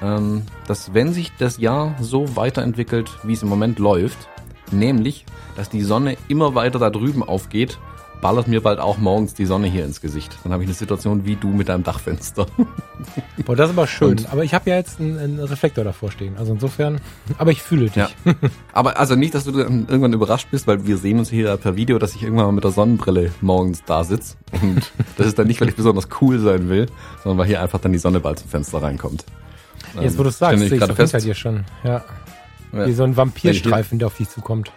dass wenn sich das Jahr so weiterentwickelt, wie es im Moment läuft, nämlich, dass die Sonne immer weiter da drüben aufgeht ballert mir bald auch morgens die Sonne hier ins Gesicht. Dann habe ich eine Situation wie du mit deinem Dachfenster. Boah, das ist aber schön. Und aber ich habe ja jetzt einen, einen, Reflektor davor stehen. Also insofern, aber ich fühle dich. Ja. Aber also nicht, dass du dann irgendwann überrascht bist, weil wir sehen uns hier per Video, dass ich irgendwann mal mit der Sonnenbrille morgens da sitze. Und das ist dann nicht, weil ich besonders cool sein will, sondern weil hier einfach dann die Sonne bald zum Fenster reinkommt. Jetzt, wo du es sagst, sehe ich gerade fest. dir schon. Ja. ja. Wie so ein Vampirstreifen, der auf dich zukommt.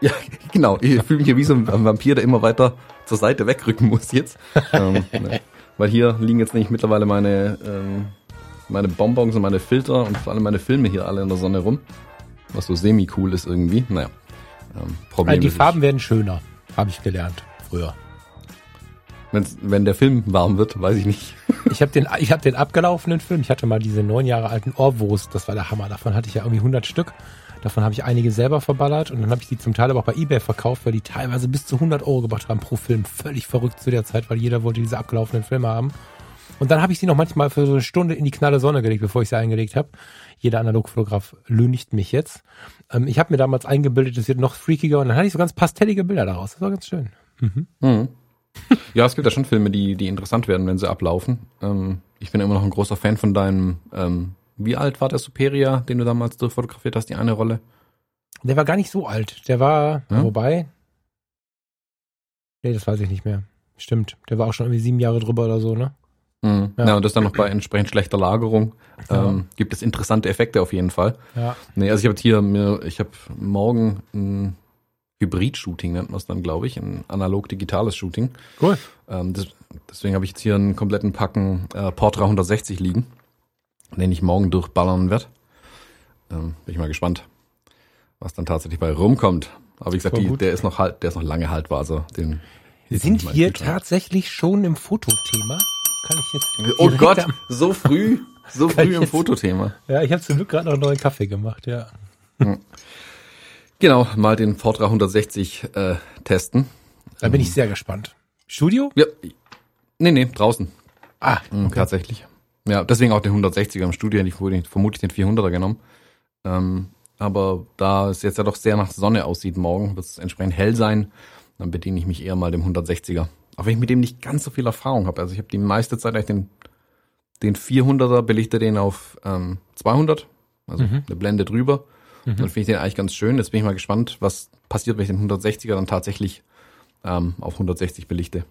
Ja, genau. Ich fühle mich hier wie so ein Vampir, der immer weiter zur Seite wegrücken muss jetzt. ähm, ne. Weil hier liegen jetzt nicht mittlerweile meine, ähm, meine Bonbons und meine Filter und vor allem meine Filme hier alle in der Sonne rum. Was so semi-cool ist irgendwie. Naja. Ähm, Problem also die Farben werden schöner, habe ich gelernt früher. Wenn's, wenn der Film warm wird, weiß ich nicht. ich habe den, ich hab den abgelaufenen Film. Ich hatte mal diese neun Jahre alten Ohrwurst. Das war der Hammer. Davon hatte ich ja irgendwie 100 Stück. Davon habe ich einige selber verballert und dann habe ich die zum Teil aber auch bei eBay verkauft, weil die teilweise bis zu 100 Euro gebracht haben pro Film. Völlig verrückt zu der Zeit, weil jeder wollte diese abgelaufenen Filme haben. Und dann habe ich sie noch manchmal für so eine Stunde in die knalle Sonne gelegt, bevor ich sie eingelegt habe. Jeder Analogfotograf lünigt mich jetzt. Ähm, ich habe mir damals eingebildet, es wird noch freakiger und dann hatte ich so ganz pastellige Bilder daraus. Das war ganz schön. Mhm. Mhm. Ja, es gibt ja schon Filme, die, die interessant werden, wenn sie ablaufen. Ähm, ich bin immer noch ein großer Fan von deinem ähm, wie alt war der Superior, den du damals durchfotografiert hast, die eine Rolle? Der war gar nicht so alt. Der war, ja? wobei. Nee, das weiß ich nicht mehr. Stimmt. Der war auch schon irgendwie sieben Jahre drüber oder so, ne? Mhm. Ja. ja. und das dann noch bei entsprechend schlechter Lagerung. Ja. Ähm, gibt es interessante Effekte auf jeden Fall. Ja. Nee, also ich habe hier mir, ich habe morgen ein Hybrid-Shooting nennt man es dann, glaube ich, ein analog-digitales Shooting. Cool. Ähm, das, deswegen habe ich jetzt hier einen kompletten Packen äh, Port 360 liegen den ich morgen durchballern werde. Ähm, bin ich mal gespannt, was dann tatsächlich bei rumkommt. Aber wie gesagt, die, der ist noch halt, der ist noch lange haltbar. Also den sind wir tatsächlich schon im Fotothema? Kann ich jetzt? Oh Gott, so früh, so früh im jetzt, Fotothema. Ja, ich habe zum Glück gerade noch einen neuen Kaffee gemacht. Ja. Hm. Genau, mal den Ford 360 äh, testen. Da bin ich sehr gespannt. Studio? Ja. Nee, nee, draußen. Ah, hm, okay. tatsächlich. Ja, deswegen auch den 160er im Studio, hätte ich vermutlich den 400er genommen. Ähm, aber da es jetzt ja doch sehr nach Sonne aussieht morgen, wird es entsprechend hell sein, dann bediene ich mich eher mal dem 160er. Auch wenn ich mit dem nicht ganz so viel Erfahrung habe. Also ich habe die meiste Zeit eigentlich den, den 400er, belichte den auf ähm, 200, also mhm. eine Blende drüber. Mhm. Dann finde ich den eigentlich ganz schön. Jetzt bin ich mal gespannt, was passiert, wenn ich den 160er dann tatsächlich ähm, auf 160 belichte.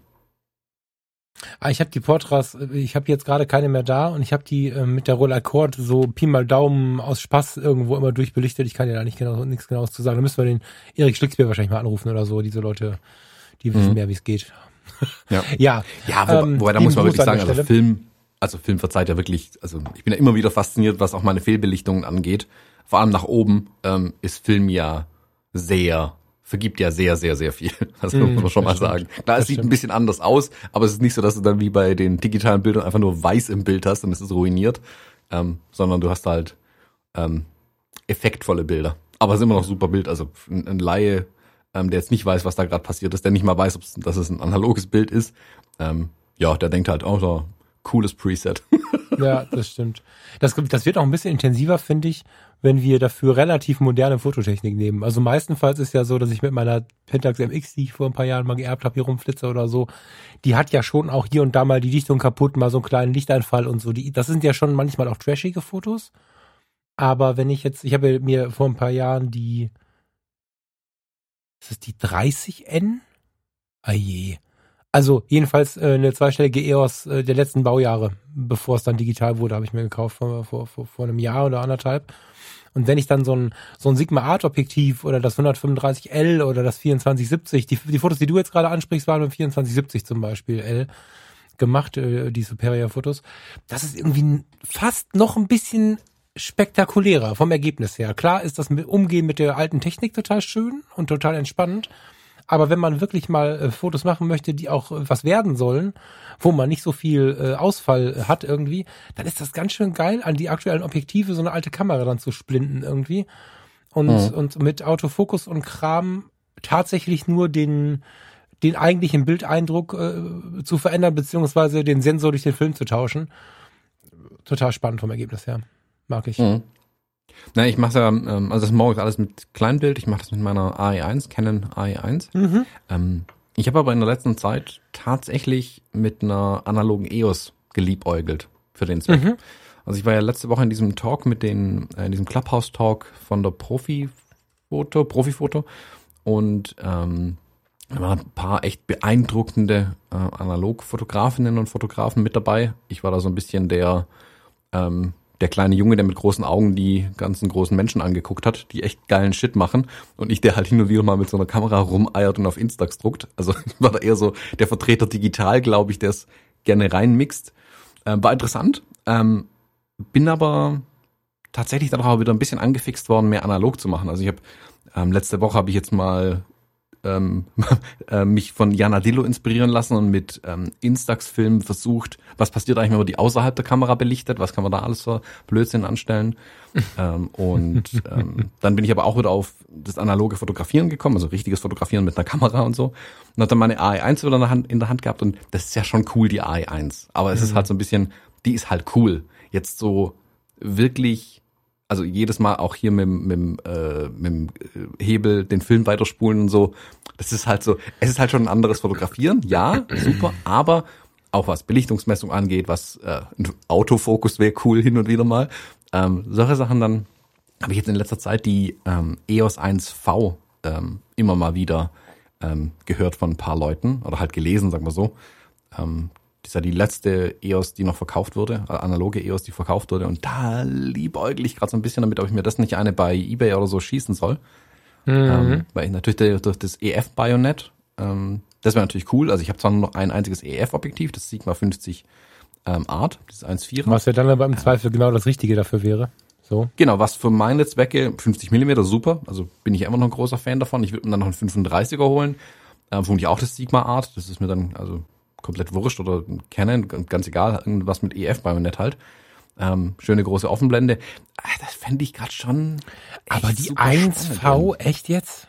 Ah, ich habe die Portras, ich habe jetzt gerade keine mehr da und ich habe die äh, mit der Rolle Accord so Pi mal Daumen aus Spaß irgendwo immer durchbelichtet. Ich kann ja da nicht genau nichts genaues zu sagen. Da müssen wir den Erik Schlicksbier wahrscheinlich mal anrufen oder so. Diese Leute, die wissen mhm. mehr, wie es geht. Ja, ja, ja wo, ähm, wobei da muss man wirklich sagen, also Film, also Film verzeiht ja wirklich, also ich bin ja immer wieder fasziniert, was auch meine Fehlbelichtungen angeht. Vor allem nach oben ähm, ist Film ja sehr vergibt ja sehr, sehr, sehr viel. Das mm, muss man schon mal sagen. Klar, es sieht stimmt. ein bisschen anders aus, aber es ist nicht so, dass du dann wie bei den digitalen Bildern einfach nur weiß im Bild hast und es ist ruiniert, ähm, sondern du hast halt ähm, effektvolle Bilder. Aber es ist immer noch super Bild. Also ein, ein Laie, ähm, der jetzt nicht weiß, was da gerade passiert ist, der nicht mal weiß, dass es ein analoges Bild ist, ähm, ja, der denkt halt, oh, so cooles Preset. ja, das stimmt. Das, das wird auch ein bisschen intensiver, finde ich, wenn wir dafür relativ moderne Fototechnik nehmen. Also meistenfalls ist ja so, dass ich mit meiner Pentax MX, die ich vor ein paar Jahren mal geerbt habe, hier rumflitze oder so, die hat ja schon auch hier und da mal die Dichtung kaputt, mal so einen kleinen Lichteinfall und so. Die, das sind ja schon manchmal auch trashige Fotos. Aber wenn ich jetzt, ich habe mir vor ein paar Jahren die, ist das die 30N? Ah je. Also jedenfalls äh, eine zweistellige EOS äh, der letzten Baujahre, bevor es dann digital wurde, habe ich mir gekauft vor, vor, vor, einem Jahr oder anderthalb. Und wenn ich dann so ein, so ein Sigma Art Objektiv oder das 135L oder das 2470, die, die Fotos, die du jetzt gerade ansprichst, waren mit 2470 zum Beispiel L gemacht, äh, die Superior Fotos. Das ist irgendwie fast noch ein bisschen spektakulärer vom Ergebnis her. Klar ist das Umgehen mit der alten Technik total schön und total entspannend. Aber wenn man wirklich mal äh, Fotos machen möchte, die auch äh, was werden sollen, wo man nicht so viel äh, Ausfall hat irgendwie, dann ist das ganz schön geil, an die aktuellen Objektive so eine alte Kamera dann zu splinten irgendwie. Und, mhm. und mit Autofokus und Kram tatsächlich nur den, den eigentlichen Bildeindruck äh, zu verändern, beziehungsweise den Sensor durch den Film zu tauschen. Total spannend vom Ergebnis her. Mag ich. Mhm. Na, ich mache ja, ähm, also das morgens alles mit Kleinbild. Ich mache das mit meiner AE1, Canon AE1. Mhm. Ähm, ich habe aber in der letzten Zeit tatsächlich mit einer analogen EOS geliebäugelt für den Zweck. Mhm. Also ich war ja letzte Woche in diesem Talk mit den, äh, in diesem Clubhouse-Talk von der Profi-Foto, Profi-Foto und ähm, da waren ein paar echt beeindruckende äh, Analogfotografinnen und Fotografen mit dabei. Ich war da so ein bisschen der ähm, der kleine Junge, der mit großen Augen die ganzen großen Menschen angeguckt hat, die echt geilen Shit machen. Und ich, der halt hin und wieder mal mit so einer Kamera rumeiert und auf Instax druckt. Also war da eher so der Vertreter digital, glaube ich, der es gerne reinmixt. Ähm, war interessant. Ähm, bin aber tatsächlich dann auch wieder ein bisschen angefixt worden, mehr analog zu machen. Also ich habe ähm, letzte Woche habe ich jetzt mal ähm, äh, mich von Jana Dillo inspirieren lassen und mit ähm, Instax-Filmen versucht, was passiert eigentlich, wenn man die außerhalb der Kamera belichtet, was kann man da alles für Blödsinn anstellen. ähm, und ähm, dann bin ich aber auch wieder auf das analoge Fotografieren gekommen, also richtiges Fotografieren mit einer Kamera und so. Und hat dann meine AE1 wieder in der Hand, in der Hand gehabt und das ist ja schon cool, die AE1. Aber es mhm. ist halt so ein bisschen, die ist halt cool. Jetzt so wirklich also jedes Mal auch hier mit, mit, äh, mit dem äh, Hebel den Film weiterspulen und so. Das ist halt so, es ist halt schon ein anderes Fotografieren, ja, super, aber auch was Belichtungsmessung angeht, was äh, Autofokus wäre cool hin und wieder mal. Ähm, solche Sachen dann habe ich jetzt in letzter Zeit die ähm, EOS 1V ähm, immer mal wieder ähm, gehört von ein paar Leuten oder halt gelesen, sagen wir so. Ähm, das ist ja die letzte EOS, die noch verkauft wurde, äh, analoge EOS, die verkauft wurde. Und da liebäugle ich gerade so ein bisschen damit, ob ich mir das nicht eine bei Ebay oder so schießen soll. Mhm. Ähm, weil ich natürlich durch das EF-Bajonett, ähm, das wäre natürlich cool. Also ich habe zwar nur noch ein einziges EF-Objektiv, das Sigma 50 ähm, Art, das ist 1,4. Was ja dann aber im Zweifel genau das Richtige dafür wäre. So. Genau, was für meine Zwecke 50 Millimeter super, also bin ich immer noch ein großer Fan davon. Ich würde mir dann noch einen 35er holen, ähm, vermutlich auch das Sigma Art, das ist mir dann, also komplett wurscht oder Canon, ganz egal, irgendwas mit EF bei Bajonett halt. Ähm, schöne große Offenblende. Ah, das fände ich gerade schon. Aber die 1V, echt jetzt?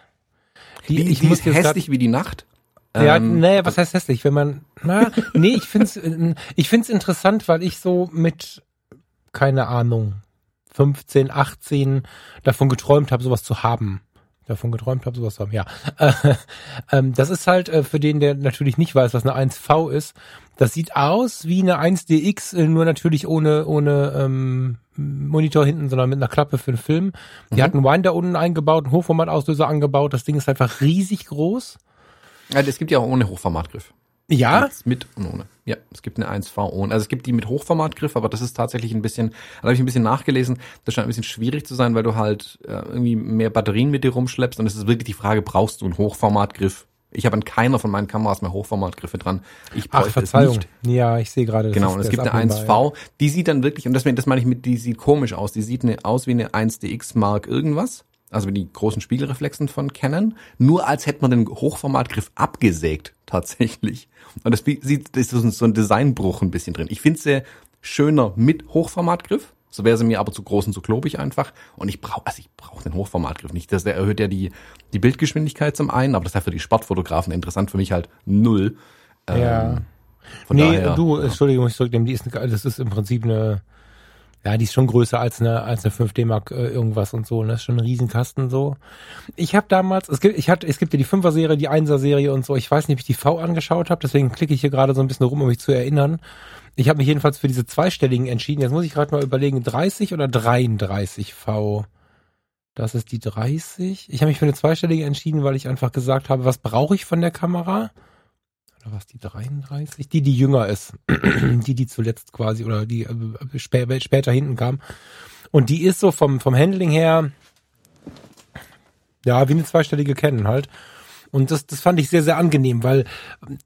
Die, die ich die muss ist hässlich wie die Nacht. Ja, ähm, naja, was heißt hässlich? Wenn man, na, nee, ich find's, ich find's interessant, weil ich so mit, keine Ahnung, 15, 18 davon geträumt habe, sowas zu haben davon geträumt habe, sowas zu haben. Ja, ähm, das ist halt äh, für den, der natürlich nicht weiß, was eine 1V ist. Das sieht aus wie eine 1DX, äh, nur natürlich ohne ohne ähm, Monitor hinten, sondern mit einer Klappe für den Film. Die mhm. hat einen Winder unten eingebaut, einen Hochformatauslöser angebaut. Das Ding ist einfach riesig groß. Ja, es gibt ja auch ohne Hochformatgriff. Ja. Mit und ohne. Ja, es gibt eine 1V ohne. Also es gibt die mit Hochformatgriff, aber das ist tatsächlich ein bisschen, da habe ich ein bisschen nachgelesen, das scheint ein bisschen schwierig zu sein, weil du halt äh, irgendwie mehr Batterien mit dir rumschleppst und es ist wirklich die Frage, brauchst du einen Hochformatgriff? Ich habe an keiner von meinen Kameras mehr Hochformatgriffe dran. Ich Ach, Verzeihung. Ja, ich sehe gerade. Genau, und es gibt eine 1V, die sieht dann wirklich, und das, das meine ich mit, die sieht komisch aus. Die sieht eine, aus wie eine 1DX Mark irgendwas also die großen Spiegelreflexen von Canon, nur als hätte man den Hochformatgriff abgesägt, tatsächlich. Und das sieht, das ist so ein Designbruch ein bisschen drin. Ich finde sie schöner mit Hochformatgriff. So wäre sie mir aber zu groß und zu klobig einfach. Und ich brauche, also ich brauche den Hochformatgriff nicht. Das der erhöht ja die, die Bildgeschwindigkeit zum einen, aber das ist ja für die Sportfotografen interessant, für mich halt null. Ja. Ähm, nee, daher, du, Entschuldigung, ich zurücknehme, die ist, das ist im Prinzip eine, ja, die ist schon größer als eine als eine 5D Mark äh, irgendwas und so. Und das ist schon ein Riesenkasten so. Ich habe damals, es gibt, ich hatte, es gibt ja die 5er Serie, die 1er Serie und so. Ich weiß nicht, ob ich die V angeschaut habe, deswegen klicke ich hier gerade so ein bisschen rum, um mich zu erinnern. Ich habe mich jedenfalls für diese zweistelligen entschieden. Jetzt muss ich gerade mal überlegen, 30 oder 33 V. Das ist die 30. Ich habe mich für eine zweistellige entschieden, weil ich einfach gesagt habe, was brauche ich von der Kamera? Oder was die 33? Die, die jünger ist. die, die zuletzt quasi oder die äh, spä später hinten kam. Und die ist so vom, vom Handling her, ja, wie eine zweistellige Canon halt. Und das, das fand ich sehr, sehr angenehm, weil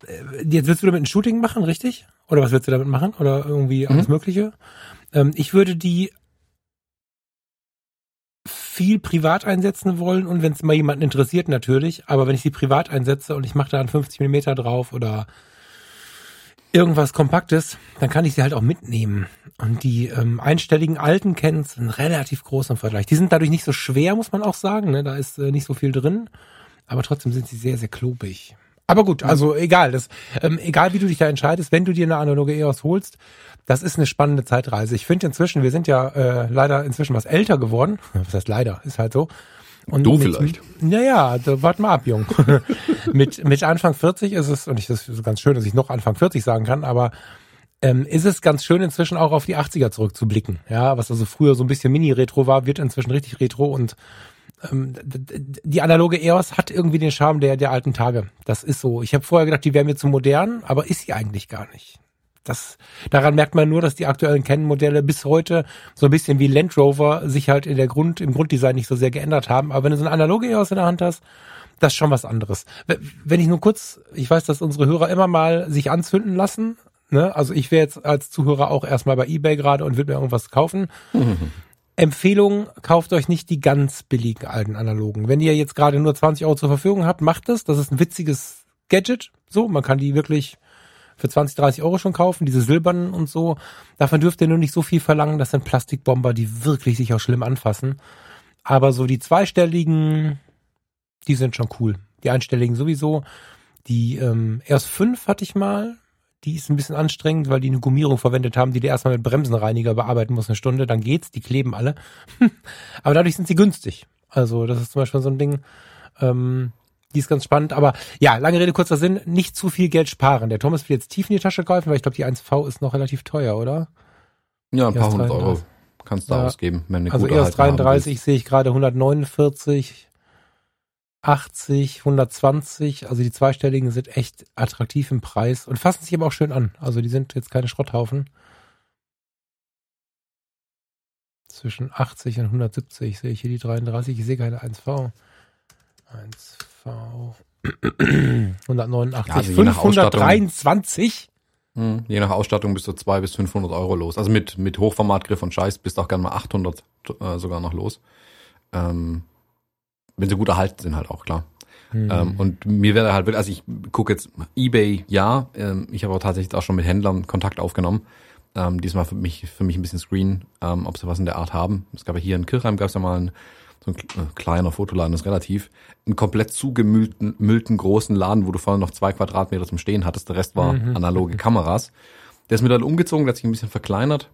äh, jetzt willst du damit ein Shooting machen, richtig? Oder was willst du damit machen? Oder irgendwie mhm. alles Mögliche? Ähm, ich würde die viel privat einsetzen wollen und wenn es mal jemanden interessiert natürlich, aber wenn ich sie privat einsetze und ich mache da einen 50 Millimeter drauf oder irgendwas Kompaktes, dann kann ich sie halt auch mitnehmen. Und die ähm, einstelligen alten Cans sind relativ groß im Vergleich. Die sind dadurch nicht so schwer, muss man auch sagen. Ne? Da ist äh, nicht so viel drin. Aber trotzdem sind sie sehr, sehr klobig. Aber gut, also egal. Das, ähm, egal wie du dich da entscheidest, wenn du dir eine analoge EOS holst, das ist eine spannende Zeitreise. Ich finde inzwischen, wir sind ja äh, leider inzwischen was älter geworden. Was heißt leider? Ist halt so. Und du mit, vielleicht. Naja, da, wart mal ab, Jung. mit, mit Anfang 40 ist es, und ich, das ist ganz schön, dass ich noch Anfang 40 sagen kann, aber ähm, ist es ganz schön inzwischen auch auf die 80er zurückzublicken. Ja, was also früher so ein bisschen Mini-Retro war, wird inzwischen richtig Retro und ähm, die analoge EOS hat irgendwie den Charme der, der alten Tage. Das ist so. Ich habe vorher gedacht, die wäre mir zu modern, aber ist sie eigentlich gar nicht. Das, daran merkt man nur, dass die aktuellen Canon-Modelle bis heute so ein bisschen wie Land Rover sich halt in der Grund, im Grunddesign nicht so sehr geändert haben. Aber wenn du so eine analoge EOS in der Hand hast, das ist schon was anderes. Wenn ich nur kurz, ich weiß, dass unsere Hörer immer mal sich anzünden lassen. Ne? Also ich wäre jetzt als Zuhörer auch erstmal bei eBay gerade und würde mir irgendwas kaufen. Mhm. Empfehlung, kauft euch nicht die ganz billigen alten analogen. Wenn ihr jetzt gerade nur 20 Euro zur Verfügung habt, macht das. Das ist ein witziges Gadget. So, man kann die wirklich für 20, 30 Euro schon kaufen, diese silbernen und so. Davon dürft ihr nur nicht so viel verlangen. Das sind Plastikbomber, die wirklich sich auch schlimm anfassen. Aber so die zweistelligen, die sind schon cool. Die einstelligen sowieso. Die ähm, erst fünf hatte ich mal. Die ist ein bisschen anstrengend, weil die eine Gummierung verwendet haben, die die erstmal mit Bremsenreiniger bearbeiten muss eine Stunde. Dann geht's, die kleben alle. Aber dadurch sind sie günstig. Also das ist zum Beispiel so ein Ding. Ähm, die ist ganz spannend, aber ja, lange Rede, kurzer Sinn, nicht zu viel Geld sparen. Der Thomas will jetzt tief in die Tasche greifen, weil ich glaube, die 1V ist noch relativ teuer, oder? Ja, ein paar hundert Euro kannst du ja. ausgeben. Wenn eine also erst 33 sehe ich gerade 149, 80, 120. Also die zweistelligen sind echt attraktiv im Preis und fassen sich aber auch schön an. Also die sind jetzt keine Schrotthaufen. Zwischen 80 und 170 sehe ich hier die 33. Ich sehe keine 1V. 1V. 189, ja, also 523. Hm, je nach Ausstattung bist du 200 bis 500 Euro los. Also mit, mit Hochformatgriff und Scheiß bist du auch gerne mal 800 äh, sogar noch los. Ähm, wenn sie gut erhalten sind halt auch, klar. Hm. Ähm, und mir wäre halt, also ich gucke jetzt Ebay, ja, ähm, ich habe aber tatsächlich auch schon mit Händlern Kontakt aufgenommen. Ähm, diesmal für mich, für mich ein bisschen Screen, ähm, ob sie was in der Art haben. Es gab ja hier in Kirchheim, gab es ja mal einen so ein äh, kleiner Fotoladen ist relativ, einen komplett zugemüllten müllten großen Laden, wo du vorhin noch zwei Quadratmeter zum Stehen hattest, der Rest war mhm. analoge Kameras. Der ist mir dann umgezogen, der hat sich ein bisschen verkleinert.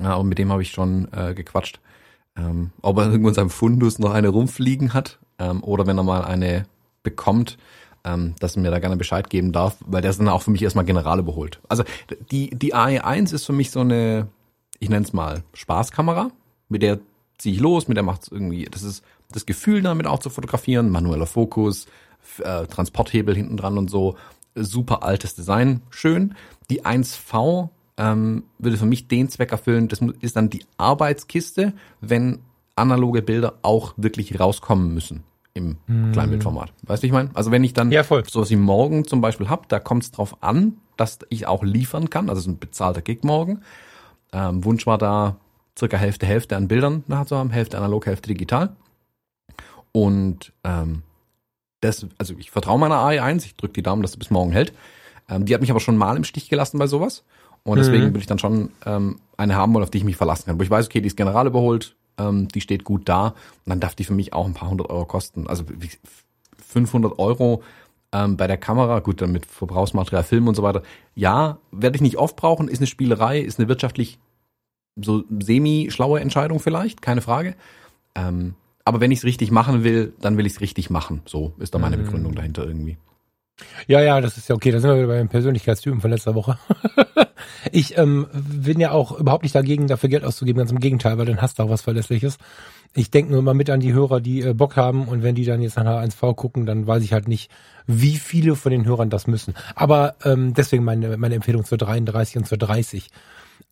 Ja, und mit dem habe ich schon äh, gequatscht. Ähm, ob er irgendwo in seinem Fundus noch eine rumfliegen hat ähm, oder wenn er mal eine bekommt, ähm, dass er mir da gerne Bescheid geben darf, weil der ist dann auch für mich erstmal General überholt. Also die, die AE1 ist für mich so eine, ich nenne es mal Spaßkamera, mit der ziehe ich los, mit der macht irgendwie, das ist das Gefühl damit auch zu fotografieren, manueller Fokus, äh, Transporthebel hinten dran und so, super altes Design, schön. Die 1V ähm, würde für mich den Zweck erfüllen, das ist dann die Arbeitskiste, wenn analoge Bilder auch wirklich rauskommen müssen im hm. Kleinbildformat. Weißt du, ich meine? Also wenn ich dann ja, voll. sowas wie morgen zum Beispiel hab, da kommt es drauf an, dass ich auch liefern kann. Also es ist ein bezahlter Gig morgen. Ähm, Wunsch war da, circa Hälfte, Hälfte an Bildern nachher zu haben, Hälfte analog, Hälfte digital. Und ähm, das, also ich vertraue meiner AE1, ich drücke die Daumen, dass sie bis morgen hält. Ähm, die hat mich aber schon mal im Stich gelassen bei sowas. Und deswegen mhm. will ich dann schon ähm, eine haben wollen, auf die ich mich verlassen kann. Wo ich weiß, okay, die ist general überholt, ähm, die steht gut da. Und dann darf die für mich auch ein paar hundert Euro kosten. Also 500 Euro ähm, bei der Kamera, gut, dann mit Verbrauchsmaterial, Film und so weiter. Ja, werde ich nicht oft brauchen, ist eine Spielerei, ist eine wirtschaftlich so semi-schlaue Entscheidung vielleicht, keine Frage. Ähm, aber wenn ich es richtig machen will, dann will ich es richtig machen. So ist da meine mhm. Begründung dahinter irgendwie. Ja, ja, das ist ja okay. Da sind wir wieder bei den Persönlichkeitstypen von letzter Woche. ich ähm, bin ja auch überhaupt nicht dagegen, dafür Geld auszugeben. Ganz im Gegenteil, weil dann hast du auch was Verlässliches. Ich denke nur mal mit an die Hörer, die äh, Bock haben. Und wenn die dann jetzt nach einer 1V gucken, dann weiß ich halt nicht, wie viele von den Hörern das müssen. Aber ähm, deswegen meine, meine Empfehlung zur 33 und zur 30.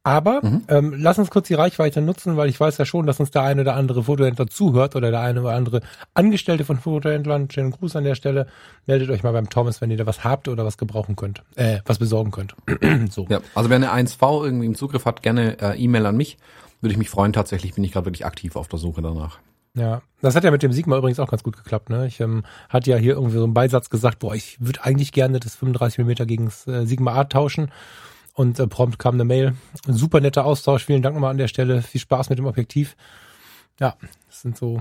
Aber mhm. ähm, lass uns kurz die Reichweite nutzen, weil ich weiß ja schon, dass uns der eine oder andere Fotohändler zuhört oder der eine oder andere Angestellte von Fotohändlern. Schönen Gruß an der Stelle. Meldet euch mal beim Thomas, wenn ihr da was habt oder was gebrauchen könnt, äh, was besorgen könnt. so. Ja, also wer eine 1V irgendwie im Zugriff hat, gerne äh, E-Mail an mich. Würde ich mich freuen. Tatsächlich bin ich gerade wirklich aktiv auf der Suche danach. Ja, das hat ja mit dem Sigma übrigens auch ganz gut geklappt. Ne? Ich ähm, hatte ja hier irgendwie so einen Beisatz gesagt, boah, ich würde eigentlich gerne das 35 mm gegen das äh, Sigma A tauschen. Und äh, prompt kam eine Mail. Ein super netter Austausch. Vielen Dank nochmal an der Stelle. Viel Spaß mit dem Objektiv. Ja, das sind so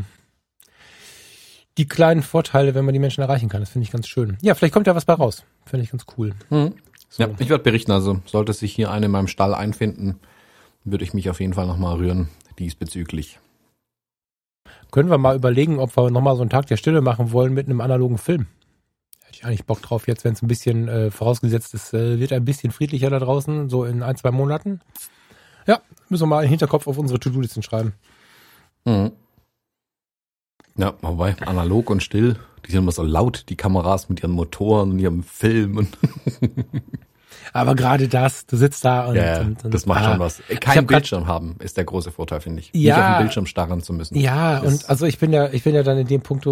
die kleinen Vorteile, wenn man die Menschen erreichen kann. Das finde ich ganz schön. Ja, vielleicht kommt ja was bei raus. Finde ich ganz cool. Mhm. So. Ja, ich werde berichten. Also sollte sich hier eine in meinem Stall einfinden, würde ich mich auf jeden Fall nochmal rühren diesbezüglich. Können wir mal überlegen, ob wir nochmal so einen Tag der Stille machen wollen mit einem analogen Film. Hätte ich eigentlich Bock drauf jetzt, wenn es ein bisschen äh, vorausgesetzt ist, äh, wird ein bisschen friedlicher da draußen, so in ein, zwei Monaten. Ja, müssen wir mal einen Hinterkopf auf unsere To-Do-Listen schreiben. Mhm. Ja, wobei analog und still, die sind immer so laut, die Kameras mit ihren Motoren und ihrem Film und Aber gerade das, du sitzt da und, ja, und, und das macht ah, schon was. Kein hab Bildschirm grad, haben ist der große Vorteil, finde ich. Ja, Nicht auf den Bildschirm starren zu müssen. Ja, und also ich bin ja, ich bin ja dann in dem Punkt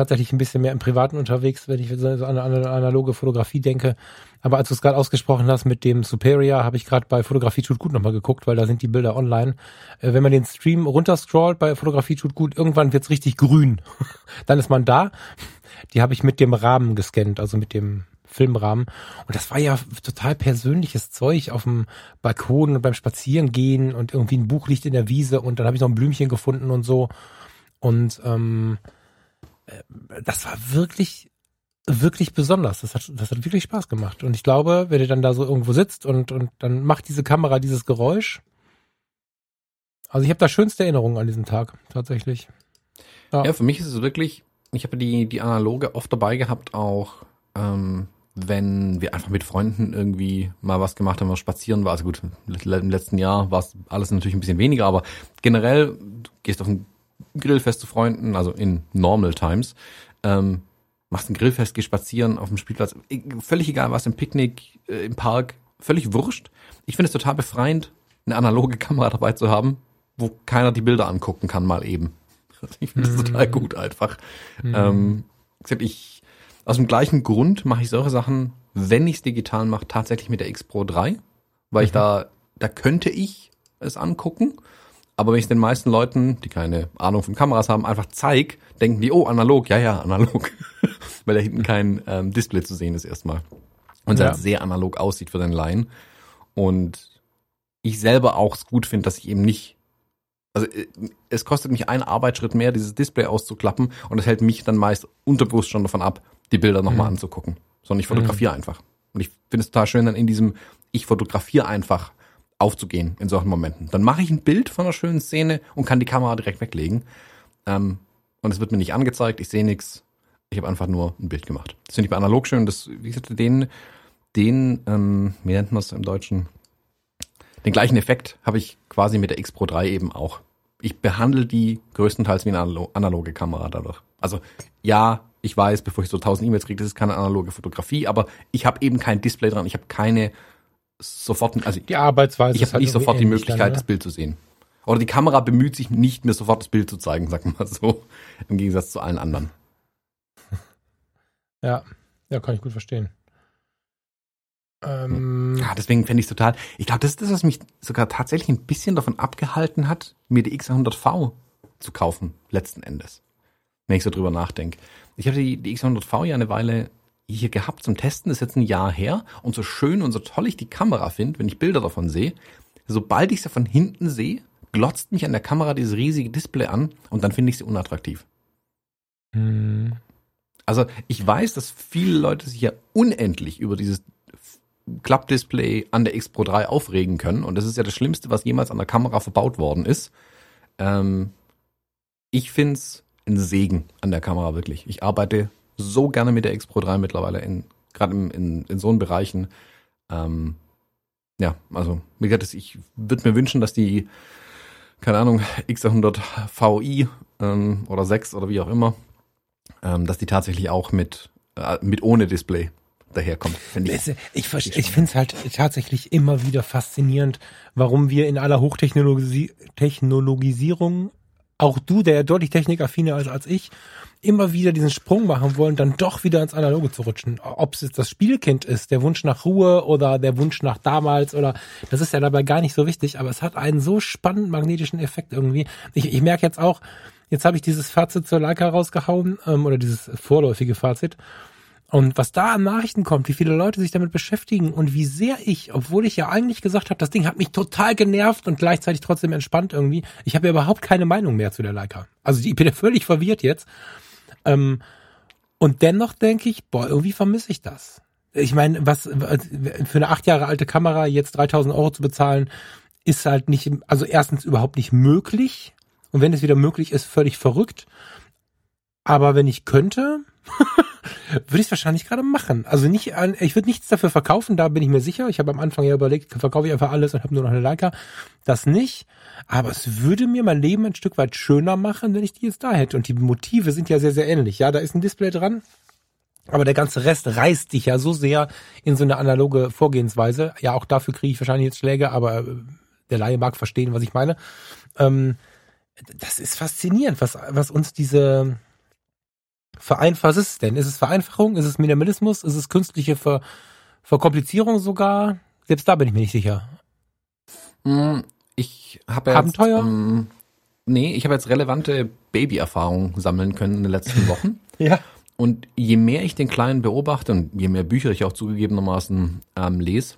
tatsächlich ein bisschen mehr im Privaten unterwegs, wenn ich so an eine analoge Fotografie denke. Aber als du es gerade ausgesprochen hast mit dem Superior, habe ich gerade bei Fotografie tut gut nochmal geguckt, weil da sind die Bilder online. Äh, wenn man den Stream runterscrollt bei Fotografie tut gut, irgendwann wird's richtig grün. Dann ist man da. Die habe ich mit dem Rahmen gescannt, also mit dem Filmrahmen. Und das war ja total persönliches Zeug auf dem Balkon und beim Spazierengehen und irgendwie ein Buch liegt in der Wiese und dann habe ich noch ein Blümchen gefunden und so. Und ähm, äh, das war wirklich, wirklich besonders. Das hat, das hat wirklich Spaß gemacht. Und ich glaube, wenn ihr dann da so irgendwo sitzt und, und dann macht diese Kamera dieses Geräusch. Also ich habe da schönste Erinnerungen an diesen Tag, tatsächlich. Ja. ja, für mich ist es wirklich, ich habe die, die analoge oft dabei gehabt, auch ähm, wenn wir einfach mit Freunden irgendwie mal was gemacht haben, was spazieren war. Also gut, im letzten Jahr war es alles natürlich ein bisschen weniger, aber generell, du gehst auf ein Grillfest zu Freunden, also in normal times, ähm, machst ein Grillfest, gehst spazieren auf dem Spielplatz, völlig egal was, im Picknick, äh, im Park, völlig wurscht. Ich finde es total befreiend, eine analoge Kamera dabei zu haben, wo keiner die Bilder angucken kann, mal eben. Ich finde es mm. total gut einfach. Mm. Ähm, ich aus dem gleichen Grund mache ich solche Sachen, wenn ich es digital mache, tatsächlich mit der X Pro 3, weil mhm. ich da, da könnte ich es angucken. Aber wenn ich es den meisten Leuten, die keine Ahnung von Kameras haben, einfach zeig, denken die, oh, analog, ja, ja, analog. weil da hinten kein ähm, Display zu sehen ist erstmal. Und es ja. halt sehr analog aussieht für den Laien. Und ich selber auch es gut finde, dass ich eben nicht also äh, es kostet mich einen Arbeitsschritt mehr, dieses Display auszuklappen und das hält mich dann meist unterbewusst schon davon ab, die Bilder nochmal mhm. anzugucken. Sondern ich fotografiere mhm. einfach. Und ich finde es total schön, dann in diesem Ich fotografiere einfach aufzugehen in solchen Momenten. Dann mache ich ein Bild von einer schönen Szene und kann die Kamera direkt weglegen. Ähm, und es wird mir nicht angezeigt, ich sehe nichts. Ich habe einfach nur ein Bild gemacht. Das finde ich bei analog schön. Das, wie gesagt, den, den, ähm, wie nennt man es im Deutschen? Den gleichen Effekt habe ich quasi mit der X Pro 3 eben auch. Ich behandle die größtenteils wie eine analoge Kamera dadurch. Also ja, ich weiß, bevor ich so 1000 E-Mails kriege, das ist keine analoge Fotografie, aber ich habe eben kein Display dran, ich habe keine sofort, also die Arbeitsweise. Ich habe halt nicht sofort die Möglichkeit, dann, das Bild zu sehen. Oder die Kamera bemüht sich nicht, mir sofort das Bild zu zeigen, sagen wir mal so, im Gegensatz zu allen anderen. Ja, ja, kann ich gut verstehen. Ähm, ja, deswegen fände ich total. Ich glaube, das ist das, was mich sogar tatsächlich ein bisschen davon abgehalten hat, mir die X100V zu kaufen, letzten Endes. Wenn ich so drüber nachdenke. Ich hatte die, die X100V ja eine Weile hier gehabt zum Testen, ist jetzt ein Jahr her. Und so schön und so toll ich die Kamera finde, wenn ich Bilder davon sehe, sobald ich sie von hinten sehe, glotzt mich an der Kamera dieses riesige Display an und dann finde ich sie unattraktiv. Hm. Also ich weiß, dass viele Leute sich ja unendlich über dieses Klappdisplay an der X Pro 3 aufregen können. Und das ist ja das Schlimmste, was jemals an der Kamera verbaut worden ist. Ähm, ich find's ein Segen an der Kamera wirklich. Ich arbeite so gerne mit der X Pro 3 mittlerweile, in, gerade in, in, in so einen Bereichen. Ähm, ja, also wie gesagt, ich würde mir wünschen, dass die, keine Ahnung, X100 VI ähm, oder 6 oder wie auch immer, ähm, dass die tatsächlich auch mit, äh, mit ohne Display daherkommt. Ich. Ich, ich, ich finde es halt tatsächlich immer wieder faszinierend, warum wir in aller Hochtechnologisierung, auch du, der ja deutlich technikaffiner ist als ich, immer wieder diesen Sprung machen wollen, dann doch wieder ins Analoge zu rutschen. Ob es jetzt das Spielkind ist, der Wunsch nach Ruhe oder der Wunsch nach damals oder das ist ja dabei gar nicht so wichtig, aber es hat einen so spannenden magnetischen Effekt irgendwie. Ich, ich merke jetzt auch, Jetzt habe ich dieses Fazit zur Leica rausgehauen ähm, oder dieses vorläufige Fazit. Und was da an Nachrichten kommt, wie viele Leute sich damit beschäftigen und wie sehr ich, obwohl ich ja eigentlich gesagt habe, das Ding hat mich total genervt und gleichzeitig trotzdem entspannt irgendwie, ich habe ja überhaupt keine Meinung mehr zu der Leica. Also ich bin ja völlig verwirrt jetzt. Ähm, und dennoch denke ich, boah, irgendwie vermisse ich das. Ich meine, was für eine acht Jahre alte Kamera jetzt 3000 Euro zu bezahlen, ist halt nicht, also erstens überhaupt nicht möglich. Und wenn es wieder möglich ist, völlig verrückt. Aber wenn ich könnte, würde ich es wahrscheinlich gerade machen. Also nicht, ich würde nichts dafür verkaufen, da bin ich mir sicher. Ich habe am Anfang ja überlegt, verkaufe ich einfach alles und habe nur noch eine Leica. Das nicht. Aber es würde mir mein Leben ein Stück weit schöner machen, wenn ich die jetzt da hätte. Und die Motive sind ja sehr, sehr ähnlich. Ja, da ist ein Display dran. Aber der ganze Rest reißt dich ja so sehr in so eine analoge Vorgehensweise. Ja, auch dafür kriege ich wahrscheinlich jetzt Schläge, aber äh, der Laie mag verstehen, was ich meine. Ähm, das ist faszinierend, was, was uns diese, Vereinfach, was ist es denn? Ist es Vereinfachung? Ist es Minimalismus? Ist es künstliche Ver Verkomplizierung sogar? Selbst da bin ich mir nicht sicher. Hm, ich habe jetzt, Abenteuer? Ähm, nee, ich habe jetzt relevante Babyerfahrungen sammeln können in den letzten Wochen. ja. Und je mehr ich den Kleinen beobachte und je mehr Bücher ich auch zugegebenermaßen ähm, lese,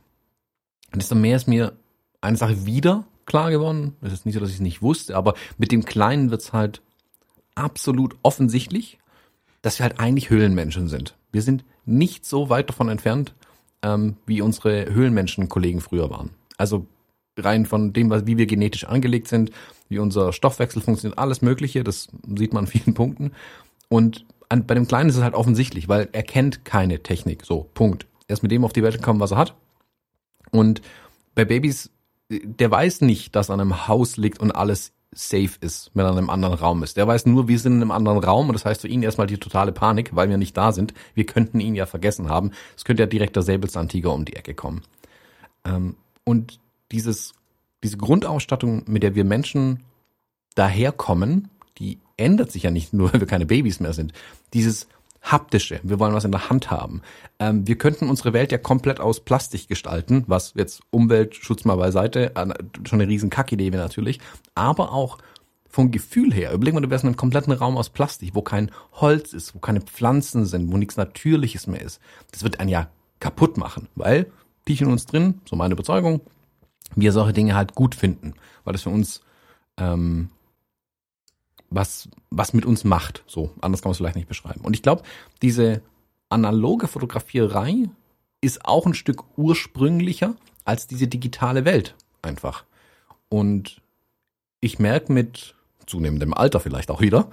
desto mehr ist mir eine Sache wieder klar geworden. Es ist nicht so, dass ich es nicht wusste, aber mit dem Kleinen wird's halt absolut offensichtlich dass wir halt eigentlich Höhlenmenschen sind. Wir sind nicht so weit davon entfernt, ähm, wie unsere Höhlenmenschen-Kollegen früher waren. Also rein von dem, wie wir genetisch angelegt sind, wie unser Stoffwechsel funktioniert, alles Mögliche, das sieht man an vielen Punkten. Und an, bei dem Kleinen ist es halt offensichtlich, weil er kennt keine Technik. So, Punkt. Er ist mit dem auf die Welt gekommen, was er hat. Und bei Babys, der weiß nicht, dass an einem Haus liegt und alles safe ist, wenn er in einem anderen Raum ist. Der weiß nur, wir sind in einem anderen Raum und das heißt für ihn erstmal die totale Panik, weil wir nicht da sind. Wir könnten ihn ja vergessen haben. Es könnte ja direkt der Säbelzahntiger um die Ecke kommen. Ähm, und dieses, diese Grundausstattung, mit der wir Menschen daherkommen, die ändert sich ja nicht nur, weil wir keine Babys mehr sind. Dieses haptische, wir wollen was in der Hand haben. Ähm, wir könnten unsere Welt ja komplett aus Plastik gestalten, was jetzt Umweltschutz mal beiseite, äh, schon eine riesen Kackidee wäre natürlich, aber auch vom Gefühl her, überlegen wir, du wärst in einem kompletten Raum aus Plastik, wo kein Holz ist, wo keine Pflanzen sind, wo nichts Natürliches mehr ist. Das wird einen ja kaputt machen, weil tief in uns drin, so meine Überzeugung, wir solche Dinge halt gut finden, weil das für uns ähm, was, was mit uns macht. So, anders kann man es vielleicht nicht beschreiben. Und ich glaube, diese analoge Fotografierei ist auch ein Stück ursprünglicher als diese digitale Welt einfach. Und ich merke mit zunehmendem Alter vielleicht auch wieder,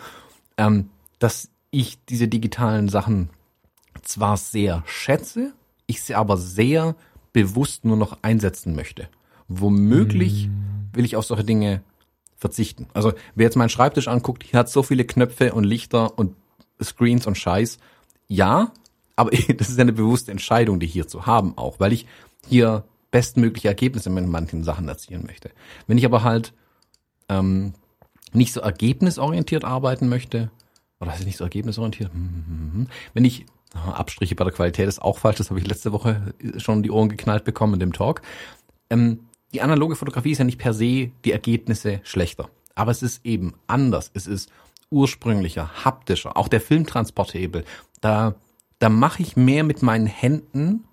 ähm, dass ich diese digitalen Sachen zwar sehr schätze, ich sie aber sehr bewusst nur noch einsetzen möchte. Womöglich mm. will ich auf solche Dinge verzichten. Also wer jetzt meinen Schreibtisch anguckt, hier hat so viele Knöpfe und Lichter und Screens und Scheiß. Ja, aber das ist ja eine bewusste Entscheidung, die hier zu haben auch, weil ich hier bestmögliche Ergebnisse mit manchen Sachen erzielen möchte. Wenn ich aber halt ähm, nicht so ergebnisorientiert arbeiten möchte, oder ist nicht so ergebnisorientiert? Hm, hm, hm, Wenn ich Abstriche bei der Qualität ist auch falsch, das habe ich letzte Woche schon die Ohren geknallt bekommen in dem Talk. Ähm, die analoge Fotografie ist ja nicht per se die Ergebnisse schlechter. Aber es ist eben anders. Es ist ursprünglicher, haptischer. Auch der Filmtransporthebel. Da, da mache ich mehr mit meinen Händen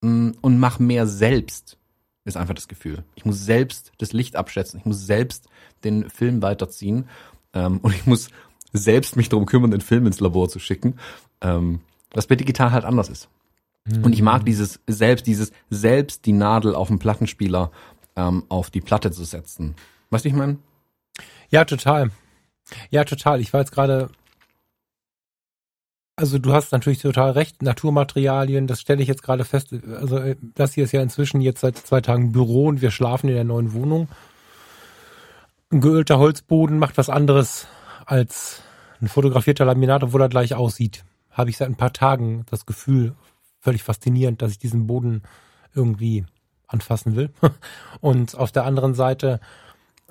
mm, und mache mehr selbst. Ist einfach das Gefühl. Ich muss selbst das Licht abschätzen. Ich muss selbst den Film weiterziehen. Ähm, und ich muss selbst mich darum kümmern, den Film ins Labor zu schicken. Ähm, was bei digital halt anders ist. Und ich mag dieses selbst, dieses selbst die Nadel auf dem Plattenspieler ähm, auf die Platte zu setzen. Weißt du, ich meine? Ja, total. Ja, total. Ich war jetzt gerade, also du hast natürlich total recht, Naturmaterialien, das stelle ich jetzt gerade fest. Also äh, das hier ist ja inzwischen jetzt seit zwei Tagen Büro und wir schlafen in der neuen Wohnung. Ein geölter Holzboden macht was anderes als ein fotografierter Laminat, obwohl er gleich aussieht. Habe ich seit ein paar Tagen das Gefühl, völlig faszinierend, dass ich diesen Boden irgendwie anfassen will. Und auf der anderen Seite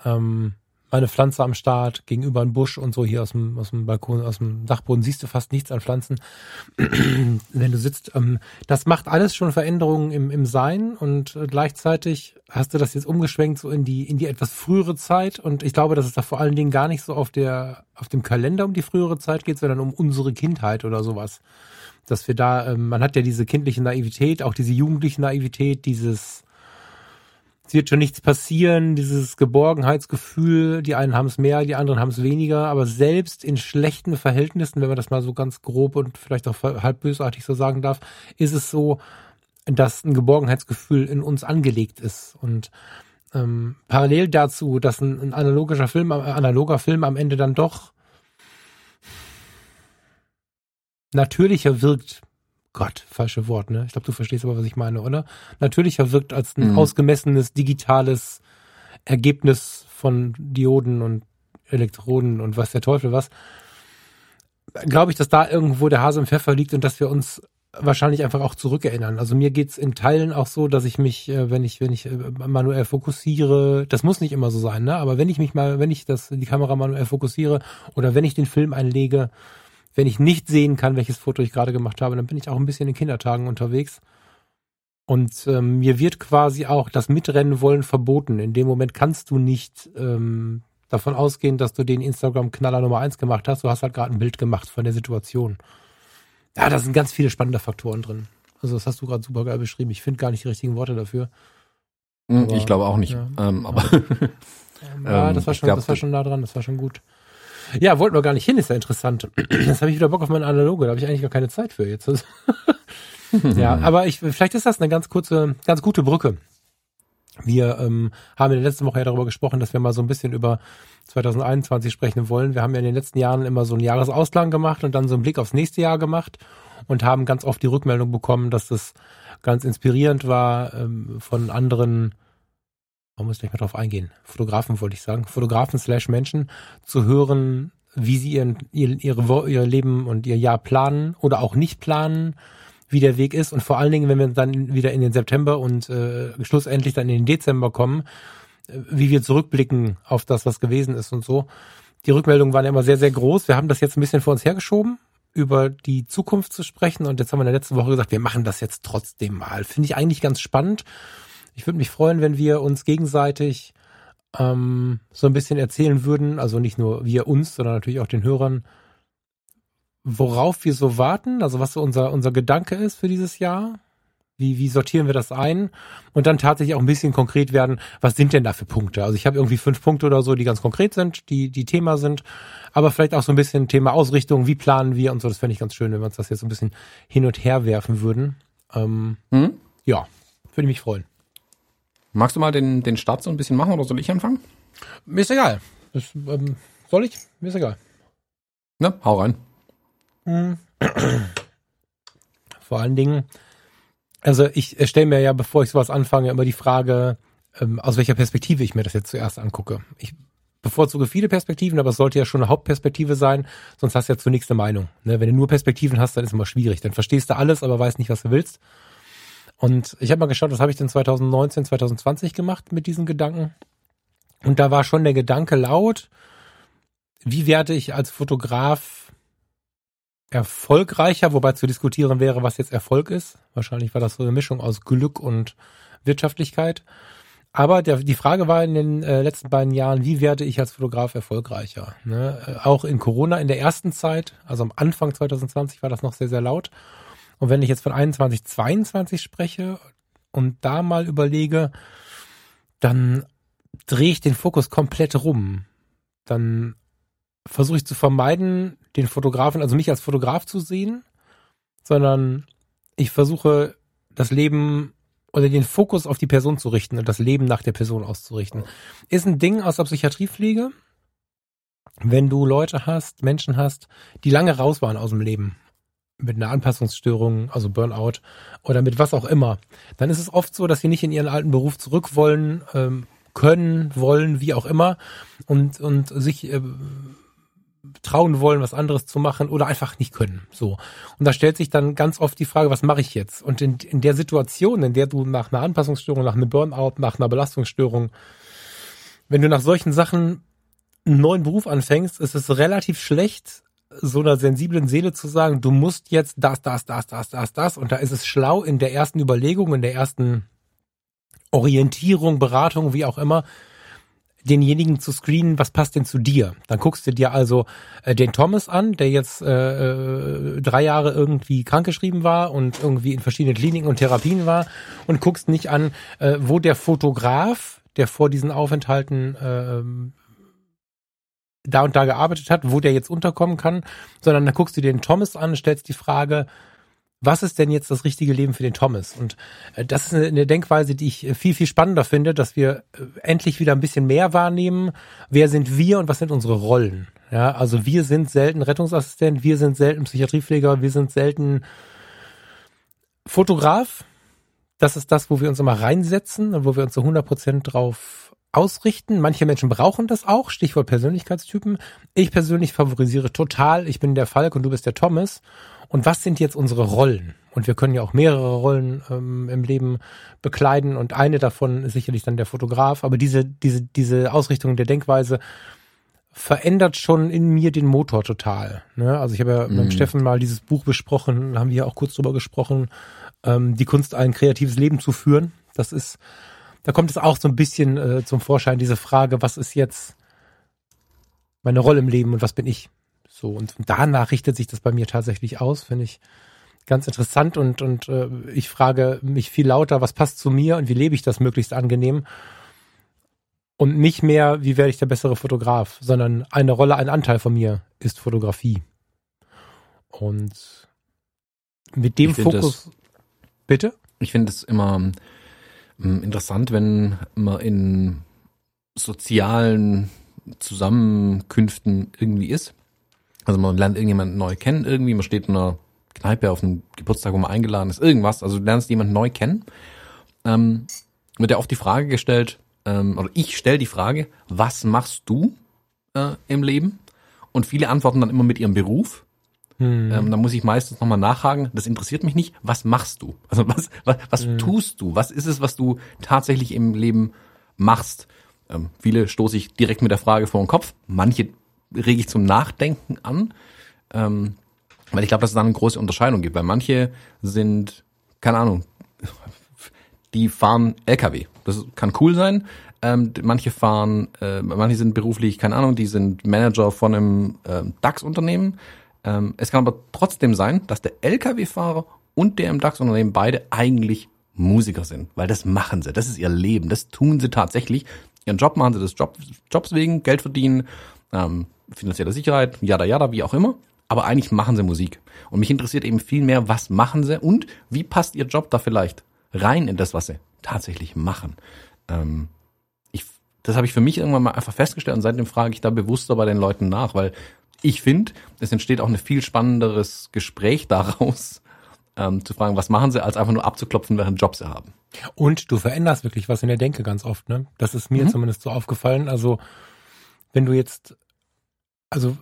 ähm, meine Pflanze am Start, gegenüber ein Busch und so hier aus dem, aus dem Balkon, aus dem Dachboden siehst du fast nichts an Pflanzen. Wenn du sitzt, ähm, das macht alles schon Veränderungen im, im Sein und äh, gleichzeitig hast du das jetzt umgeschwenkt so in die, in die etwas frühere Zeit und ich glaube, dass es da vor allen Dingen gar nicht so auf der, auf dem Kalender um die frühere Zeit geht, sondern um unsere Kindheit oder sowas. Dass wir da, ähm, man hat ja diese kindliche Naivität, auch diese jugendliche Naivität, dieses, es wird schon nichts passieren, dieses Geborgenheitsgefühl, die einen haben es mehr, die anderen haben es weniger, aber selbst in schlechten Verhältnissen, wenn man das mal so ganz grob und vielleicht auch halb bösartig so sagen darf, ist es so, dass ein Geborgenheitsgefühl in uns angelegt ist. Und ähm, parallel dazu, dass ein, ein analogischer Film, äh, analoger Film am Ende dann doch natürlicher wirkt Gott, falsche Wort, ne? Ich glaube, du verstehst aber, was ich meine, oder? Natürlicher wirkt als ein mhm. ausgemessenes digitales Ergebnis von Dioden und Elektroden und was der Teufel was. Glaube ich, dass da irgendwo der Hase im Pfeffer liegt und dass wir uns wahrscheinlich einfach auch zurückerinnern. Also mir geht's in Teilen auch so, dass ich mich, äh, wenn ich, wenn ich äh, manuell fokussiere, das muss nicht immer so sein, ne? Aber wenn ich mich mal, wenn ich das, die Kamera manuell fokussiere oder wenn ich den Film einlege, wenn ich nicht sehen kann, welches Foto ich gerade gemacht habe, dann bin ich auch ein bisschen in Kindertagen unterwegs. Und ähm, mir wird quasi auch das Mitrennen wollen verboten. In dem Moment kannst du nicht ähm, davon ausgehen, dass du den Instagram-Knaller Nummer eins gemacht hast. Du hast halt gerade ein Bild gemacht von der Situation. Ja, da sind ganz viele spannende Faktoren drin. Also das hast du gerade super geil beschrieben. Ich finde gar nicht die richtigen Worte dafür. Hm, aber, ich glaube auch nicht. Ja, ähm, aber ja, das war schon, glaub, das war schon nah dran. Das war schon gut. Ja, wollten wir gar nicht hin, ist ja interessant. Jetzt habe ich wieder Bock auf meine Analoge, da habe ich eigentlich gar keine Zeit für jetzt. ja, aber ich, vielleicht ist das eine ganz kurze, ganz gute Brücke. Wir ähm, haben in der letzten Woche ja darüber gesprochen, dass wir mal so ein bisschen über 2021 sprechen wollen. Wir haben ja in den letzten Jahren immer so einen Jahresausklang gemacht und dann so einen Blick aufs nächste Jahr gemacht und haben ganz oft die Rückmeldung bekommen, dass das ganz inspirierend war ähm, von anderen man muss gleich mal drauf eingehen, Fotografen wollte ich sagen, Fotografen slash Menschen zu hören, wie sie ihren, ihr, ihre, ihr Leben und ihr Jahr planen oder auch nicht planen, wie der Weg ist und vor allen Dingen, wenn wir dann wieder in den September und äh, schlussendlich dann in den Dezember kommen, äh, wie wir zurückblicken auf das, was gewesen ist und so. Die Rückmeldungen waren immer sehr, sehr groß. Wir haben das jetzt ein bisschen vor uns hergeschoben, über die Zukunft zu sprechen und jetzt haben wir in der letzten Woche gesagt, wir machen das jetzt trotzdem mal. Finde ich eigentlich ganz spannend ich würde mich freuen, wenn wir uns gegenseitig ähm, so ein bisschen erzählen würden, also nicht nur wir uns, sondern natürlich auch den Hörern, worauf wir so warten, also was so unser, unser Gedanke ist für dieses Jahr. Wie, wie sortieren wir das ein? Und dann tatsächlich auch ein bisschen konkret werden, was sind denn da für Punkte? Also ich habe irgendwie fünf Punkte oder so, die ganz konkret sind, die, die Thema sind, aber vielleicht auch so ein bisschen Thema Ausrichtung, wie planen wir und so. Das fände ich ganz schön, wenn wir uns das jetzt so ein bisschen hin und her werfen würden. Ähm, mhm. Ja, würde mich freuen. Magst du mal den, den Start so ein bisschen machen oder soll ich anfangen? Mir ist egal. Das, ähm, soll ich? Mir ist egal. Na, hau rein. Hm. Vor allen Dingen, also ich stelle mir ja, bevor ich sowas anfange, immer die Frage, ähm, aus welcher Perspektive ich mir das jetzt zuerst angucke. Ich bevorzuge viele Perspektiven, aber es sollte ja schon eine Hauptperspektive sein, sonst hast du ja zunächst eine Meinung. Ne? Wenn du nur Perspektiven hast, dann ist es immer schwierig. Dann verstehst du alles, aber weißt nicht, was du willst. Und ich habe mal geschaut, was habe ich denn 2019, 2020 gemacht mit diesen Gedanken. Und da war schon der Gedanke laut, wie werde ich als Fotograf erfolgreicher, wobei zu diskutieren wäre, was jetzt Erfolg ist. Wahrscheinlich war das so eine Mischung aus Glück und Wirtschaftlichkeit. Aber der, die Frage war in den äh, letzten beiden Jahren, wie werde ich als Fotograf erfolgreicher? Ne? Äh, auch in Corona in der ersten Zeit, also am Anfang 2020 war das noch sehr, sehr laut. Und wenn ich jetzt von 21, 22 spreche und da mal überlege, dann drehe ich den Fokus komplett rum. Dann versuche ich zu vermeiden, den Fotografen, also mich als Fotograf zu sehen, sondern ich versuche das Leben oder den Fokus auf die Person zu richten und das Leben nach der Person auszurichten. Ist ein Ding aus der Psychiatriepflege, wenn du Leute hast, Menschen hast, die lange raus waren aus dem Leben mit einer Anpassungsstörung, also Burnout oder mit was auch immer, dann ist es oft so, dass sie nicht in ihren alten Beruf zurück wollen, ähm, können, wollen, wie auch immer und, und sich äh, trauen wollen, was anderes zu machen oder einfach nicht können. So. Und da stellt sich dann ganz oft die Frage, was mache ich jetzt? Und in, in der Situation, in der du nach einer Anpassungsstörung, nach einem Burnout, nach einer Belastungsstörung, wenn du nach solchen Sachen einen neuen Beruf anfängst, ist es relativ schlecht, so einer sensiblen Seele zu sagen, du musst jetzt das, das, das, das, das, das. Und da ist es schlau, in der ersten Überlegung, in der ersten Orientierung, Beratung, wie auch immer, denjenigen zu screenen, was passt denn zu dir? Dann guckst du dir also äh, den Thomas an, der jetzt äh, äh, drei Jahre irgendwie krankgeschrieben war und irgendwie in verschiedenen Kliniken und Therapien war und guckst nicht an, äh, wo der Fotograf, der vor diesen Aufenthalten äh, da und da gearbeitet hat, wo der jetzt unterkommen kann, sondern dann guckst du dir den Thomas an, stellst die Frage, was ist denn jetzt das richtige Leben für den Thomas? Und äh, das ist eine, Denkweise, die ich äh, viel, viel spannender finde, dass wir äh, endlich wieder ein bisschen mehr wahrnehmen. Wer sind wir und was sind unsere Rollen? Ja, also wir sind selten Rettungsassistent, wir sind selten Psychiatriepfleger, wir sind selten Fotograf. Das ist das, wo wir uns immer reinsetzen und wo wir uns zu 100 Prozent drauf ausrichten. Manche Menschen brauchen das auch, Stichwort Persönlichkeitstypen. Ich persönlich favorisiere total, ich bin der Falk und du bist der Thomas. Und was sind jetzt unsere Rollen? Und wir können ja auch mehrere Rollen ähm, im Leben bekleiden und eine davon ist sicherlich dann der Fotograf. Aber diese, diese, diese Ausrichtung der Denkweise verändert schon in mir den Motor total. Ne? Also ich habe ja mhm. mit Steffen mal dieses Buch besprochen, haben wir ja auch kurz drüber gesprochen, ähm, die Kunst, ein kreatives Leben zu führen. Das ist, da kommt es auch so ein bisschen äh, zum Vorschein, diese Frage, was ist jetzt meine Rolle im Leben und was bin ich? So, und danach richtet sich das bei mir tatsächlich aus, finde ich ganz interessant und, und äh, ich frage mich viel lauter, was passt zu mir und wie lebe ich das möglichst angenehm? Und nicht mehr, wie werde ich der bessere Fotograf, sondern eine Rolle, ein Anteil von mir ist Fotografie. Und mit dem Fokus. Das, bitte? Ich finde es immer interessant, wenn man in sozialen Zusammenkünften irgendwie ist also man lernt irgendjemanden neu kennen irgendwie, man steht in einer Kneipe auf einem Geburtstag, wo man eingeladen ist, irgendwas, also du lernst jemanden neu kennen, ähm, wird ja oft die Frage gestellt, ähm, oder ich stelle die Frage, was machst du äh, im Leben? Und viele antworten dann immer mit ihrem Beruf. Hm. Ähm, da muss ich meistens nochmal nachhaken, das interessiert mich nicht, was machst du? Also was, was, was hm. tust du? Was ist es, was du tatsächlich im Leben machst? Ähm, viele stoße ich direkt mit der Frage vor den Kopf, manche rege ich zum Nachdenken an, ähm, weil ich glaube, dass es da eine große Unterscheidung gibt, weil manche sind, keine Ahnung, die fahren LKW. Das kann cool sein. Ähm, manche fahren, äh, manche sind beruflich, keine Ahnung, die sind Manager von einem äh, DAX-Unternehmen. Ähm, es kann aber trotzdem sein, dass der LKW-Fahrer und der im DAX-Unternehmen beide eigentlich Musiker sind, weil das machen sie, das ist ihr Leben, das tun sie tatsächlich. Ihren Job machen sie des Job, Jobs wegen, Geld verdienen, ähm, finanzielle Sicherheit, jada jada, wie auch immer. Aber eigentlich machen sie Musik. Und mich interessiert eben viel mehr, was machen sie und wie passt ihr Job da vielleicht rein in das, was sie tatsächlich machen. Ähm, ich, das habe ich für mich irgendwann mal einfach festgestellt und seitdem frage ich da bewusster bei den Leuten nach, weil ich finde, es entsteht auch ein viel spannenderes Gespräch daraus, ähm, zu fragen, was machen sie, als einfach nur abzuklopfen, welchen Job sie haben. Und du veränderst wirklich was in der Denke ganz oft, ne? Das ist mir mhm. zumindest so aufgefallen. Also wenn du jetzt, also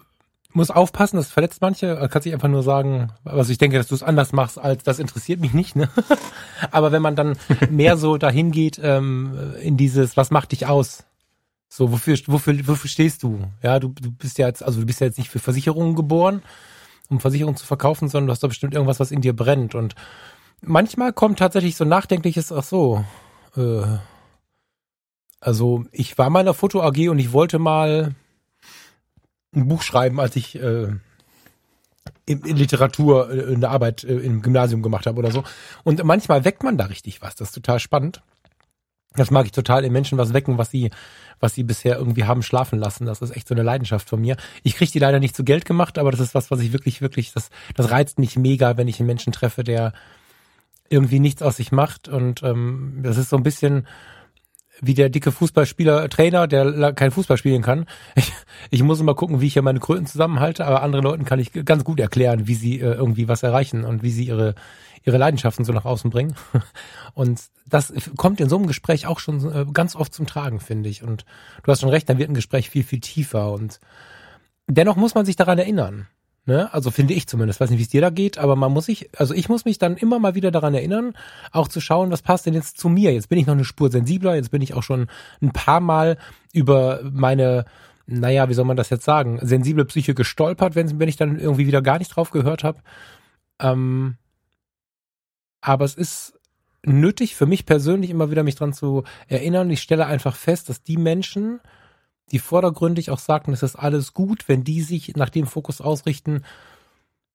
muss aufpassen, das verletzt manche, kannst sich einfach nur sagen, also ich denke, dass du es anders machst, als das interessiert mich nicht, ne? Aber wenn man dann mehr so dahin geht, ähm, in dieses, was macht dich aus? So, wofür, wofür, wofür stehst du? Ja, du, du bist ja jetzt, also du bist ja jetzt nicht für Versicherungen geboren, um Versicherungen zu verkaufen, sondern du hast da bestimmt irgendwas, was in dir brennt. Und manchmal kommt tatsächlich so nachdenkliches, ach so, äh, also ich war mal in der Foto AG und ich wollte mal ein Buch schreiben, als ich äh, in, in Literatur äh, eine Arbeit äh, im Gymnasium gemacht habe oder so. Und manchmal weckt man da richtig was. Das ist total spannend. Das mag ich total in Menschen was wecken, was sie, was sie bisher irgendwie haben schlafen lassen. Das ist echt so eine Leidenschaft von mir. Ich kriege die leider nicht zu Geld gemacht, aber das ist was, was ich wirklich, wirklich, das, das reizt mich mega, wenn ich einen Menschen treffe, der irgendwie nichts aus sich macht. Und ähm, das ist so ein bisschen, wie der dicke Fußballspieler, Trainer, der kein Fußball spielen kann. Ich, ich muss immer gucken, wie ich hier meine Kröten zusammenhalte, aber anderen Leuten kann ich ganz gut erklären, wie sie äh, irgendwie was erreichen und wie sie ihre, ihre Leidenschaften so nach außen bringen. Und das kommt in so einem Gespräch auch schon äh, ganz oft zum Tragen, finde ich. Und du hast schon recht, dann wird ein Gespräch viel, viel tiefer und dennoch muss man sich daran erinnern. Ne? Also finde ich zumindest. Weiß nicht, wie es dir da geht, aber man muss sich, also ich muss mich dann immer mal wieder daran erinnern, auch zu schauen, was passt denn jetzt zu mir. Jetzt bin ich noch eine Spur sensibler, jetzt bin ich auch schon ein paar Mal über meine naja, wie soll man das jetzt sagen, sensible Psyche gestolpert, wenn, wenn ich dann irgendwie wieder gar nicht drauf gehört habe. Ähm, aber es ist nötig für mich persönlich immer wieder mich dran zu erinnern. Ich stelle einfach fest, dass die Menschen, die vordergründig auch sagten, es ist alles gut, wenn die sich nach dem Fokus ausrichten,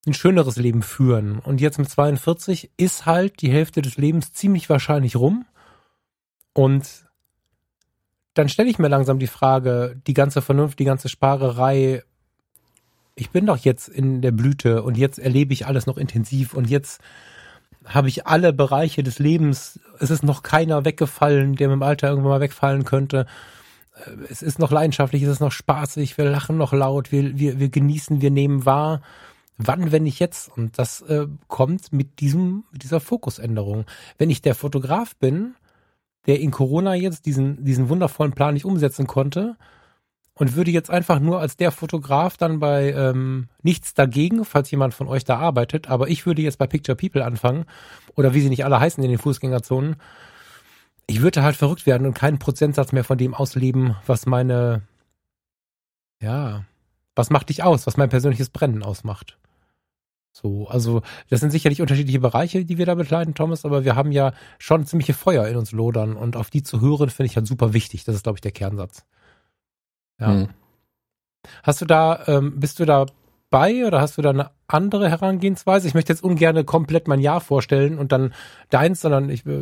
ein schöneres Leben führen. Und jetzt mit 42 ist halt die Hälfte des Lebens ziemlich wahrscheinlich rum. Und dann stelle ich mir langsam die Frage, die ganze Vernunft, die ganze Sparerei, ich bin doch jetzt in der Blüte und jetzt erlebe ich alles noch intensiv und jetzt habe ich alle Bereiche des Lebens, es ist noch keiner weggefallen, der mit dem Alter irgendwann mal wegfallen könnte. Es ist noch leidenschaftlich, es ist noch spaßig, wir lachen noch laut, wir, wir, wir genießen, wir nehmen wahr. Wann, wenn nicht jetzt? Und das äh, kommt mit diesem, mit dieser Fokusänderung. Wenn ich der Fotograf bin, der in Corona jetzt diesen, diesen wundervollen Plan nicht umsetzen konnte und würde jetzt einfach nur als der Fotograf dann bei ähm, nichts dagegen, falls jemand von euch da arbeitet, aber ich würde jetzt bei Picture People anfangen oder wie sie nicht alle heißen in den Fußgängerzonen. Ich würde halt verrückt werden und keinen Prozentsatz mehr von dem ausleben, was meine, ja, was macht dich aus, was mein persönliches Brennen ausmacht. So, also das sind sicherlich unterschiedliche Bereiche, die wir da begleiten, Thomas, aber wir haben ja schon ziemliche Feuer in uns lodern und auf die zu hören, finde ich halt super wichtig. Das ist, glaube ich, der Kernsatz. Ja. Hm. Hast du da, ähm, bist du da bei oder hast du da eine andere Herangehensweise? Ich möchte jetzt ungern komplett mein Jahr vorstellen und dann deins, sondern ich, äh,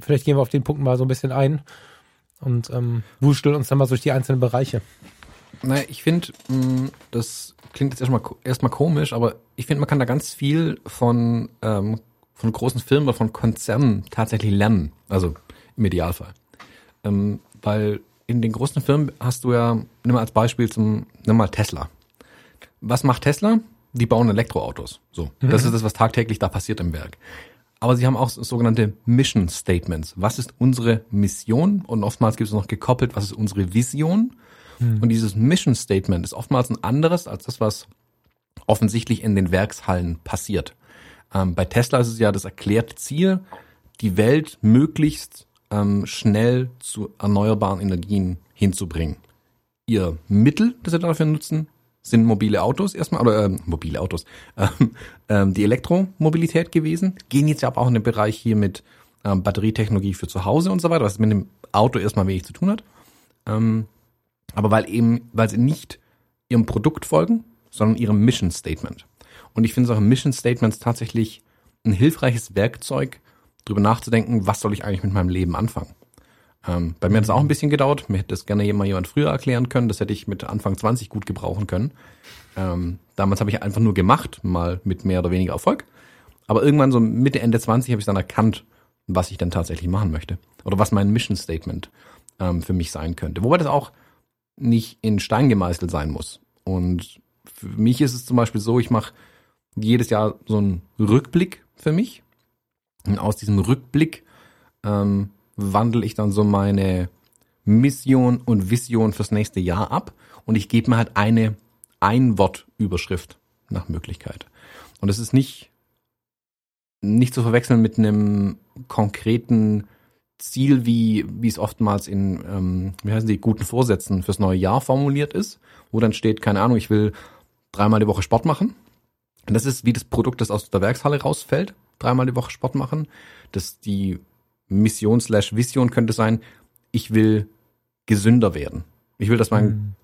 vielleicht gehen wir auf den Punkt mal so ein bisschen ein und ähm, wursteln uns dann mal durch die einzelnen Bereiche. Naja, ich finde, mm, das klingt jetzt erstmal erstmal komisch, aber ich finde, man kann da ganz viel von ähm, von großen Firmen oder von Konzernen tatsächlich lernen. Also im Idealfall, ähm, weil in den großen Firmen hast du ja, nimm mal als Beispiel zum, nimm mal Tesla. Was macht Tesla? Die bauen Elektroautos. So, mhm. das ist das, was tagtäglich da passiert im Werk. Aber sie haben auch sogenannte Mission Statements. Was ist unsere Mission? Und oftmals gibt es noch gekoppelt, was ist unsere Vision? Mhm. Und dieses Mission Statement ist oftmals ein anderes als das, was offensichtlich in den Werkshallen passiert. Ähm, bei Tesla ist es ja das erklärte Ziel, die Welt möglichst ähm, schnell zu erneuerbaren Energien hinzubringen. Ihr Mittel, das sie dafür nutzen, sind mobile Autos erstmal, oder äh, mobile Autos, ähm, ähm, die Elektromobilität gewesen, gehen jetzt aber auch in den Bereich hier mit ähm, Batterietechnologie für zu Hause und so weiter, was mit dem Auto erstmal wenig zu tun hat. Ähm, aber weil eben, weil sie nicht ihrem Produkt folgen, sondern ihrem Mission Statement. Und ich finde solche Mission Statements tatsächlich ein hilfreiches Werkzeug, darüber nachzudenken, was soll ich eigentlich mit meinem Leben anfangen. Ähm, bei mir hat es auch ein bisschen gedauert. Mir hätte das gerne mal jemand früher erklären können. Das hätte ich mit Anfang 20 gut gebrauchen können. Ähm, damals habe ich einfach nur gemacht, mal mit mehr oder weniger Erfolg. Aber irgendwann so Mitte, Ende 20 habe ich dann erkannt, was ich dann tatsächlich machen möchte. Oder was mein Mission Statement ähm, für mich sein könnte. Wobei das auch nicht in Stein gemeißelt sein muss. Und für mich ist es zum Beispiel so, ich mache jedes Jahr so einen Rückblick für mich. Und aus diesem Rückblick ähm, wandle ich dann so meine Mission und Vision fürs nächste Jahr ab und ich gebe mir halt eine Ein-Wort-Überschrift nach Möglichkeit. Und es ist nicht, nicht zu verwechseln mit einem konkreten Ziel, wie, wie es oftmals in, ähm, wie heißen die, guten Vorsätzen fürs neue Jahr formuliert ist, wo dann steht, keine Ahnung, ich will dreimal die Woche Sport machen. Und das ist wie das Produkt, das aus der Werkshalle rausfällt, dreimal die Woche Sport machen. Das die Mission slash Vision könnte sein, ich will gesünder werden. Ich will, dass mein, mhm.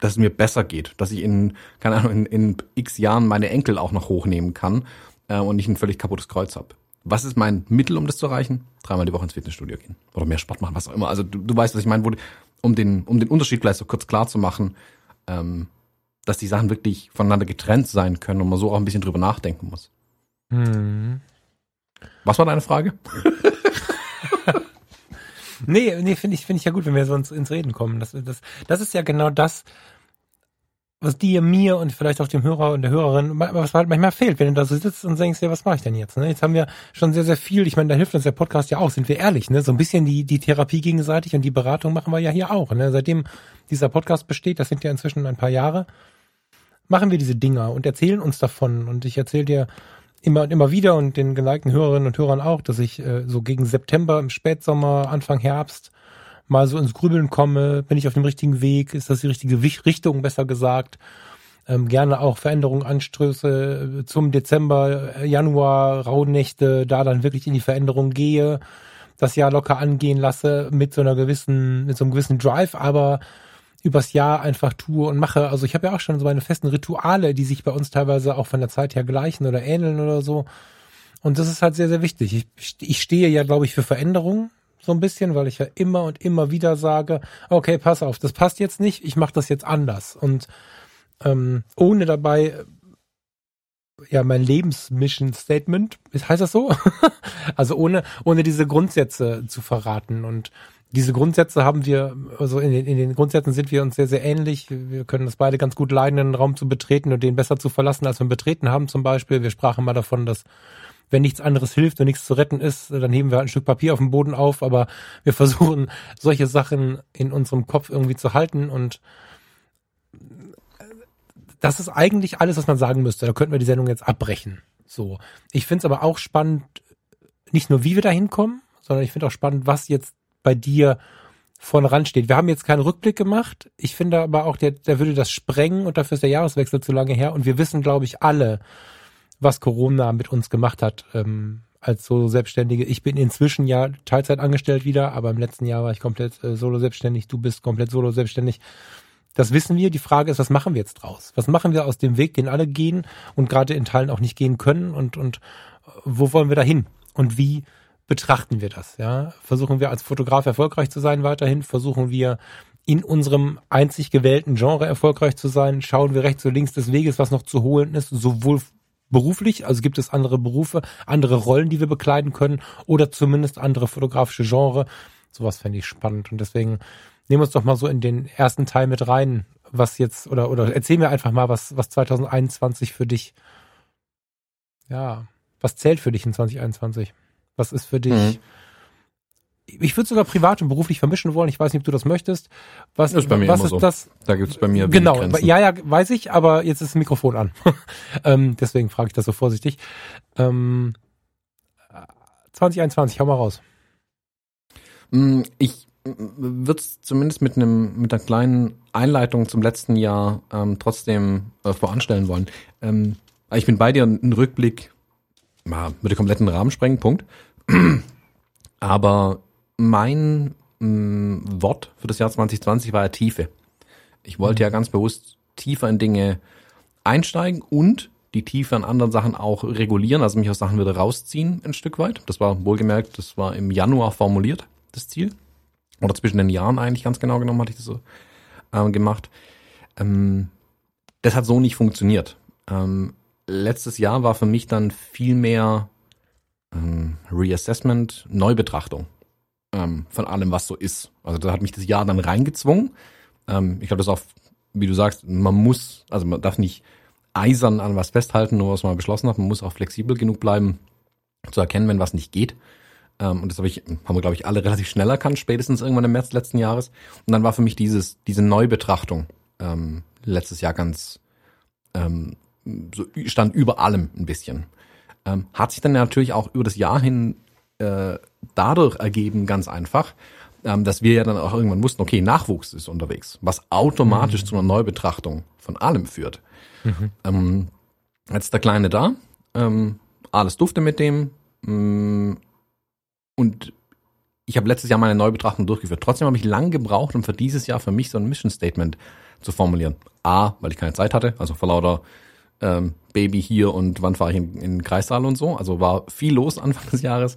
dass es mir besser geht, dass ich in, keine Ahnung, in, in x Jahren meine Enkel auch noch hochnehmen kann äh, und nicht ein völlig kaputtes Kreuz habe was ist mein Mittel, um das zu erreichen? Dreimal die Woche ins Fitnessstudio gehen. Oder mehr Sport machen, was auch immer. Also du, du weißt, was ich meine, wo, um den, um den Unterschied gleich so kurz klar zu machen, ähm, dass die Sachen wirklich voneinander getrennt sein können und man so auch ein bisschen drüber nachdenken muss. Hm. Was war deine Frage? nee, nee, finde ich, finde ich ja gut, wenn wir so ins, ins Reden kommen. Das, das, das ist ja genau das, was dir, mir und vielleicht auch dem Hörer und der Hörerin, was halt manchmal fehlt, wenn du da so sitzt und denkst, ja, was mache ich denn jetzt? Ne? Jetzt haben wir schon sehr, sehr viel, ich meine, da hilft uns der Podcast ja auch, sind wir ehrlich, ne? So ein bisschen die, die Therapie gegenseitig und die Beratung machen wir ja hier auch. Ne? Seitdem dieser Podcast besteht, das sind ja inzwischen ein paar Jahre, machen wir diese Dinger und erzählen uns davon. Und ich erzähle dir immer und immer wieder und den geneigten Hörerinnen und Hörern auch, dass ich äh, so gegen September, im Spätsommer, Anfang Herbst mal so ins Grübeln komme, bin ich auf dem richtigen Weg, ist das die richtige Richtung, besser gesagt. Ähm, gerne auch Veränderungen anstöße zum Dezember, Januar, Rauhnächte, da dann wirklich in die Veränderung gehe, das Jahr locker angehen lasse mit so einer gewissen, mit so einem gewissen Drive, aber übers Jahr einfach tue und mache. Also ich habe ja auch schon so meine festen Rituale, die sich bei uns teilweise auch von der Zeit her gleichen oder ähneln oder so. Und das ist halt sehr, sehr wichtig. Ich, ich stehe ja, glaube ich, für Veränderungen so ein bisschen, weil ich ja immer und immer wieder sage, okay, pass auf, das passt jetzt nicht, ich mache das jetzt anders. Und ähm, ohne dabei ja mein Lebensmission Statement, heißt das so? also ohne ohne diese Grundsätze zu verraten und diese Grundsätze haben wir, also in den, in den Grundsätzen sind wir uns sehr, sehr ähnlich. Wir können das beide ganz gut leiden, einen Raum zu betreten und den besser zu verlassen, als wir ihn betreten haben zum Beispiel. Wir sprachen mal davon, dass wenn nichts anderes hilft, wenn nichts zu retten ist, dann heben wir halt ein Stück Papier auf dem Boden auf, aber wir versuchen solche Sachen in unserem Kopf irgendwie zu halten und das ist eigentlich alles, was man sagen müsste. Da könnten wir die Sendung jetzt abbrechen. So. Ich finde es aber auch spannend, nicht nur wie wir da hinkommen, sondern ich finde auch spannend, was jetzt bei dir vorn ran steht. Wir haben jetzt keinen Rückblick gemacht. Ich finde aber auch, der, der würde das sprengen und dafür ist der Jahreswechsel zu lange her. Und wir wissen, glaube ich, alle, was Corona mit uns gemacht hat ähm, als Solo-Selbstständige. Ich bin inzwischen ja Teilzeit angestellt wieder, aber im letzten Jahr war ich komplett äh, Solo-Selbstständig. Du bist komplett Solo-Selbstständig. Das wissen wir. Die Frage ist, was machen wir jetzt draus? Was machen wir aus dem Weg, den alle gehen und gerade in Teilen auch nicht gehen können? Und, und äh, wo wollen wir da hin? Und wie betrachten wir das? Ja, versuchen wir als Fotograf erfolgreich zu sein weiterhin? Versuchen wir in unserem einzig gewählten Genre erfolgreich zu sein? Schauen wir rechts und links des Weges, was noch zu holen ist, sowohl beruflich, also gibt es andere Berufe, andere Rollen, die wir bekleiden können oder zumindest andere fotografische Genre. Sowas fände ich spannend und deswegen nehmen wir uns doch mal so in den ersten Teil mit rein, was jetzt oder oder erzähl mir einfach mal, was was 2021 für dich ja, was zählt für dich in 2021? Was ist für dich? Mhm. Ich würde sogar privat und beruflich vermischen wollen. Ich weiß nicht, ob du das möchtest. Was, ist bei mir was ist so. das? Da gibt es bei mir genau. Ja, ja, weiß ich. Aber jetzt ist das Mikrofon an. ähm, deswegen frage ich das so vorsichtig. Ähm, 2021, hau mal raus. Mm, ich würde es zumindest mit einem mit einer kleinen Einleitung zum letzten Jahr ähm, trotzdem äh, voranstellen wollen. Ähm, ich bin bei dir, ein Rückblick ja, würde kompletten Rahmen sprengen, Punkt. Aber mein mh, mm, Wort für das Jahr 2020 war ja Tiefe. Ich wollte mhm. ja ganz bewusst tiefer in Dinge einsteigen und die Tiefe an anderen Sachen auch regulieren, also mich aus Sachen wieder rausziehen ein Stück weit. Das war wohlgemerkt, das war im Januar formuliert, das Ziel. Oder zwischen den Jahren eigentlich ganz genau genommen hatte ich das so äh, gemacht. Ähm, das hat so nicht funktioniert. Ähm, letztes Jahr war für mich dann viel mehr ähm, Reassessment, Neubetrachtung ähm, von allem, was so ist. Also da hat mich das Jahr dann reingezwungen. Ähm, ich glaube, das auch, wie du sagst, man muss, also man darf nicht eisern an was festhalten, nur was man beschlossen hat. Man muss auch flexibel genug bleiben, zu erkennen, wenn was nicht geht. Ähm, und das habe ich, haben wir, glaube ich, alle relativ schnell erkannt, spätestens irgendwann im März letzten Jahres. Und dann war für mich dieses, diese Neubetrachtung ähm, letztes Jahr ganz ähm, so stand über allem ein bisschen. Ähm, hat sich dann natürlich auch über das Jahr hin äh, dadurch ergeben, ganz einfach, ähm, dass wir ja dann auch irgendwann wussten, okay, Nachwuchs ist unterwegs, was automatisch mhm. zu einer Neubetrachtung von allem führt. Mhm. Ähm, jetzt ist der Kleine da, ähm, alles dufte mit dem ähm, und ich habe letztes Jahr meine Neubetrachtung durchgeführt. Trotzdem habe ich lang gebraucht, um für dieses Jahr für mich so ein Mission Statement zu formulieren. A, weil ich keine Zeit hatte, also vor lauter ähm, Baby hier und wann fahre ich in, in den Kreissaal und so. Also war viel los Anfang des Jahres.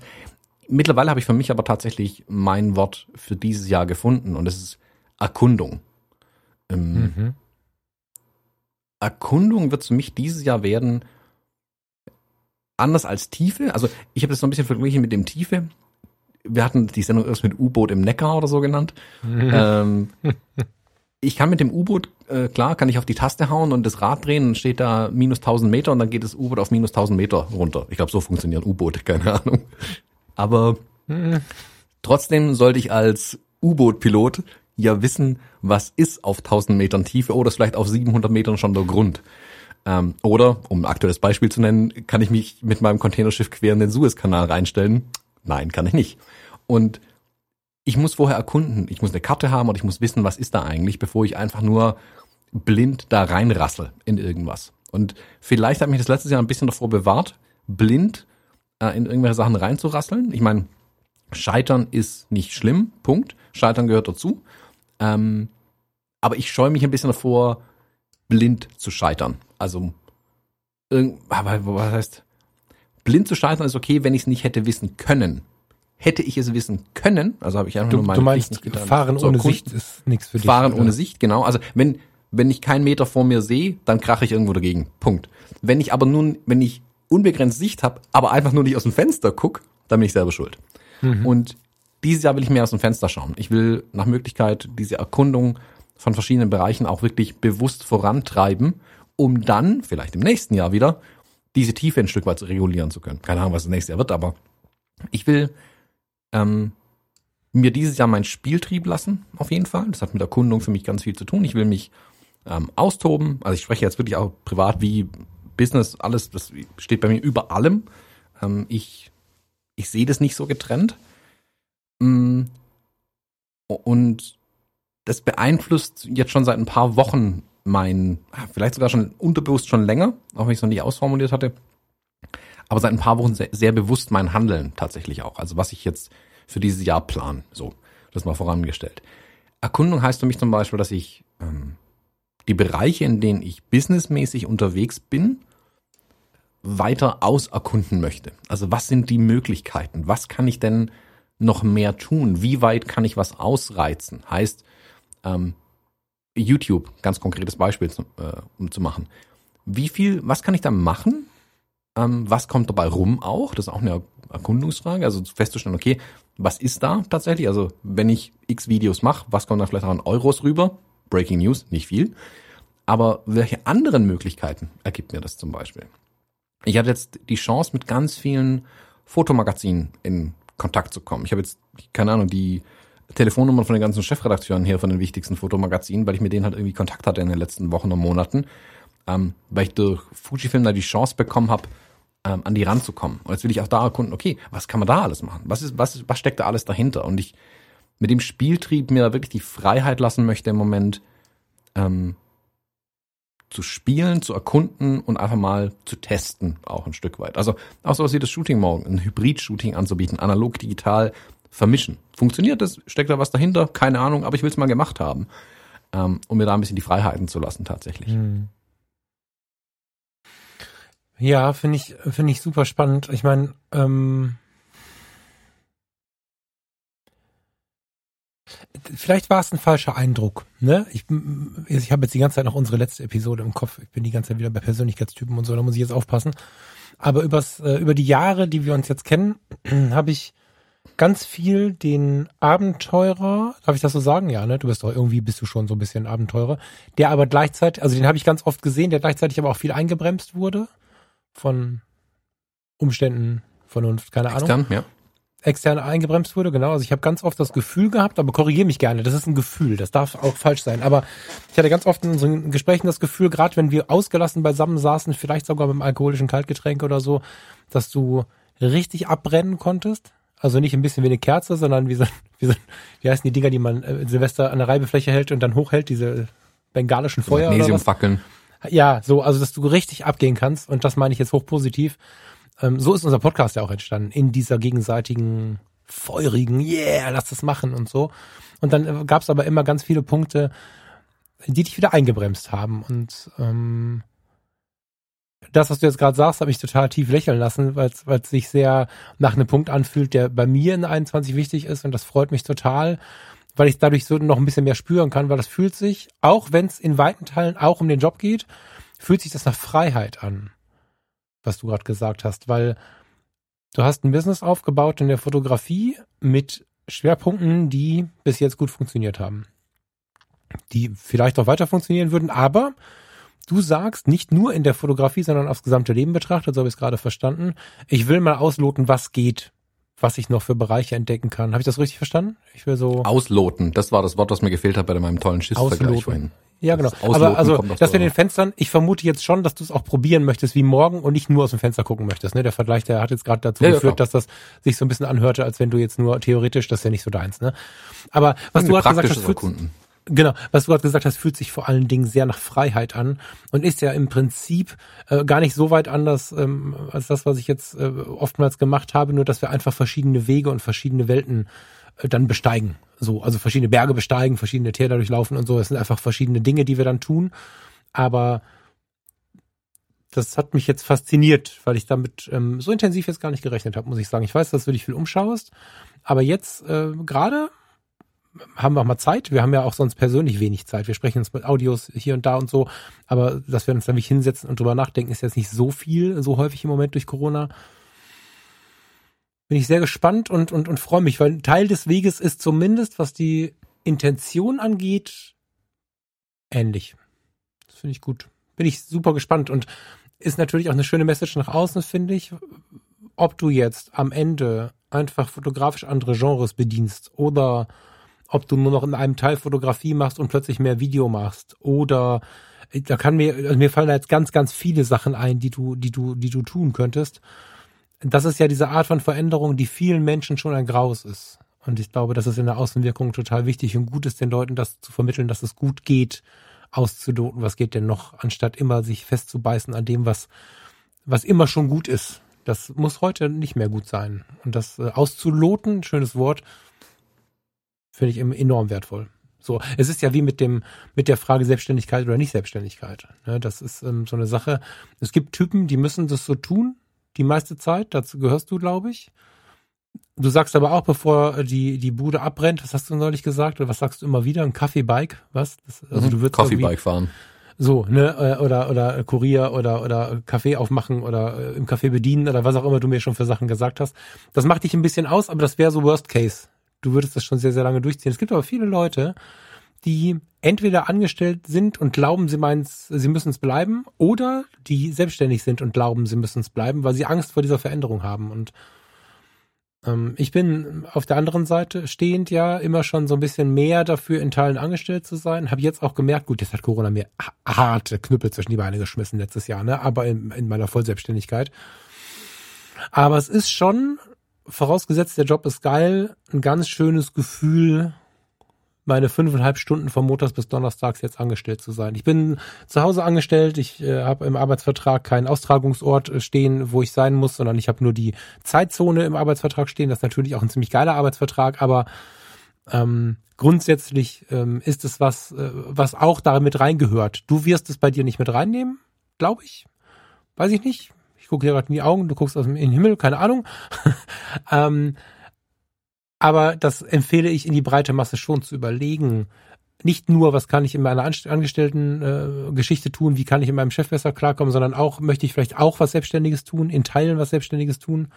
Mittlerweile habe ich für mich aber tatsächlich mein Wort für dieses Jahr gefunden und es ist Erkundung. Ähm, mhm. Erkundung wird für mich dieses Jahr werden anders als Tiefe. Also ich habe das so ein bisschen verglichen mit dem Tiefe. Wir hatten die Sendung erst mit U-Boot im Neckar oder so genannt. Mhm. Ähm, ich kann mit dem U-Boot, äh, klar, kann ich auf die Taste hauen und das Rad drehen und steht da minus 1000 Meter und dann geht das U-Boot auf minus 1000 Meter runter. Ich glaube, so funktionieren U-Boote, keine Ahnung. Aber mhm. trotzdem sollte ich als U-Boot-Pilot ja wissen, was ist auf 1000 Metern Tiefe oder ist vielleicht auf 700 Metern schon der Grund. Ähm, oder, um ein aktuelles Beispiel zu nennen, kann ich mich mit meinem Containerschiff quer in den Suezkanal reinstellen? Nein, kann ich nicht. Und ich muss vorher erkunden, ich muss eine Karte haben und ich muss wissen, was ist da eigentlich, bevor ich einfach nur blind da reinrassel in irgendwas. Und vielleicht hat mich das letztes Jahr ein bisschen davor bewahrt, blind äh, in irgendwelche Sachen reinzurasseln. Ich meine, Scheitern ist nicht schlimm, Punkt. Scheitern gehört dazu. Ähm, aber ich scheue mich ein bisschen davor, blind zu scheitern. Also, aber was heißt, blind zu scheitern ist okay, wenn ich es nicht hätte wissen können. Hätte ich es wissen können, also habe ich einfach du, nur meine Du meinst, Fahren so, ohne Sicht ist nichts für dich. Fahren oder? ohne Sicht, genau. Also wenn wenn ich keinen Meter vor mir sehe, dann krache ich irgendwo dagegen. Punkt. Wenn ich aber nun, wenn ich unbegrenzt Sicht habe, aber einfach nur nicht aus dem Fenster guck, dann bin ich selber schuld. Mhm. Und dieses Jahr will ich mehr aus dem Fenster schauen. Ich will nach Möglichkeit diese Erkundung von verschiedenen Bereichen auch wirklich bewusst vorantreiben, um dann, vielleicht im nächsten Jahr wieder, diese Tiefe ein Stück weit regulieren zu können. Keine Ahnung, was das nächste Jahr wird, aber ich will ähm, mir dieses Jahr meinen Spieltrieb lassen, auf jeden Fall. Das hat mit Erkundung für mich ganz viel zu tun. Ich will mich ähm, austoben. Also ich spreche jetzt wirklich auch privat wie Business, alles, das steht bei mir über allem. Ähm, ich, ich sehe das nicht so getrennt. Mm, und das beeinflusst jetzt schon seit ein paar Wochen mein, vielleicht sogar schon unterbewusst schon länger, auch wenn ich es noch nicht ausformuliert hatte, aber seit ein paar Wochen sehr, sehr bewusst mein Handeln tatsächlich auch. Also was ich jetzt für dieses Jahr plan. So, das mal vorangestellt. Erkundung heißt für mich zum Beispiel, dass ich ähm, die Bereiche, in denen ich businessmäßig unterwegs bin, weiter auserkunden möchte. Also was sind die Möglichkeiten? Was kann ich denn noch mehr tun? Wie weit kann ich was ausreizen? Heißt, ähm, YouTube, ganz konkretes Beispiel zu, äh, um zu machen. Wie viel, was kann ich da machen? Ähm, was kommt dabei rum auch? Das ist auch eine Erkundungsfrage. Also festzustellen, okay, was ist da tatsächlich? Also wenn ich x Videos mache, was kommt da vielleicht auch an Euros rüber? Breaking News, nicht viel. Aber welche anderen Möglichkeiten ergibt mir das zum Beispiel? Ich hatte jetzt die Chance, mit ganz vielen Fotomagazinen in Kontakt zu kommen. Ich habe jetzt, keine Ahnung, die Telefonnummern von den ganzen Chefredakteuren hier von den wichtigsten Fotomagazinen, weil ich mit denen halt irgendwie Kontakt hatte in den letzten Wochen und Monaten, ähm, weil ich durch Fujifilm da die Chance bekommen habe, ähm, an die ranzukommen. Und jetzt will ich auch da erkunden, okay, was kann man da alles machen? Was ist, was, was steckt da alles dahinter? Und ich mit dem Spieltrieb mir da wirklich die Freiheit lassen möchte im Moment, ähm, zu spielen, zu erkunden und einfach mal zu testen, auch ein Stück weit. Also auch sowas wie das Shooting morgen, ein Hybrid-Shooting anzubieten, analog, digital vermischen. Funktioniert das? Steckt da was dahinter? Keine Ahnung, aber ich will es mal gemacht haben, ähm, um mir da ein bisschen die Freiheiten zu lassen tatsächlich. Hm. Ja, finde ich, finde ich super spannend. Ich meine, ähm, vielleicht war es ein falscher Eindruck. Ne? Ich, ich habe jetzt die ganze Zeit noch unsere letzte Episode im Kopf. Ich bin die ganze Zeit wieder bei Persönlichkeitstypen und so, da muss ich jetzt aufpassen. Aber übers, äh, über die Jahre, die wir uns jetzt kennen, habe ich ganz viel den Abenteurer, darf ich das so sagen? Ja, ne? Du bist doch irgendwie bist du schon so ein bisschen Abenteurer, der aber gleichzeitig, also den habe ich ganz oft gesehen, der gleichzeitig aber auch viel eingebremst wurde von Umständen, Vernunft, keine Ahnung. Extern, ja extern eingebremst wurde, genau. Also ich habe ganz oft das Gefühl gehabt, aber korrigiere mich gerne, das ist ein Gefühl, das darf auch falsch sein. Aber ich hatte ganz oft in unseren Gesprächen das Gefühl, gerade wenn wir ausgelassen beisammen saßen, vielleicht sogar mit einem alkoholischen Kaltgetränk oder so, dass du richtig abbrennen konntest. Also nicht ein bisschen wie eine Kerze, sondern wie so, wie so wie heißen die Dinger, die man äh, Silvester an der Reibefläche hält und dann hochhält, diese bengalischen Feuer. Magnesiumfackeln. Ja, so, also dass du richtig abgehen kannst und das meine ich jetzt hochpositiv. Ähm, so ist unser Podcast ja auch entstanden, in dieser gegenseitigen feurigen, yeah, lass das machen und so. Und dann äh, gab es aber immer ganz viele Punkte, die dich wieder eingebremst haben. Und ähm, das, was du jetzt gerade sagst, habe ich total tief lächeln lassen, weil es sich sehr nach einem Punkt anfühlt, der bei mir in 21 wichtig ist. Und das freut mich total, weil ich dadurch so noch ein bisschen mehr spüren kann, weil das fühlt sich, auch wenn es in weiten Teilen auch um den Job geht, fühlt sich das nach Freiheit an was du gerade gesagt hast, weil du hast ein Business aufgebaut in der Fotografie mit Schwerpunkten, die bis jetzt gut funktioniert haben. Die vielleicht auch weiter funktionieren würden, aber du sagst nicht nur in der Fotografie, sondern aufs gesamte Leben betrachtet, so habe ich es gerade verstanden. Ich will mal ausloten, was geht, was ich noch für Bereiche entdecken kann. Habe ich das richtig verstanden? Ich will so ausloten. Das war das Wort, was mir gefehlt hat bei meinem tollen Schiffsvergleich vorhin. Ja, genau. Aber also das mit den Fenstern, ich vermute jetzt schon, dass du es auch probieren möchtest wie morgen und nicht nur aus dem Fenster gucken möchtest. Ne? Der Vergleich, der hat jetzt gerade dazu ja, geführt, ja, dass das sich so ein bisschen anhörte, als wenn du jetzt nur theoretisch, das ist ja nicht so deins. Ne? Aber was du gerade gesagt hast, fühlt, genau, was du gerade gesagt hast, fühlt sich vor allen Dingen sehr nach Freiheit an und ist ja im Prinzip äh, gar nicht so weit anders ähm, als das, was ich jetzt äh, oftmals gemacht habe, nur dass wir einfach verschiedene Wege und verschiedene Welten äh, dann besteigen. So, also verschiedene Berge besteigen, verschiedene Täler durchlaufen und so. Es sind einfach verschiedene Dinge, die wir dann tun. Aber das hat mich jetzt fasziniert, weil ich damit ähm, so intensiv jetzt gar nicht gerechnet habe, muss ich sagen. Ich weiß, dass du dich viel umschaust, aber jetzt äh, gerade haben wir auch mal Zeit. Wir haben ja auch sonst persönlich wenig Zeit. Wir sprechen uns mit Audios hier und da und so, aber dass wir uns nämlich hinsetzen und drüber nachdenken, ist jetzt nicht so viel, so häufig im Moment durch Corona bin ich sehr gespannt und, und, und freue mich, weil Teil des Weges ist zumindest, was die Intention angeht, ähnlich. Das finde ich gut. Bin ich super gespannt und ist natürlich auch eine schöne Message nach außen, finde ich. Ob du jetzt am Ende einfach fotografisch andere Genres bedienst oder ob du nur noch in einem Teil Fotografie machst und plötzlich mehr Video machst oder da kann mir, also mir fallen da jetzt ganz, ganz viele Sachen ein, die du, die du, die du tun könntest das ist ja diese Art von Veränderung, die vielen Menschen schon ein Graus ist. Und ich glaube, das ist in der Außenwirkung total wichtig und gut ist, den Leuten das zu vermitteln, dass es gut geht, auszuloten, was geht denn noch, anstatt immer sich festzubeißen an dem, was, was immer schon gut ist. Das muss heute nicht mehr gut sein. Und das äh, auszuloten, schönes Wort, finde ich enorm wertvoll. So, es ist ja wie mit dem, mit der Frage Selbstständigkeit oder nicht Selbstständigkeit. Ne, das ist ähm, so eine Sache. Es gibt Typen, die müssen das so tun, die meiste Zeit. Dazu gehörst du, glaube ich. Du sagst aber auch, bevor die, die Bude abbrennt, was hast du neulich gesagt? Oder was sagst du immer wieder? Ein Kaffeebike? Was? Das, also mhm. du würdest Kaffeebike fahren. So, ne, äh, oder, oder Kurier oder, oder Kaffee aufmachen oder äh, im Kaffee bedienen oder was auch immer du mir schon für Sachen gesagt hast. Das macht dich ein bisschen aus, aber das wäre so Worst Case. Du würdest das schon sehr, sehr lange durchziehen. Es gibt aber viele Leute, die entweder angestellt sind und glauben, sie meinen, sie müssen es bleiben, oder die selbstständig sind und glauben, sie müssen es bleiben, weil sie Angst vor dieser Veränderung haben. Und ähm, ich bin auf der anderen Seite stehend ja immer schon so ein bisschen mehr dafür, in Teilen angestellt zu sein. Habe jetzt auch gemerkt, gut, jetzt hat Corona mir harte Knüppel zwischen die Beine geschmissen letztes Jahr, ne? aber in, in meiner Vollselbstständigkeit. Aber es ist schon, vorausgesetzt der Job ist geil, ein ganz schönes Gefühl, meine fünfeinhalb Stunden von Montags bis Donnerstags jetzt angestellt zu sein. Ich bin zu Hause angestellt, ich äh, habe im Arbeitsvertrag keinen Austragungsort äh, stehen, wo ich sein muss, sondern ich habe nur die Zeitzone im Arbeitsvertrag stehen. Das ist natürlich auch ein ziemlich geiler Arbeitsvertrag, aber ähm, grundsätzlich ähm, ist es was, äh, was auch da mit reingehört. Du wirst es bei dir nicht mit reinnehmen, glaube ich. Weiß ich nicht. Ich gucke dir gerade in die Augen, du guckst aus dem Himmel, keine Ahnung. ähm, aber das empfehle ich in die breite Masse schon zu überlegen. Nicht nur, was kann ich in meiner Angestellten äh, tun, wie kann ich in meinem Chef besser klarkommen, sondern auch, möchte ich vielleicht auch was Selbstständiges tun, in Teilen was Selbstständiges tun.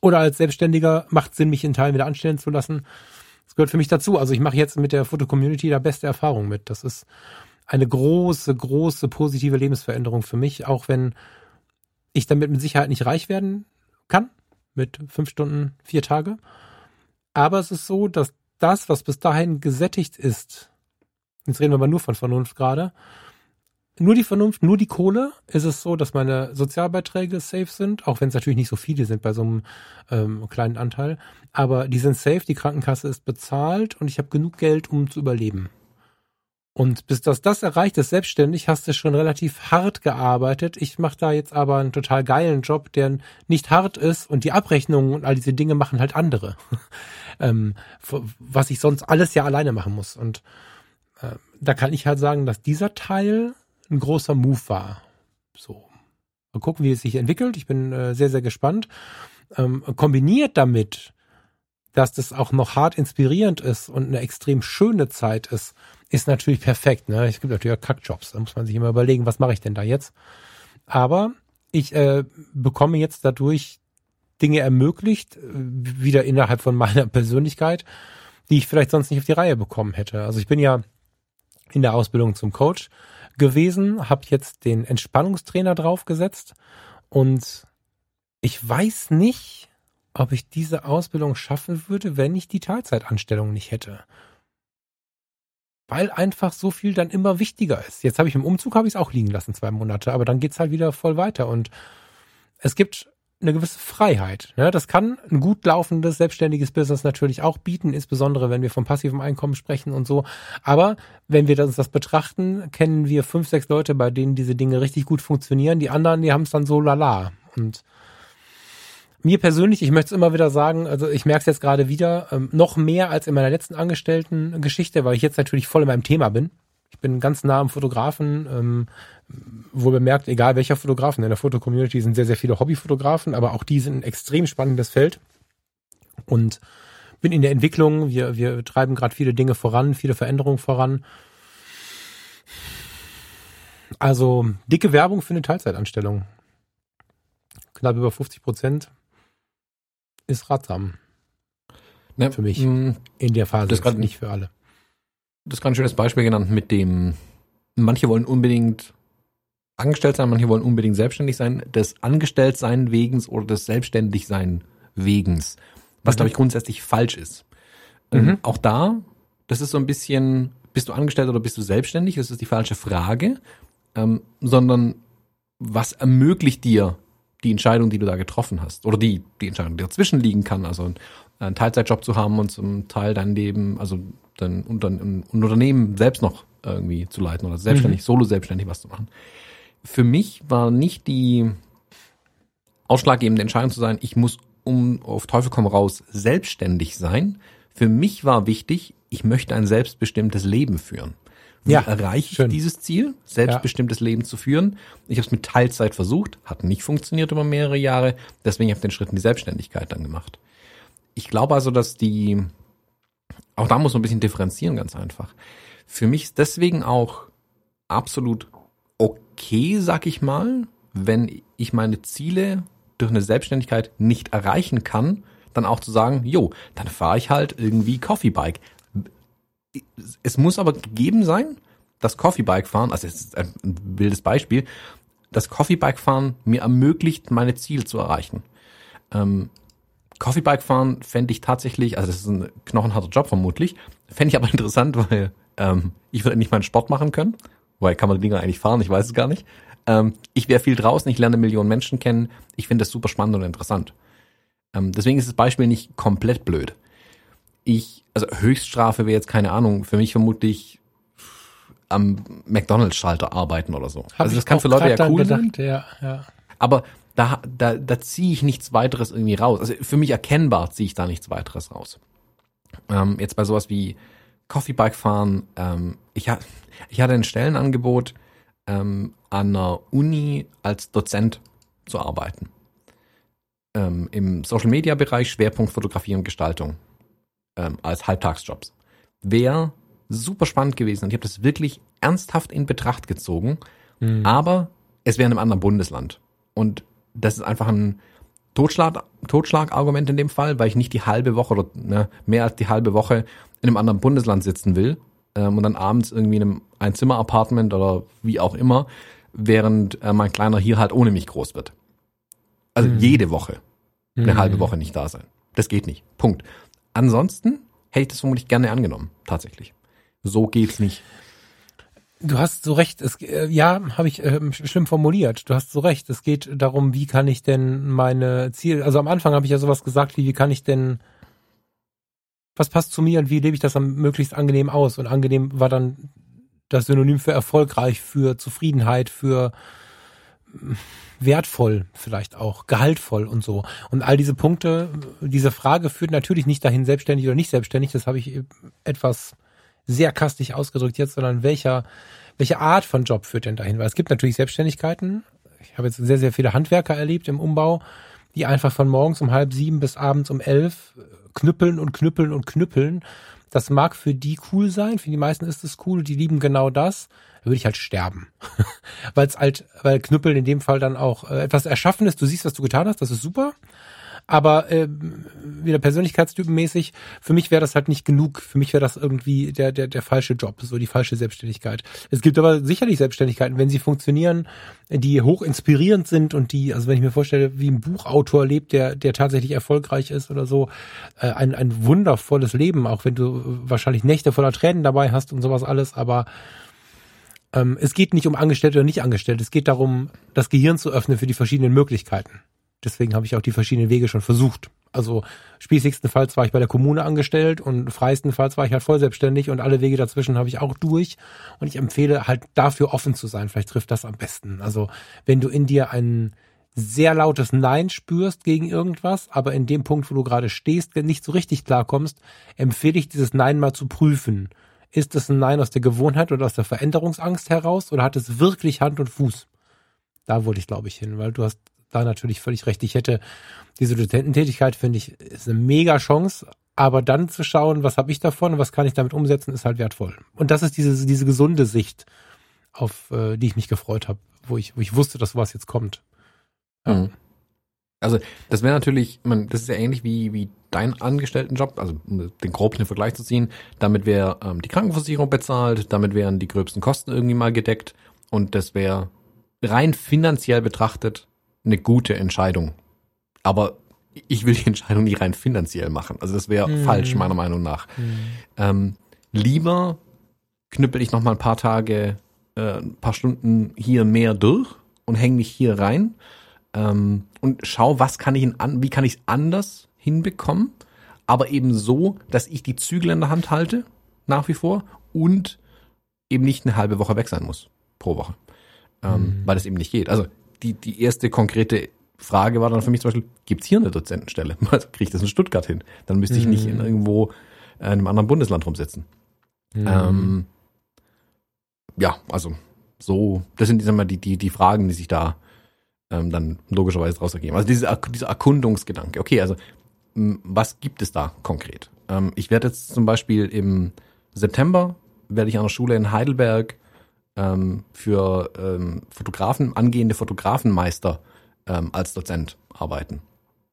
Oder als Selbstständiger macht Sinn, mich in Teilen wieder anstellen zu lassen. Das gehört für mich dazu. Also ich mache jetzt mit der Foto-Community da beste Erfahrung mit. Das ist eine große, große positive Lebensveränderung für mich, auch wenn ich damit mit Sicherheit nicht reich werden kann, mit fünf Stunden, vier Tage. Aber es ist so, dass das, was bis dahin gesättigt ist, jetzt reden wir mal nur von Vernunft gerade, nur die Vernunft, nur die Kohle, ist es so, dass meine Sozialbeiträge safe sind, auch wenn es natürlich nicht so viele sind bei so einem ähm, kleinen Anteil. Aber die sind safe, die Krankenkasse ist bezahlt und ich habe genug Geld, um zu überleben. Und bis das das erreicht ist, selbstständig, hast du schon relativ hart gearbeitet. Ich mache da jetzt aber einen total geilen Job, der nicht hart ist und die Abrechnungen und all diese Dinge machen halt andere. ähm, was ich sonst alles ja alleine machen muss. Und äh, da kann ich halt sagen, dass dieser Teil ein großer Move war. So. Mal gucken, wie es sich entwickelt. Ich bin äh, sehr, sehr gespannt. Ähm, kombiniert damit, dass das auch noch hart inspirierend ist und eine extrem schöne Zeit ist, ist natürlich perfekt. Ne? Es gibt natürlich auch Kackjobs. Da muss man sich immer überlegen, was mache ich denn da jetzt? Aber ich äh, bekomme jetzt dadurch Dinge ermöglicht, äh, wieder innerhalb von meiner Persönlichkeit, die ich vielleicht sonst nicht auf die Reihe bekommen hätte. Also ich bin ja in der Ausbildung zum Coach gewesen, habe jetzt den Entspannungstrainer draufgesetzt und ich weiß nicht, ob ich diese Ausbildung schaffen würde, wenn ich die Teilzeitanstellung nicht hätte weil einfach so viel dann immer wichtiger ist. Jetzt habe ich im Umzug habe ich es auch liegen lassen, zwei Monate, aber dann geht's halt wieder voll weiter und es gibt eine gewisse Freiheit. Ne? Das kann ein gut laufendes, selbstständiges Business natürlich auch bieten, insbesondere wenn wir vom passiven Einkommen sprechen und so. Aber wenn wir uns das betrachten, kennen wir fünf, sechs Leute, bei denen diese Dinge richtig gut funktionieren. Die anderen, die haben es dann so lala. Und mir persönlich, ich möchte es immer wieder sagen, also ich merke es jetzt gerade wieder, ähm, noch mehr als in meiner letzten Angestellten-Geschichte, weil ich jetzt natürlich voll in meinem Thema bin. Ich bin ganz nah am Fotografen, ähm, wohl bemerkt, egal welcher Fotografen. In der Fotocommunity sind sehr, sehr viele Hobbyfotografen, aber auch die sind ein extrem spannendes Feld. Und bin in der Entwicklung, wir, wir treiben gerade viele Dinge voran, viele Veränderungen voran. Also dicke Werbung für eine Teilzeitanstellung. Knapp über 50 Prozent ist ratsam. Ne, für mich. Mm, in der Phase. Das ist nicht für alle. Das ist gerade ein schönes Beispiel genannt mit dem, manche wollen unbedingt angestellt sein, manche wollen unbedingt selbstständig sein, des Angestelltsein wegens oder des Selbstständigsein wegens, was mhm. glaube ich grundsätzlich falsch ist. Ähm, mhm. auch da, das ist so ein bisschen, bist du angestellt oder bist du selbstständig? Das ist die falsche Frage, ähm, sondern was ermöglicht dir die Entscheidung, die du da getroffen hast oder die die Entscheidung, die dazwischen liegen kann, also einen Teilzeitjob zu haben und zum Teil dein Leben, also dein, ein Unternehmen selbst noch irgendwie zu leiten oder selbstständig, mhm. solo selbstständig was zu machen für mich war nicht die ausschlaggebende Entscheidung zu sein, ich muss um auf Teufel komm raus selbstständig sein. Für mich war wichtig, ich möchte ein selbstbestimmtes Leben führen. Wie ja, erreiche ich schön. dieses Ziel, selbstbestimmtes ja. Leben zu führen? Ich habe es mit Teilzeit versucht, hat nicht funktioniert über mehrere Jahre, deswegen habe ich den Schritt in die Selbstständigkeit dann gemacht. Ich glaube also, dass die, auch da muss man ein bisschen differenzieren, ganz einfach. Für mich ist deswegen auch absolut okay, sag ich mal, wenn ich meine Ziele durch eine Selbstständigkeit nicht erreichen kann, dann auch zu sagen, jo, dann fahre ich halt irgendwie Coffee Bike. Es muss aber gegeben sein, dass Coffee Bike fahren, also es ist ein wildes Beispiel, das Coffee Bike fahren mir ermöglicht, meine Ziele zu erreichen. Ähm, Coffee Bike fahren fände ich tatsächlich, also das ist ein knochenharter Job vermutlich, fände ich aber interessant, weil ähm, ich würde nicht meinen Sport machen können Woher kann man die Dinger eigentlich fahren? Ich weiß es gar nicht. Ähm, ich wäre viel draußen, ich lerne Millionen Menschen kennen. Ich finde das super spannend und interessant. Ähm, deswegen ist das Beispiel nicht komplett blöd. Ich, also Höchststrafe wäre jetzt keine Ahnung, für mich vermutlich am McDonalds-Schalter arbeiten oder so. Hab also das kann für Leute ja cool gedacht, sein. Ja, ja. Aber da, da, da ziehe ich nichts weiteres irgendwie raus. Also für mich erkennbar ziehe ich da nichts weiteres raus. Ähm, jetzt bei sowas wie Coffee Bike fahren, ähm, ich, ha ich hatte ein Stellenangebot, ähm, an einer Uni als Dozent zu arbeiten. Ähm, Im Social Media Bereich Schwerpunkt Fotografie und Gestaltung ähm, als Halbtagsjobs. Wäre super spannend gewesen und ich habe das wirklich ernsthaft in Betracht gezogen, mhm. aber es wäre in einem anderen Bundesland. Und das ist einfach ein Totschlag, Totschlagargument in dem Fall, weil ich nicht die halbe Woche oder ne, mehr als die halbe Woche in einem anderen Bundesland sitzen will ähm, und dann abends irgendwie in einem Einzimmer-Apartment oder wie auch immer, während äh, mein Kleiner hier halt ohne mich groß wird. Also mhm. jede Woche eine mhm. halbe Woche nicht da sein. Das geht nicht. Punkt. Ansonsten hätte ich das vermutlich gerne angenommen, tatsächlich. So geht's nicht. Du hast so recht. Es, äh, ja, habe ich äh, schlimm formuliert. Du hast so recht. Es geht darum, wie kann ich denn meine Ziele. Also am Anfang habe ich ja sowas gesagt, wie wie kann ich denn was passt zu mir und wie lebe ich das am möglichst angenehm aus? Und angenehm war dann das Synonym für erfolgreich, für Zufriedenheit, für wertvoll vielleicht auch, gehaltvoll und so. Und all diese Punkte, diese Frage führt natürlich nicht dahin, selbstständig oder nicht selbstständig, das habe ich etwas sehr kastig ausgedrückt jetzt, sondern welcher, welche Art von Job führt denn dahin? Weil es gibt natürlich Selbstständigkeiten. Ich habe jetzt sehr, sehr viele Handwerker erlebt im Umbau, die einfach von morgens um halb sieben bis abends um elf knüppeln und knüppeln und knüppeln. Das mag für die cool sein, für die meisten ist es cool, die lieben genau das. Da würde ich halt sterben. weil es halt, weil Knüppeln in dem Fall dann auch äh, etwas erschaffen ist. Du siehst, was du getan hast, das ist super. Aber äh, wieder persönlichkeitstypenmäßig, für mich wäre das halt nicht genug. Für mich wäre das irgendwie der, der, der falsche Job, so die falsche Selbstständigkeit. Es gibt aber sicherlich Selbstständigkeiten, wenn sie funktionieren, die hoch inspirierend sind und die, also wenn ich mir vorstelle, wie ein Buchautor lebt, der, der tatsächlich erfolgreich ist oder so, äh, ein, ein wundervolles Leben, auch wenn du wahrscheinlich Nächte voller Tränen dabei hast und sowas alles, aber ähm, es geht nicht um Angestellte oder nicht Angestellte, es geht darum, das Gehirn zu öffnen für die verschiedenen Möglichkeiten. Deswegen habe ich auch die verschiedenen Wege schon versucht. Also spießigstenfalls war ich bei der Kommune angestellt und freistenfalls war ich halt voll selbstständig und alle Wege dazwischen habe ich auch durch. Und ich empfehle halt dafür offen zu sein. Vielleicht trifft das am besten. Also wenn du in dir ein sehr lautes Nein spürst gegen irgendwas, aber in dem Punkt, wo du gerade stehst, nicht so richtig klarkommst, empfehle ich dieses Nein mal zu prüfen. Ist es ein Nein aus der Gewohnheit oder aus der Veränderungsangst heraus oder hat es wirklich Hand und Fuß? Da wollte ich, glaube ich, hin, weil du hast da natürlich völlig recht. Ich hätte diese Dozententätigkeit, finde ich, ist eine mega Chance. Aber dann zu schauen, was habe ich davon und was kann ich damit umsetzen, ist halt wertvoll. Und das ist diese, diese gesunde Sicht, auf äh, die ich mich gefreut habe, wo ich, wo ich wusste, dass sowas jetzt kommt. Ja. Mhm. Also das wäre natürlich, man, das ist ja ähnlich wie, wie dein Angestelltenjob, also um den groben Vergleich zu ziehen. Damit wäre ähm, die Krankenversicherung bezahlt, damit wären die gröbsten Kosten irgendwie mal gedeckt und das wäre rein finanziell betrachtet eine gute Entscheidung. Aber ich will die Entscheidung nicht rein finanziell machen. Also das wäre mhm. falsch, meiner Meinung nach. Mhm. Ähm, lieber knüppel ich noch mal ein paar Tage, äh, ein paar Stunden hier mehr durch und hänge mich hier rein ähm, und schau, was kann ich an, wie kann ich es anders hinbekommen, aber eben so, dass ich die Zügel in der Hand halte, nach wie vor, und eben nicht eine halbe Woche weg sein muss pro Woche. Ähm, mhm. Weil das eben nicht geht. Also die, die erste konkrete Frage war dann für mich zum Beispiel, gibt's hier eine Dozentenstelle? Also kriege ich das in Stuttgart hin? Dann müsste ich nicht in mhm. irgendwo in einem anderen Bundesland rumsitzen. Mhm. Ähm, ja, also so, das sind mal, die, die, die Fragen, die sich da ähm, dann logischerweise draus ergeben. Also diese, dieser Erkundungsgedanke. Okay, also was gibt es da konkret? Ähm, ich werde jetzt zum Beispiel im September werde ich an der Schule in Heidelberg ähm, für ähm, Fotografen, angehende Fotografenmeister ähm, als Dozent arbeiten.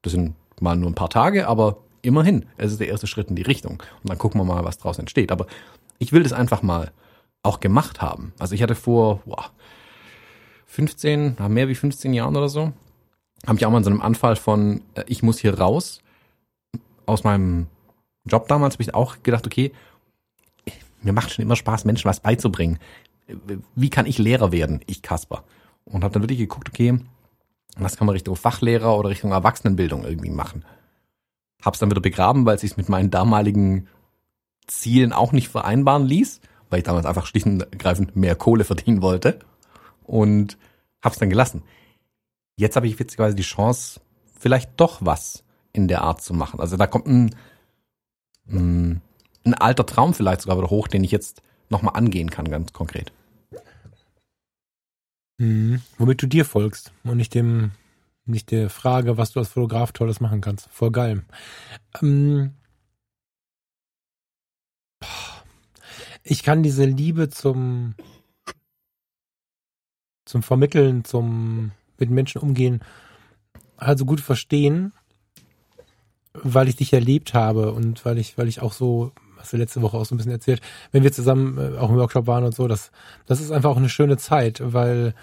Das sind mal nur ein paar Tage, aber immerhin, es ist der erste Schritt in die Richtung. Und dann gucken wir mal, was draus entsteht. Aber ich will das einfach mal auch gemacht haben. Also ich hatte vor wow, 15, mehr wie 15 Jahren oder so, habe ich auch mal in so einem Anfall von, äh, ich muss hier raus. Aus meinem Job damals habe ich auch gedacht, okay, mir macht schon immer Spaß, Menschen was beizubringen wie kann ich Lehrer werden, ich Kasper? Und habe dann wirklich geguckt, okay, was kann man Richtung Fachlehrer oder Richtung Erwachsenenbildung irgendwie machen? Hab's dann wieder begraben, weil es sich mit meinen damaligen Zielen auch nicht vereinbaren ließ, weil ich damals einfach schlicht und ergreifend mehr Kohle verdienen wollte und hab's dann gelassen. Jetzt habe ich witzigerweise die Chance, vielleicht doch was in der Art zu machen. Also da kommt ein, ein, ein alter Traum vielleicht sogar wieder hoch, den ich jetzt nochmal angehen kann, ganz konkret. Mhm. Womit du dir folgst und nicht dem, nicht der Frage, was du als Fotograf Tolles machen kannst. Voll geil. Ähm, ich kann diese Liebe zum, zum Vermitteln, zum mit Menschen umgehen, also gut verstehen, weil ich dich erlebt habe und weil ich, weil ich auch so hast du letzte Woche auch so ein bisschen erzählt, wenn wir zusammen äh, auch im Workshop waren und so, das, das ist einfach auch eine schöne Zeit, weil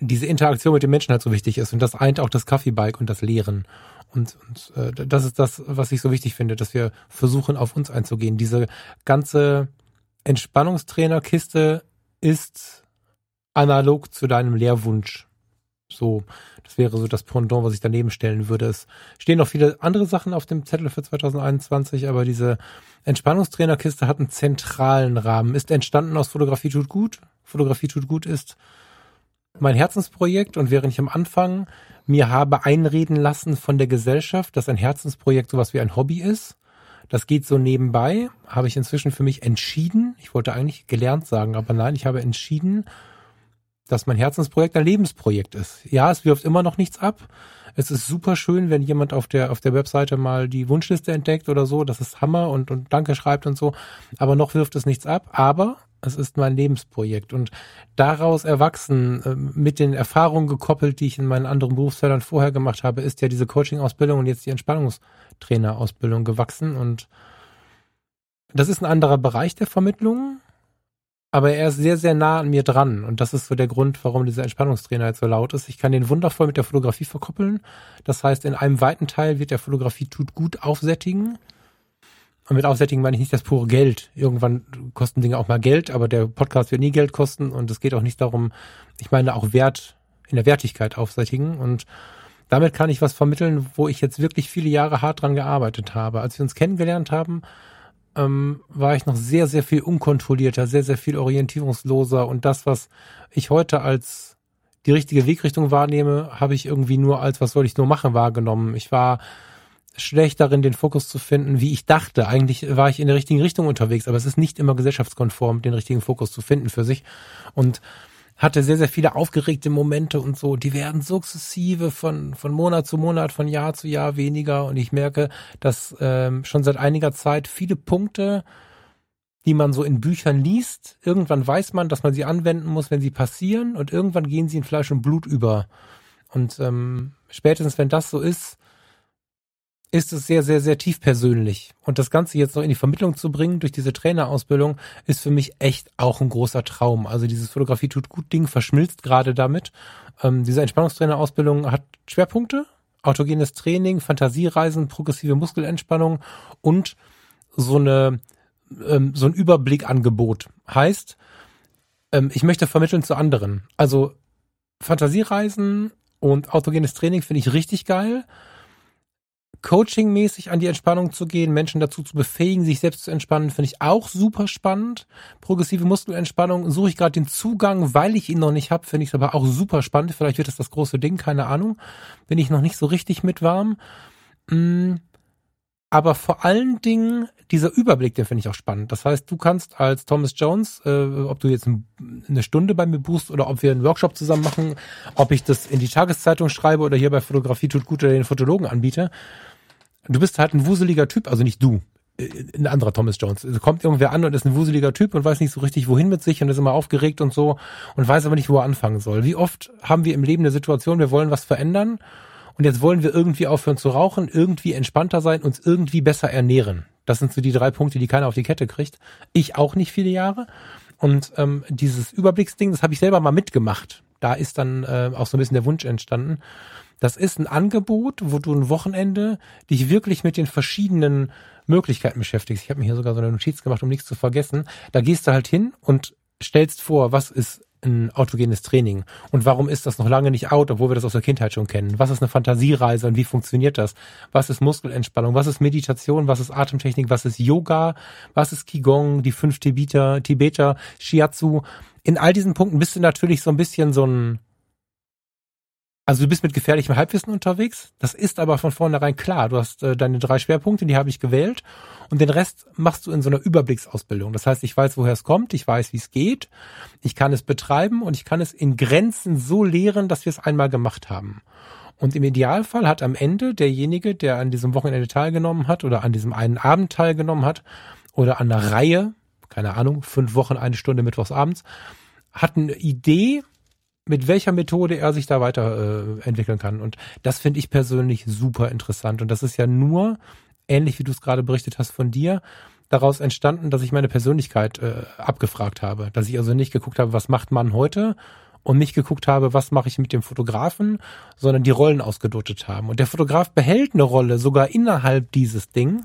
diese Interaktion mit den Menschen halt so wichtig ist und das eint auch das Kaffeebike und das Lehren. Und, und äh, das ist das, was ich so wichtig finde, dass wir versuchen, auf uns einzugehen. Diese ganze Entspannungstrainerkiste ist analog zu deinem Lehrwunsch. So, das wäre so das Pendant, was ich daneben stellen würde. Es stehen noch viele andere Sachen auf dem Zettel für 2021, aber diese Entspannungstrainerkiste hat einen zentralen Rahmen. Ist entstanden aus Fotografie tut gut. Fotografie tut gut ist mein Herzensprojekt und während ich am Anfang mir habe einreden lassen von der Gesellschaft, dass ein Herzensprojekt sowas wie ein Hobby ist, das geht so nebenbei, habe ich inzwischen für mich entschieden, ich wollte eigentlich gelernt sagen, aber nein, ich habe entschieden, dass mein Herzensprojekt ein Lebensprojekt ist. Ja, es wirft immer noch nichts ab. Es ist super schön, wenn jemand auf der, auf der Webseite mal die Wunschliste entdeckt oder so. Das ist Hammer und, und Danke schreibt und so. Aber noch wirft es nichts ab. Aber es ist mein Lebensprojekt und daraus erwachsen, äh, mit den Erfahrungen gekoppelt, die ich in meinen anderen Berufsfeldern vorher gemacht habe, ist ja diese Coaching-Ausbildung und jetzt die Entspannungstrainer-Ausbildung gewachsen und das ist ein anderer Bereich der Vermittlung, aber er ist sehr, sehr nah an mir dran. Und das ist so der Grund, warum dieser Entspannungstrainer jetzt so laut ist. Ich kann den wundervoll mit der Fotografie verkoppeln. Das heißt, in einem weiten Teil wird der Fotografie tut gut aufsättigen. Und mit aufsättigen meine ich nicht das pure Geld. Irgendwann kosten Dinge auch mal Geld, aber der Podcast wird nie Geld kosten und es geht auch nicht darum, ich meine auch Wert in der Wertigkeit aufsättigen und damit kann ich was vermitteln, wo ich jetzt wirklich viele Jahre hart dran gearbeitet habe. Als wir uns kennengelernt haben, ähm, war ich noch sehr, sehr viel unkontrollierter, sehr, sehr viel orientierungsloser und das, was ich heute als die richtige Wegrichtung wahrnehme, habe ich irgendwie nur als, was soll ich nur machen, wahrgenommen. Ich war schlecht darin, den Fokus zu finden, wie ich dachte. Eigentlich war ich in der richtigen Richtung unterwegs, aber es ist nicht immer gesellschaftskonform, den richtigen Fokus zu finden für sich. Und hatte sehr, sehr viele aufgeregte Momente und so. Die werden sukzessive von, von Monat zu Monat, von Jahr zu Jahr weniger. Und ich merke, dass ähm, schon seit einiger Zeit viele Punkte, die man so in Büchern liest, irgendwann weiß man, dass man sie anwenden muss, wenn sie passieren. Und irgendwann gehen sie in Fleisch und Blut über. Und ähm, spätestens, wenn das so ist, ist es sehr, sehr, sehr tief persönlich. Und das Ganze jetzt noch in die Vermittlung zu bringen durch diese Trainerausbildung ist für mich echt auch ein großer Traum. Also dieses Fotografie tut gut Ding verschmilzt gerade damit. Ähm, diese Entspannungstrainerausbildung hat Schwerpunkte, autogenes Training, Fantasiereisen, progressive Muskelentspannung und so eine ähm, so ein Überblickangebot. Heißt, ähm, ich möchte vermitteln zu anderen. Also Fantasiereisen und autogenes Training finde ich richtig geil coachingmäßig an die Entspannung zu gehen, Menschen dazu zu befähigen, sich selbst zu entspannen, finde ich auch super spannend. Progressive Muskelentspannung suche ich gerade den Zugang, weil ich ihn noch nicht habe, finde ich es aber auch super spannend. Vielleicht wird das das große Ding, keine Ahnung. Bin ich noch nicht so richtig mit warm. Mm, aber vor allen Dingen dieser Überblick, den finde ich auch spannend. Das heißt, du kannst als Thomas Jones, äh, ob du jetzt eine Stunde bei mir buchst oder ob wir einen Workshop zusammen machen, ob ich das in die Tageszeitung schreibe oder hier bei Fotografie tut gut oder den Fotologen anbiete, du bist halt ein wuseliger Typ, also nicht du, äh, ein anderer Thomas Jones. Kommt irgendwer an und ist ein wuseliger Typ und weiß nicht so richtig, wohin mit sich und ist immer aufgeregt und so und weiß aber nicht, wo er anfangen soll. Wie oft haben wir im Leben eine Situation, wir wollen was verändern und jetzt wollen wir irgendwie aufhören zu rauchen, irgendwie entspannter sein, uns irgendwie besser ernähren. Das sind so die drei Punkte, die keiner auf die Kette kriegt. Ich auch nicht viele Jahre. Und ähm, dieses Überblicksding, das habe ich selber mal mitgemacht. Da ist dann äh, auch so ein bisschen der Wunsch entstanden. Das ist ein Angebot, wo du ein Wochenende dich wirklich mit den verschiedenen Möglichkeiten beschäftigst. Ich habe mir hier sogar so eine Notiz gemacht, um nichts zu vergessen. Da gehst du halt hin und stellst vor, was ist ein autogenes Training und warum ist das noch lange nicht out, obwohl wir das aus der Kindheit schon kennen? Was ist eine Fantasiereise und wie funktioniert das? Was ist Muskelentspannung? Was ist Meditation? Was ist Atemtechnik? Was ist Yoga? Was ist Qigong? Die fünf Tibeter, Tibeter, Shiatsu? In all diesen Punkten bist du natürlich so ein bisschen so ein also du bist mit gefährlichem Halbwissen unterwegs. Das ist aber von vornherein klar. Du hast äh, deine drei Schwerpunkte, die habe ich gewählt. Und den Rest machst du in so einer Überblicksausbildung. Das heißt, ich weiß, woher es kommt, ich weiß, wie es geht, ich kann es betreiben und ich kann es in Grenzen so lehren, dass wir es einmal gemacht haben. Und im Idealfall hat am Ende derjenige, der an diesem Wochenende teilgenommen hat oder an diesem einen Abend teilgenommen hat oder an einer Reihe, keine Ahnung, fünf Wochen, eine Stunde mittwochs abends, hat eine Idee, mit welcher Methode er sich da weiterentwickeln äh, kann. Und das finde ich persönlich super interessant. Und das ist ja nur, ähnlich wie du es gerade berichtet hast von dir, daraus entstanden, dass ich meine Persönlichkeit äh, abgefragt habe. Dass ich also nicht geguckt habe, was macht man heute und nicht geguckt habe, was mache ich mit dem Fotografen, sondern die Rollen ausgedotet haben. Und der Fotograf behält eine Rolle sogar innerhalb dieses Ding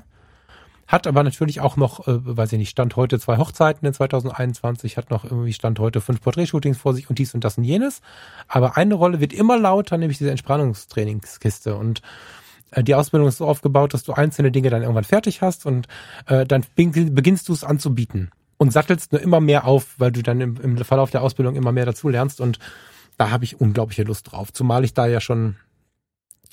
hat aber natürlich auch noch, äh, weiß ich nicht, Stand heute zwei Hochzeiten in 2021, hat noch irgendwie Stand heute fünf Porträtshootings vor sich und dies und das und jenes. Aber eine Rolle wird immer lauter, nämlich diese Entspannungstrainingskiste. Und äh, die Ausbildung ist so aufgebaut, dass du einzelne Dinge dann irgendwann fertig hast und äh, dann beginnst du es anzubieten und sattelst nur immer mehr auf, weil du dann im, im Verlauf der Ausbildung immer mehr dazu lernst und da habe ich unglaubliche Lust drauf. Zumal ich da ja schon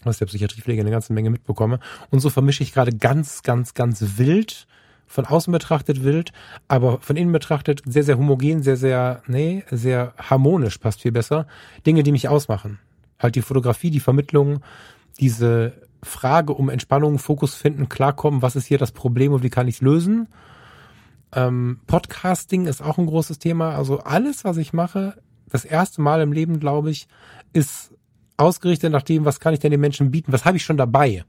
aus der Psychiatriepflege eine ganze Menge mitbekomme. Und so vermische ich gerade ganz, ganz, ganz wild von außen betrachtet wild, aber von innen betrachtet sehr, sehr homogen, sehr, sehr, nee, sehr harmonisch, passt viel besser. Dinge, die mich ausmachen. Halt die Fotografie, die Vermittlung, diese Frage um Entspannung, Fokus finden, klarkommen, was ist hier das Problem und wie kann ich es lösen. Ähm, Podcasting ist auch ein großes Thema. Also alles, was ich mache, das erste Mal im Leben, glaube ich, ist ausgerichtet nach dem, was kann ich denn den Menschen bieten, was habe ich schon dabei.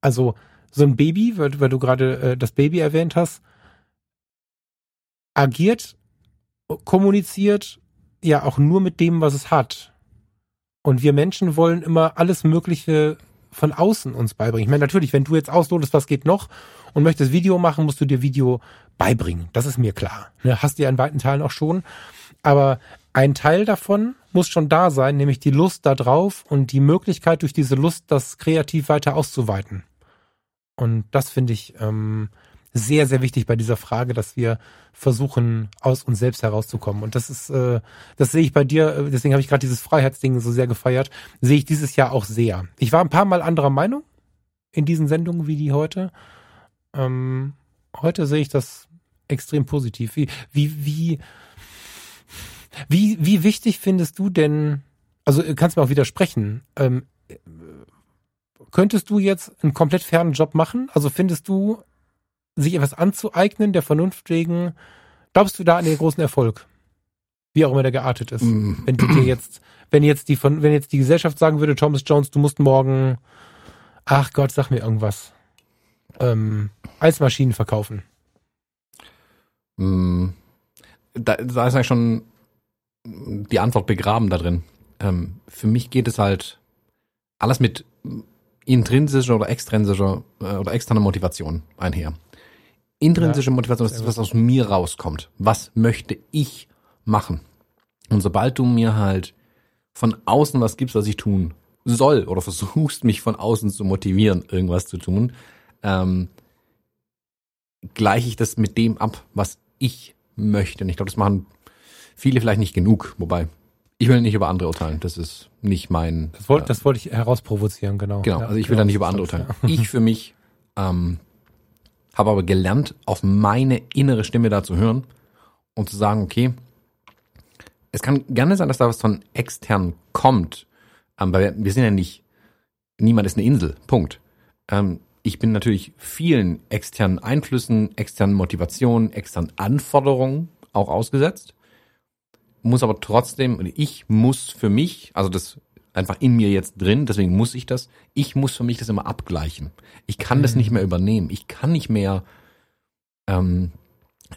Also so ein Baby, weil, weil du gerade äh, das Baby erwähnt hast, agiert, kommuniziert ja auch nur mit dem, was es hat. Und wir Menschen wollen immer alles Mögliche von außen uns beibringen. Ich meine, natürlich, wenn du jetzt auslotest, was geht noch und möchtest Video machen, musst du dir Video beibringen. Das ist mir klar. Ne, hast du ja in weiten Teilen auch schon. Aber ein Teil davon muss schon da sein, nämlich die Lust da drauf und die Möglichkeit, durch diese Lust das kreativ weiter auszuweiten. Und das finde ich ähm, sehr, sehr wichtig bei dieser Frage, dass wir versuchen, aus uns selbst herauszukommen. Und das ist, äh, das sehe ich bei dir, äh, deswegen habe ich gerade dieses Freiheitsding so sehr gefeiert, sehe ich dieses Jahr auch sehr. Ich war ein paar Mal anderer Meinung in diesen Sendungen wie die heute. Ähm, heute sehe ich das extrem positiv. Wie, wie, wie, wie, wie wichtig findest du denn, also kannst du mir auch widersprechen, ähm, Könntest du jetzt einen komplett fernen Job machen? Also findest du, sich etwas anzueignen, der Vernunft wegen, glaubst du da an den großen Erfolg? Wie auch immer der geartet ist. Mm. Wenn du dir jetzt, wenn jetzt die von, wenn jetzt die Gesellschaft sagen würde, Thomas Jones, du musst morgen, ach Gott, sag mir irgendwas, ähm, Eismaschinen verkaufen. Mm. Da, da ist eigentlich schon die Antwort begraben da drin. Ähm, für mich geht es halt alles mit intrinsischer oder extrinsischer äh, oder externer Motivation einher. Intrinsische ja, Motivation ist das, was aus mir rauskommt. Was möchte ich machen? Und sobald du mir halt von außen was gibst, was ich tun soll, oder versuchst mich von außen zu motivieren, irgendwas zu tun, ähm, gleiche ich das mit dem ab, was ich möchte. Und ich glaube, das machen viele vielleicht nicht genug, wobei ich will nicht über andere urteilen. Das ist nicht mein. Das wollte, äh, das wollte ich herausprovozieren, genau. Genau. Ja, also ich will genau, da nicht über andere urteilen. Ja. Ich für mich ähm, habe aber gelernt, auf meine innere Stimme da zu hören und zu sagen, okay, es kann gerne sein, dass da was von extern kommt, ähm, weil wir, wir sind ja nicht, niemand ist eine Insel. Punkt. Ähm, ich bin natürlich vielen externen Einflüssen, externen Motivationen, externen Anforderungen auch ausgesetzt muss aber trotzdem, ich muss für mich, also das einfach in mir jetzt drin, deswegen muss ich das, ich muss für mich das immer abgleichen. Ich kann mhm. das nicht mehr übernehmen. Ich kann nicht mehr ähm,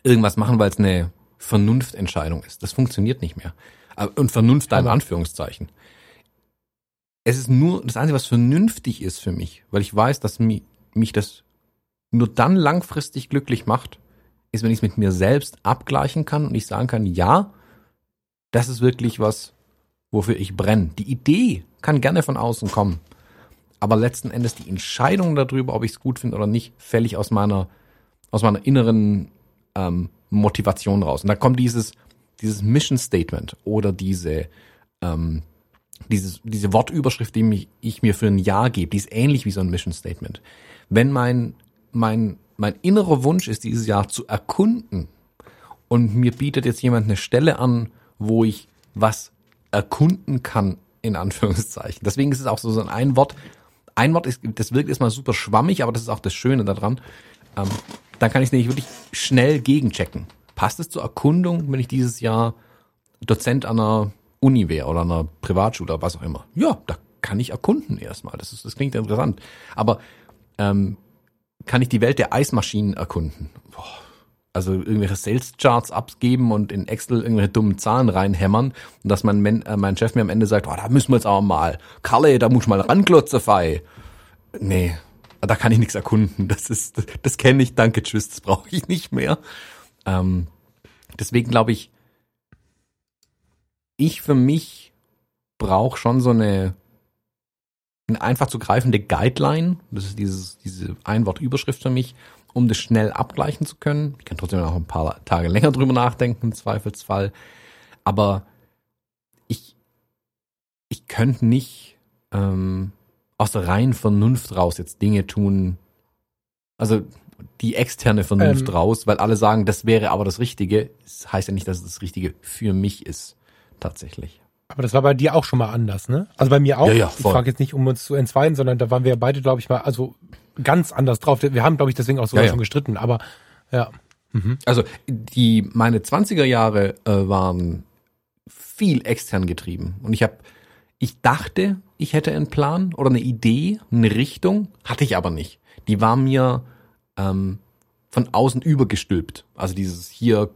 irgendwas machen, weil es eine Vernunftentscheidung ist. Das funktioniert nicht mehr. Äh, und Vernunft da in Anführungszeichen. Es ist nur das Einzige, was vernünftig ist für mich, weil ich weiß, dass mich, mich das nur dann langfristig glücklich macht, ist, wenn ich es mit mir selbst abgleichen kann und ich sagen kann, ja, das ist wirklich was, wofür ich brenne. Die Idee kann gerne von außen kommen. Aber letzten Endes die Entscheidung darüber, ob ich es gut finde oder nicht, fälle aus meiner, aus meiner inneren ähm, Motivation raus. Und da kommt dieses, dieses Mission Statement oder diese, ähm, dieses, diese Wortüberschrift, die mich, ich mir für ein Jahr gebe, die ist ähnlich wie so ein Mission Statement. Wenn mein, mein, mein innerer Wunsch ist, dieses Jahr zu erkunden und mir bietet jetzt jemand eine Stelle an, wo ich was erkunden kann, in Anführungszeichen. Deswegen ist es auch so, so ein Wort. Ein Wort ist, das wirkt erstmal super schwammig, aber das ist auch das Schöne daran. Ähm, dann kann ich es nämlich wirklich schnell gegenchecken. Passt es zur Erkundung, wenn ich dieses Jahr Dozent an einer Uni wäre oder einer Privatschule oder was auch immer? Ja, da kann ich erkunden erstmal. Das, ist, das klingt interessant. Aber ähm, kann ich die Welt der Eismaschinen erkunden? Boah, also irgendwelche Sales Charts abgeben und in Excel irgendwelche dummen Zahlen reinhämmern und dass mein, äh, mein Chef mir am Ende sagt, oh, da müssen wir jetzt auch mal, Kalle, da muss ich mal ranklotzen, fei. Nee, da kann ich nichts erkunden. Das ist, das, das kenne ich, danke, tschüss, das brauche ich nicht mehr. Ähm, deswegen glaube ich, ich für mich brauche schon so eine, eine einfach zu greifende Guideline. Das ist dieses, diese Einwortüberschrift für mich um das schnell abgleichen zu können. Ich kann trotzdem noch ein paar Tage länger drüber nachdenken, im Zweifelsfall. Aber ich, ich könnte nicht ähm, aus der reinen Vernunft raus jetzt Dinge tun. Also die externe Vernunft ähm, raus, weil alle sagen, das wäre aber das Richtige. Das heißt ja nicht, dass es das Richtige für mich ist, tatsächlich. Aber das war bei dir auch schon mal anders, ne? Also bei mir auch. Ja, ja, voll. Ich frage jetzt nicht, um uns zu entzweien, sondern da waren wir beide, glaube ich, mal, also ganz anders drauf. Wir haben, glaube ich, deswegen auch sogar ja, schon gestritten, aber ja. Mhm. Also die meine 20er Jahre äh, waren viel extern getrieben und ich habe ich dachte, ich hätte einen Plan oder eine Idee, eine Richtung, hatte ich aber nicht. Die war mir ähm, von außen übergestülpt. Also dieses hier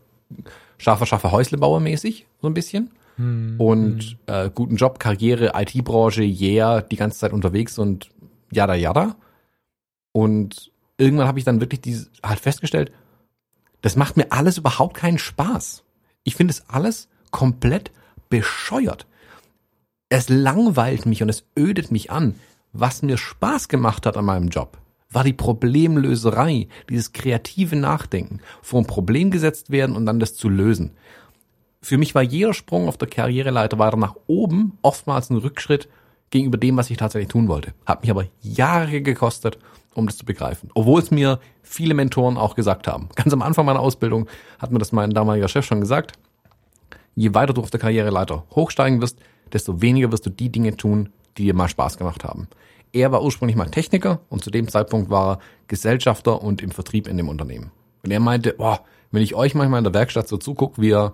scharfer, scharfer Häuslebauer mäßig, so ein bisschen. Hm, und hm. Äh, guten Job, Karriere, IT-Branche, yeah, die ganze Zeit unterwegs und jada jada. Und irgendwann habe ich dann wirklich diese, halt festgestellt, das macht mir alles überhaupt keinen Spaß. Ich finde es alles komplett bescheuert. Es langweilt mich und es ödet mich an. Was mir Spaß gemacht hat an meinem Job, war die Problemlöserei, dieses kreative Nachdenken, vor ein Problem gesetzt werden und dann das zu lösen. Für mich war jeder Sprung auf der Karriereleiter weiter nach oben oftmals ein Rückschritt gegenüber dem, was ich tatsächlich tun wollte. Hat mich aber Jahre gekostet, um das zu begreifen. Obwohl es mir viele Mentoren auch gesagt haben. Ganz am Anfang meiner Ausbildung hat mir das mein damaliger Chef schon gesagt. Je weiter du auf der Karriereleiter hochsteigen wirst, desto weniger wirst du die Dinge tun, die dir mal Spaß gemacht haben. Er war ursprünglich mal Techniker und zu dem Zeitpunkt war er Gesellschafter und im Vertrieb in dem Unternehmen. Und er meinte, boah, wenn ich euch manchmal in der Werkstatt so zugucke, wie ihr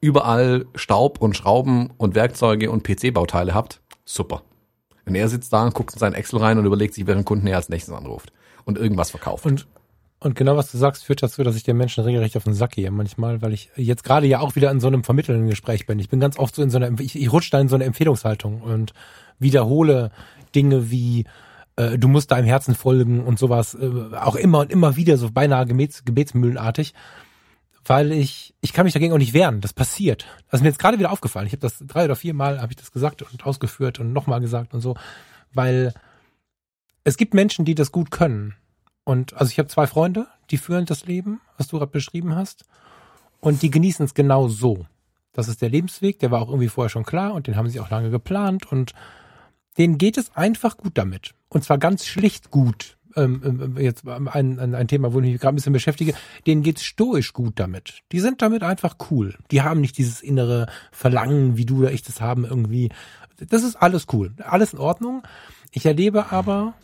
überall Staub und Schrauben und Werkzeuge und PC-Bauteile habt, super. Und er sitzt da und guckt in sein Excel rein und überlegt sich, welchen Kunden er als nächstes anruft und irgendwas verkauft. Und und genau was du sagst, führt dazu, dass ich den Menschen regelrecht auf den Sack gehe manchmal, weil ich jetzt gerade ja auch wieder in so einem vermittelnden Gespräch bin. Ich bin ganz oft so in so einer, ich, ich rutsche da in so eine Empfehlungshaltung und wiederhole Dinge wie, äh, du musst deinem Herzen folgen und sowas, äh, auch immer und immer wieder so beinahe Gebets, gebetsmühlenartig, weil ich, ich kann mich dagegen auch nicht wehren. Das passiert. Das ist mir jetzt gerade wieder aufgefallen. Ich habe das drei oder vier Mal, habe ich das gesagt und ausgeführt und nochmal gesagt und so, weil es gibt Menschen, die das gut können und also ich habe zwei Freunde, die führen das Leben, was du gerade beschrieben hast. Und die genießen es genau so. Das ist der Lebensweg, der war auch irgendwie vorher schon klar und den haben sie auch lange geplant und denen geht es einfach gut damit. Und zwar ganz schlicht gut. Ähm, ähm jetzt ein, ein, ein Thema, wo ich mich gerade ein bisschen beschäftige, denen geht's stoisch gut damit. Die sind damit einfach cool. Die haben nicht dieses innere Verlangen, wie du oder ich das haben irgendwie. Das ist alles cool. Alles in Ordnung. Ich erlebe aber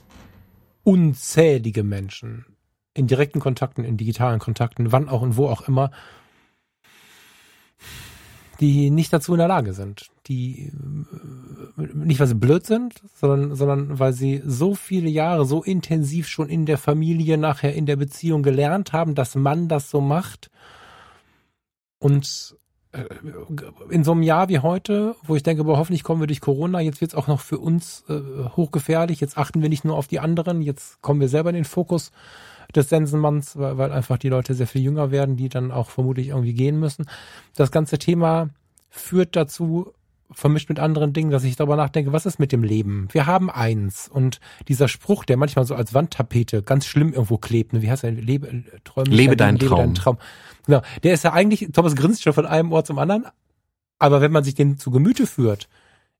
unzählige Menschen in direkten Kontakten, in digitalen Kontakten, wann auch und wo auch immer, die nicht dazu in der Lage sind. Die äh, nicht, weil sie blöd sind, sondern, sondern weil sie so viele Jahre so intensiv schon in der Familie, nachher in der Beziehung gelernt haben, dass man das so macht. Und äh, in so einem Jahr wie heute, wo ich denke, boah, hoffentlich kommen wir durch Corona, jetzt wird es auch noch für uns äh, hochgefährlich, jetzt achten wir nicht nur auf die anderen, jetzt kommen wir selber in den Fokus des Sensenmanns, weil, weil einfach die Leute sehr viel jünger werden, die dann auch vermutlich irgendwie gehen müssen. Das ganze Thema führt dazu, vermischt mit anderen Dingen, dass ich darüber nachdenke, was ist mit dem Leben? Wir haben eins. Und dieser Spruch, der manchmal so als Wandtapete ganz schlimm irgendwo klebt, ne? wie heißt er? Lebe, träum, lebe, dein lebe Traum. deinen Traum. Genau. Der ist ja eigentlich, Thomas grinst schon von einem Ort zum anderen. Aber wenn man sich den zu Gemüte führt,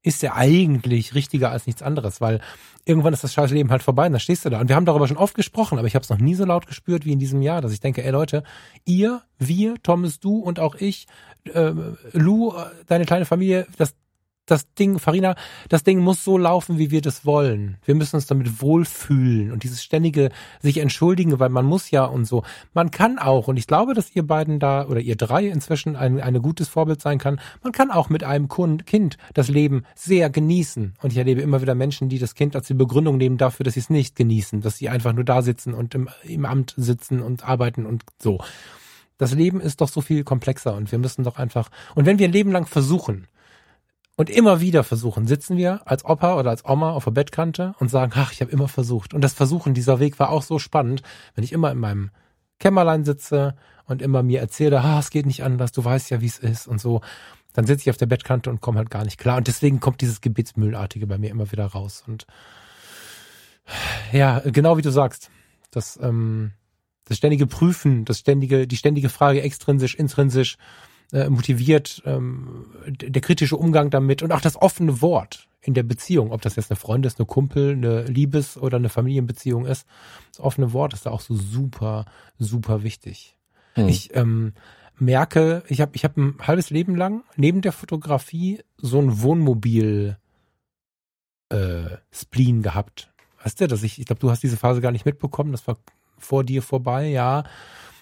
ist der eigentlich richtiger als nichts anderes, weil irgendwann ist das scheiß Leben halt vorbei und dann stehst du da. Und wir haben darüber schon oft gesprochen, aber ich habe es noch nie so laut gespürt wie in diesem Jahr, dass ich denke, ey Leute, ihr, wir, Thomas, du und auch ich, äh, Lou, äh, deine kleine Familie, das, das Ding, Farina, das Ding muss so laufen, wie wir das wollen. Wir müssen uns damit wohlfühlen und dieses ständige sich entschuldigen, weil man muss ja und so. Man kann auch, und ich glaube, dass ihr beiden da oder ihr drei inzwischen ein, ein gutes Vorbild sein kann. Man kann auch mit einem Kind das Leben sehr genießen. Und ich erlebe immer wieder Menschen, die das Kind als die Begründung nehmen dafür, dass sie es nicht genießen, dass sie einfach nur da sitzen und im, im Amt sitzen und arbeiten und so. Das Leben ist doch so viel komplexer und wir müssen doch einfach, und wenn wir ein Leben lang versuchen, und immer wieder versuchen, sitzen wir als Opa oder als Oma auf der Bettkante und sagen, ach, ich habe immer versucht. Und das Versuchen, dieser Weg war auch so spannend, wenn ich immer in meinem Kämmerlein sitze und immer mir erzähle, ah, es geht nicht anders, du weißt ja, wie es ist und so, dann sitze ich auf der Bettkante und komme halt gar nicht klar. Und deswegen kommt dieses Gebetsmüllartige bei mir immer wieder raus. Und ja, genau wie du sagst, das, ähm, das ständige Prüfen, das ständige, die ständige Frage extrinsisch, intrinsisch, äh, motiviert, ähm, der kritische Umgang damit und auch das offene Wort. in der Beziehung, ob das jetzt eine Freundin ist, eine Kumpel, eine Liebes- oder eine Familienbeziehung ist. Das offene Wort ist da auch so super, super wichtig. Hm. Ich ähm, merke, ich habe ich hab ein halbes Leben lang neben der Fotografie so ein Wohnmobil äh, Spleen gehabt. Weißt du, dass ich, ich glaube, du hast diese Phase gar nicht mitbekommen, das war vor dir vorbei, ja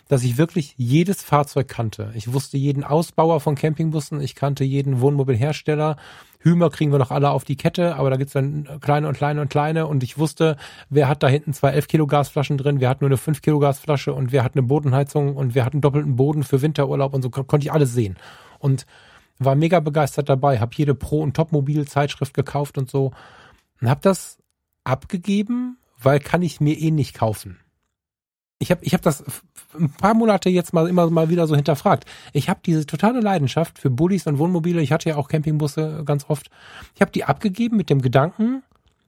dass ich wirklich jedes Fahrzeug kannte. Ich wusste jeden Ausbauer von Campingbussen, ich kannte jeden Wohnmobilhersteller. Hümer kriegen wir noch alle auf die Kette, aber da gibt's dann kleine und kleine und kleine und ich wusste, wer hat da hinten zwei 11 Kilo Gasflaschen drin, wer hat nur eine 5 Kilo Gasflasche und wer hat eine Bodenheizung und wer hat einen doppelten Boden für Winterurlaub und so konnte ich alles sehen. Und war mega begeistert dabei, habe jede Pro- und Topmobil-Zeitschrift gekauft und so und habe das abgegeben, weil kann ich mir eh nicht kaufen ich habe ich hab das ein paar Monate jetzt mal immer mal wieder so hinterfragt. Ich habe diese totale Leidenschaft für Bullis und Wohnmobile. Ich hatte ja auch Campingbusse ganz oft. Ich habe die abgegeben mit dem Gedanken,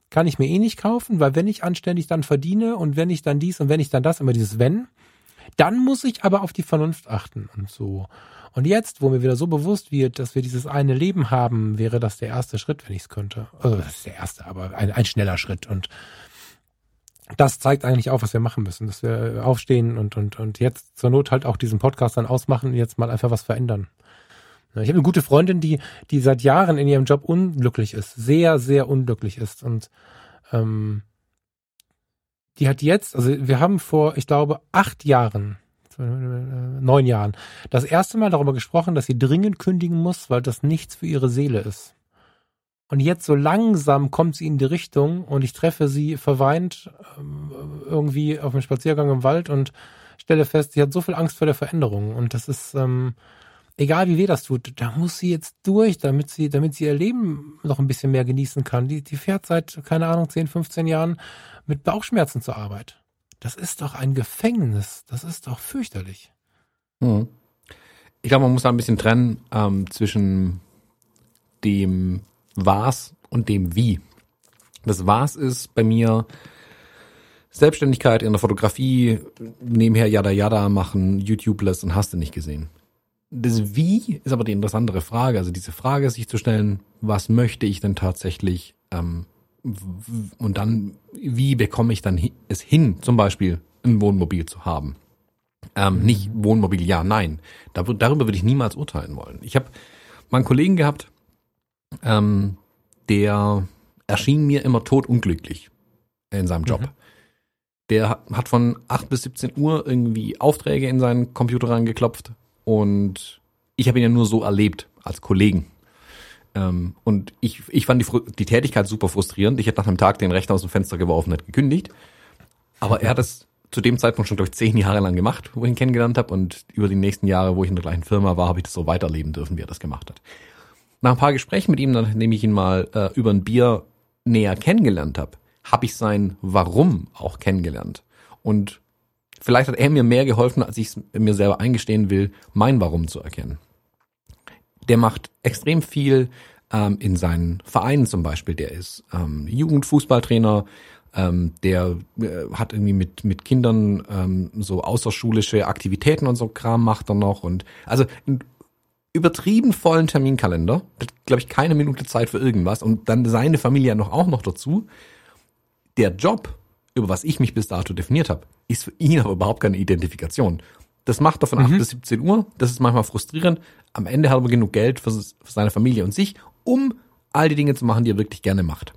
kann ich mir eh nicht kaufen, weil wenn ich anständig dann verdiene und wenn ich dann dies und wenn ich dann das, immer dieses wenn, dann muss ich aber auf die Vernunft achten und so. Und jetzt, wo mir wieder so bewusst wird, dass wir dieses eine Leben haben, wäre das der erste Schritt, wenn ich es könnte. Also das ist der erste, aber ein, ein schneller Schritt. Und das zeigt eigentlich auch, was wir machen müssen, dass wir aufstehen und, und, und jetzt zur Not halt auch diesen Podcast dann ausmachen und jetzt mal einfach was verändern. Ich habe eine gute Freundin, die, die seit Jahren in ihrem Job unglücklich ist, sehr, sehr unglücklich ist. Und ähm, die hat jetzt, also wir haben vor, ich glaube, acht Jahren, neun Jahren, das erste Mal darüber gesprochen, dass sie dringend kündigen muss, weil das nichts für ihre Seele ist. Und jetzt so langsam kommt sie in die Richtung und ich treffe sie verweint ähm, irgendwie auf dem Spaziergang im Wald und stelle fest, sie hat so viel Angst vor der Veränderung. Und das ist, ähm, egal wie weh das tut, da muss sie jetzt durch, damit sie, damit sie ihr Leben noch ein bisschen mehr genießen kann. Die, die fährt seit, keine Ahnung, 10, 15 Jahren mit Bauchschmerzen zur Arbeit. Das ist doch ein Gefängnis. Das ist doch fürchterlich. Hm. Ich glaube, man muss da ein bisschen trennen ähm, zwischen dem was und dem Wie. Das Was ist bei mir Selbstständigkeit in der Fotografie, nebenher Yada Yada machen, YouTubeless und hast du nicht gesehen. Das Wie ist aber die interessantere Frage. Also diese Frage sich zu stellen, was möchte ich denn tatsächlich ähm, und dann, wie bekomme ich dann es hin, zum Beispiel ein Wohnmobil zu haben. Ähm, nicht Wohnmobil, ja, nein. darüber würde ich niemals urteilen wollen. Ich habe mal einen Kollegen gehabt, ähm, der erschien mir immer totunglücklich in seinem Job. Mhm. Der hat von 8 bis 17 Uhr irgendwie Aufträge in seinen Computer reingeklopft und ich habe ihn ja nur so erlebt als Kollegen. Ähm, und ich, ich fand die, die Tätigkeit super frustrierend. Ich hätte nach einem Tag den Rechner aus dem Fenster geworfen, und gekündigt. Aber er hat es zu dem Zeitpunkt schon, glaube ich, zehn Jahre lang gemacht, wo ich ihn kennengelernt habe. Und über die nächsten Jahre, wo ich in der gleichen Firma war, habe ich das so weiterleben dürfen, wie er das gemacht hat. Nach ein paar Gesprächen mit ihm, nachdem ich ihn mal äh, über ein Bier näher kennengelernt habe, habe ich sein Warum auch kennengelernt. Und vielleicht hat er mir mehr geholfen, als ich mir selber eingestehen will, mein Warum zu erkennen. Der macht extrem viel ähm, in seinen Vereinen zum Beispiel. Der ist ähm, Jugendfußballtrainer, ähm, der äh, hat irgendwie mit mit Kindern ähm, so außerschulische Aktivitäten und so Kram macht er noch und also übertrieben vollen Terminkalender, glaube ich, keine Minute Zeit für irgendwas und dann seine Familie noch auch noch dazu. Der Job, über was ich mich bis dato definiert habe, ist für ihn aber überhaupt keine Identifikation. Das macht er von mhm. 8 bis 17 Uhr, das ist manchmal frustrierend. Am Ende hat er aber genug Geld für, für seine Familie und sich, um all die Dinge zu machen, die er wirklich gerne macht.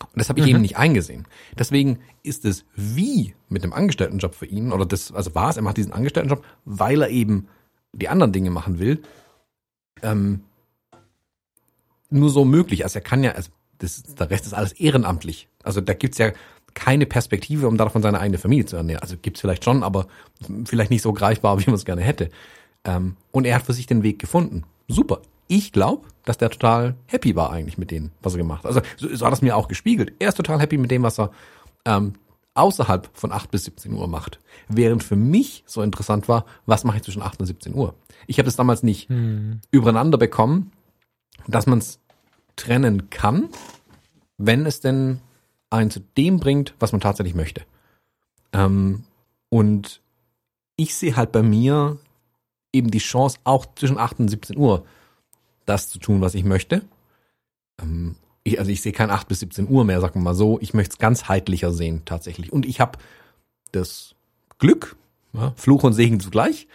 Und das habe ich mhm. eben nicht eingesehen. Deswegen ist es wie mit dem Angestelltenjob für ihn, oder das, also war es, er macht diesen Angestelltenjob, weil er eben die anderen Dinge machen will, ähm, nur so möglich. Also er kann ja, also das, der Rest ist alles ehrenamtlich. Also da gibt's ja keine Perspektive, um davon seine eigene Familie zu ernähren. Also gibt's vielleicht schon, aber vielleicht nicht so greifbar, wie man es gerne hätte. Ähm, und er hat für sich den Weg gefunden. Super. Ich glaube, dass der total happy war eigentlich mit dem, was er gemacht hat. Also so, so hat es mir auch gespiegelt. Er ist total happy mit dem, was er ähm, außerhalb von 8 bis 17 Uhr macht. Während für mich so interessant war, was mache ich zwischen 8 und 17 Uhr? Ich habe das damals nicht hm. übereinander bekommen, dass man es trennen kann, wenn es denn einen zu dem bringt, was man tatsächlich möchte. Ähm, und ich sehe halt bei mir eben die Chance, auch zwischen 8 und 17 Uhr das zu tun, was ich möchte. Ähm, Ich, also ich sehe kein 8 bis 17 Uhr mehr, sagen wir mal so. Ich möchte es ganz heitlicher sehen, tatsächlich. Und ich habe das Glück, ja, Fluch und Segen zugleich,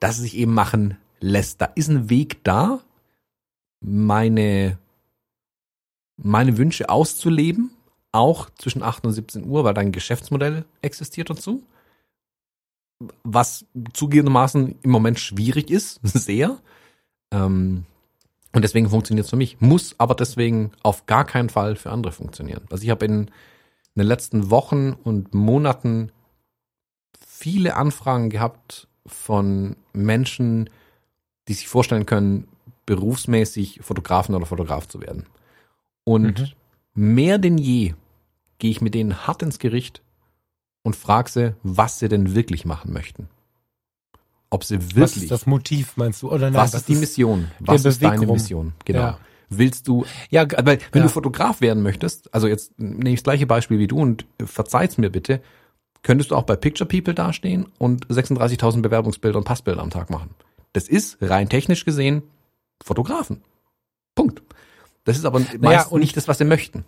dass es sich eben machen lässt. Da ist ein Weg da, meine, meine Wünsche auszuleben, auch zwischen 8 und 17 Uhr, weil dein Geschäftsmodell existiert dazu. Was zugegebenermaßen im Moment schwierig ist, sehr. Ähm, und deswegen funktioniert es für mich. Muss aber deswegen auf gar keinen Fall für andere funktionieren. Also ich habe in, in den letzten Wochen und Monaten viele Anfragen gehabt von Menschen, die sich vorstellen können, berufsmäßig Fotografen oder Fotograf zu werden. Und mhm. mehr denn je gehe ich mit denen hart ins Gericht und frage sie, was sie denn wirklich machen möchten. Ob sie wirklich. Was ist das Motiv, meinst du? Oder nein, was, was ist die Mission? Was ist deine Mission? Genau. Ja. Willst du, ja, weil, wenn ja. du Fotograf werden möchtest, also jetzt nehme ich das gleiche Beispiel wie du und verzeih's mir bitte, könntest du auch bei Picture People dastehen und 36.000 Bewerbungsbilder und Passbilder am Tag machen. Das ist rein technisch gesehen Fotografen. Punkt. Das ist aber naja, meist nicht das, was sie möchten.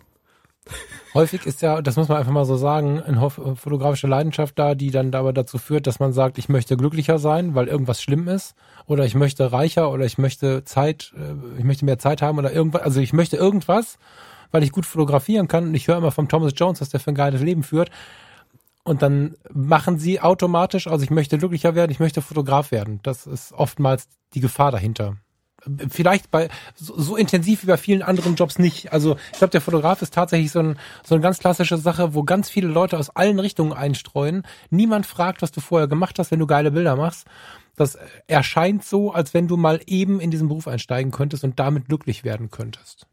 Häufig ist ja, das muss man einfach mal so sagen, eine fotografische Leidenschaft da, die dann aber dazu führt, dass man sagt, ich möchte glücklicher sein, weil irgendwas schlimm ist, oder ich möchte reicher, oder ich möchte Zeit, äh, ich möchte mehr Zeit haben, oder irgendwas, also ich möchte irgendwas, weil ich gut fotografieren kann. Und ich höre immer vom Thomas Jones, dass der für ein geiles Leben führt. Und dann machen sie automatisch, also ich möchte glücklicher werden, ich möchte Fotograf werden. Das ist oftmals die Gefahr dahinter vielleicht bei so, so, intensiv wie bei vielen anderen Jobs nicht. Also ich glaube, der Fotograf ist tatsächlich so, ein, so eine ganz klassische Sache, wo ganz viele Leute aus allen Richtungen einstreuen. Niemand fragt, was du vorher gemacht hast, wenn du geile Bilder machst. Das erscheint so, als wenn du mal eben in diesen Beruf einsteigen könntest und damit glücklich werden könntest.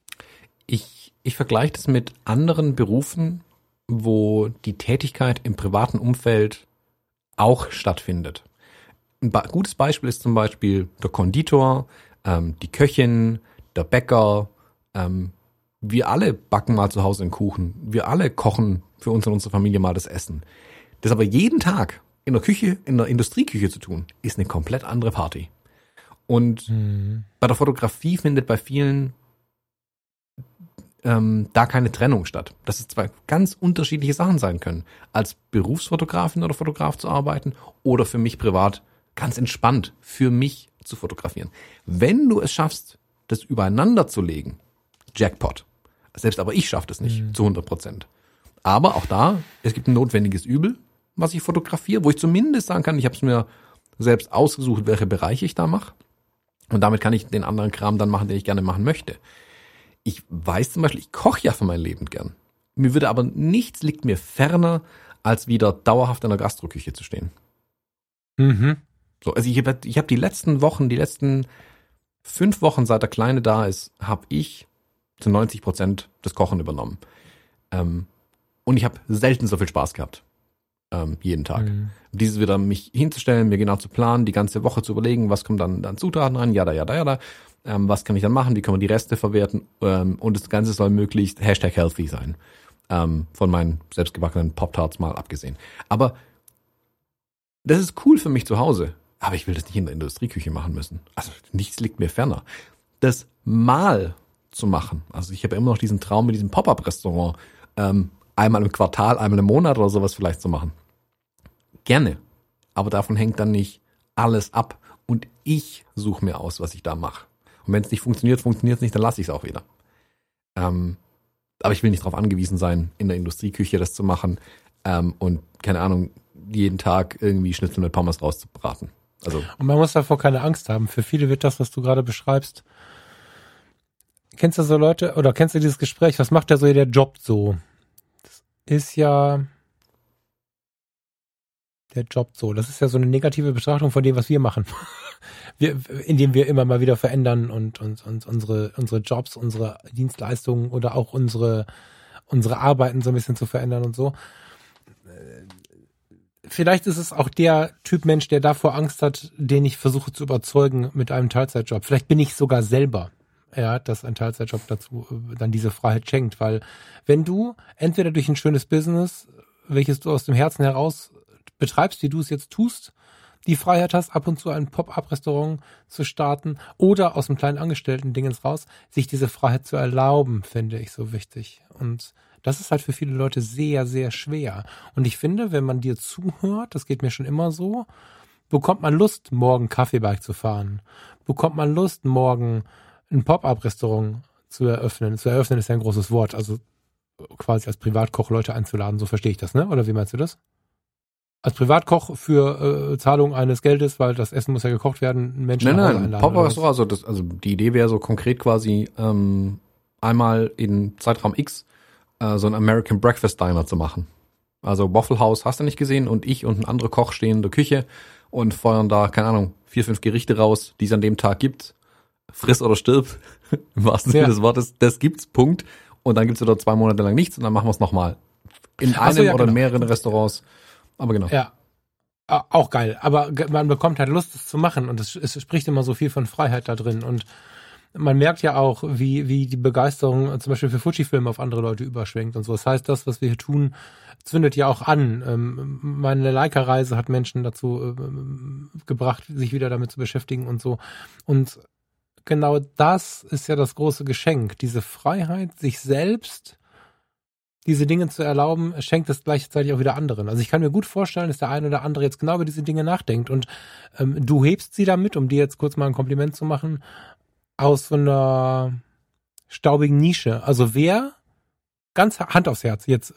Ich, ich vergleiche das mit anderen Berufen, wo die Tätigkeit im privaten Umfeld auch stattfindet. Ein gutes Beispiel ist zum Beispiel der Konditor, ähm, die Köchin, der Bäcker, ähm, wir alle backen mal zu Hause einen Kuchen. Wir alle kochen für uns und unsere Familie mal das Essen. Das aber jeden Tag in der Küche, in der Industrieküche zu tun, ist eine komplett andere Party. Und mhm. bei der Fotografie findet bei vielen ähm, da keine Trennung statt. Dass es zwei ganz unterschiedliche Sachen sein können. Als Berufsfotografin oder Fotograf zu arbeiten oder für mich privat ganz entspannt für mich zu fotografieren. Wenn du es schaffst, das übereinander zu legen, Jackpot. Selbst aber ich schaffe das nicht mhm. zu 100 Prozent. Aber auch da, es gibt ein notwendiges Übel, was ich fotografiere, wo ich zumindest sagen kann, ich habe es mir selbst ausgesucht, welche Bereiche ich da mache. Und damit kann ich den anderen Kram dann machen, den ich gerne machen möchte. Ich weiß zum Beispiel, ich koche ja für mein Leben gern. Mir würde aber nichts liegt mir ferner, als wieder dauerhaft in der Gastroküche zu stehen. Mhm. So, also ich habe ich hab die letzten Wochen, die letzten fünf Wochen, seit der Kleine da ist, habe ich zu 90 Prozent das Kochen übernommen. Ähm, und ich habe selten so viel Spaß gehabt. Ähm, jeden Tag. Mhm. Dieses wieder mich hinzustellen, mir genau zu planen, die ganze Woche zu überlegen, was kommt dann an Zutaten rein, ja, da, ja, da, ja, da. Ähm, was kann ich dann machen, wie kann man die Reste verwerten ähm, und das Ganze soll möglichst Hashtag healthy sein. Ähm, von meinen selbstgebackenen Pop-Tarts mal abgesehen. Aber das ist cool für mich zu Hause. Aber ich will das nicht in der Industrieküche machen müssen. Also nichts liegt mir ferner. Das mal zu machen. Also ich habe immer noch diesen Traum mit diesem Pop-up-Restaurant ähm, einmal im Quartal, einmal im Monat oder sowas vielleicht zu machen. Gerne. Aber davon hängt dann nicht alles ab. Und ich suche mir aus, was ich da mache. Und wenn es nicht funktioniert, funktioniert es nicht, dann lasse ich es auch wieder. Ähm, aber ich will nicht darauf angewiesen sein, in der Industrieküche das zu machen ähm, und keine Ahnung, jeden Tag irgendwie Schnitzel mit Pommes rauszubraten. Also und man muss davor keine Angst haben. Für viele wird das, was du gerade beschreibst. Kennst du so Leute oder kennst du dieses Gespräch? Was macht der so der Job so? Das ist ja der Job so. Das ist ja so eine negative Betrachtung von dem, was wir machen. wir, indem wir immer mal wieder verändern und, und, und unsere, unsere Jobs, unsere Dienstleistungen oder auch unsere, unsere Arbeiten so ein bisschen zu verändern und so vielleicht ist es auch der Typ Mensch, der davor Angst hat, den ich versuche zu überzeugen mit einem Teilzeitjob. Vielleicht bin ich sogar selber, ja, dass ein Teilzeitjob dazu äh, dann diese Freiheit schenkt, weil wenn du entweder durch ein schönes Business, welches du aus dem Herzen heraus betreibst, wie du es jetzt tust, die Freiheit hast, ab und zu ein Pop-up-Restaurant zu starten oder aus dem kleinen Angestellten-Dingens raus, sich diese Freiheit zu erlauben, finde ich so wichtig. Und das ist halt für viele Leute sehr, sehr schwer. Und ich finde, wenn man dir zuhört, das geht mir schon immer so, bekommt man Lust, morgen Kaffeebike zu fahren. Bekommt man Lust, morgen ein Pop-up-Restaurant zu eröffnen. Zu eröffnen ist ja ein großes Wort. Also quasi als Privatkoch Leute einzuladen, so verstehe ich das, ne? Oder wie meinst du das? Als Privatkoch für äh, Zahlung eines Geldes, weil das Essen muss ja gekocht werden, Menschen Nein, nein, Pop-up-Restaurant, also, das, also die Idee wäre so konkret quasi ähm, einmal in Zeitraum X äh, so ein American Breakfast Diner zu machen. Also Waffle House hast du nicht gesehen und ich und ein anderer Koch stehen in der Küche und feuern da, keine Ahnung, vier, fünf Gerichte raus, die es an dem Tag gibt. Friss oder stirb, im wahrsten Sinne ja. des Wortes, das gibt's, Punkt. Und dann gibt's wieder zwei Monate lang nichts und dann machen wir es nochmal. In einem so, ja, oder genau. mehreren Restaurants. Aber genau. Ja. Auch geil. Aber man bekommt halt Lust, es zu machen und es, es spricht immer so viel von Freiheit da drin und man merkt ja auch, wie, wie die Begeisterung zum Beispiel für Fuji-Filme auf andere Leute überschwenkt und so. Das heißt, das, was wir hier tun, zündet ja auch an. Ähm, meine Leica-Reise hat Menschen dazu äh, gebracht, sich wieder damit zu beschäftigen und so. Und genau das ist ja das große Geschenk. Diese Freiheit, sich selbst diese Dinge zu erlauben, schenkt es gleichzeitig auch wieder anderen. Also ich kann mir gut vorstellen, dass der eine oder andere jetzt genau über diese Dinge nachdenkt und ähm, du hebst sie damit, um dir jetzt kurz mal ein Kompliment zu machen, aus so einer staubigen Nische. Also wer, ganz Hand aufs Herz, jetzt,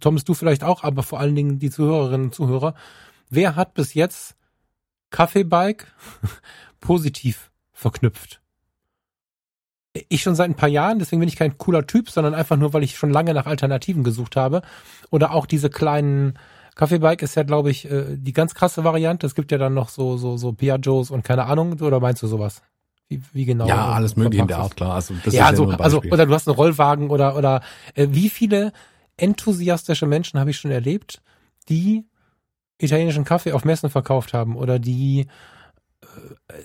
Thomas, du vielleicht auch, aber vor allen Dingen die Zuhörerinnen und Zuhörer, wer hat bis jetzt Kaffeebike positiv verknüpft? Ich schon seit ein paar Jahren, deswegen bin ich kein cooler Typ, sondern einfach nur, weil ich schon lange nach Alternativen gesucht habe. Oder auch diese kleinen Kaffeebike ist ja, glaube ich, äh, die ganz krasse Variante. Es gibt ja dann noch so, so, so Piaggios und keine Ahnung, oder meinst du sowas? Wie, wie genau? Ja, alles mögliche in der Art, klar. Also, das ja, ist also, ja also, oder du hast einen Rollwagen oder, oder, äh, wie viele enthusiastische Menschen habe ich schon erlebt, die italienischen Kaffee auf Messen verkauft haben oder die äh,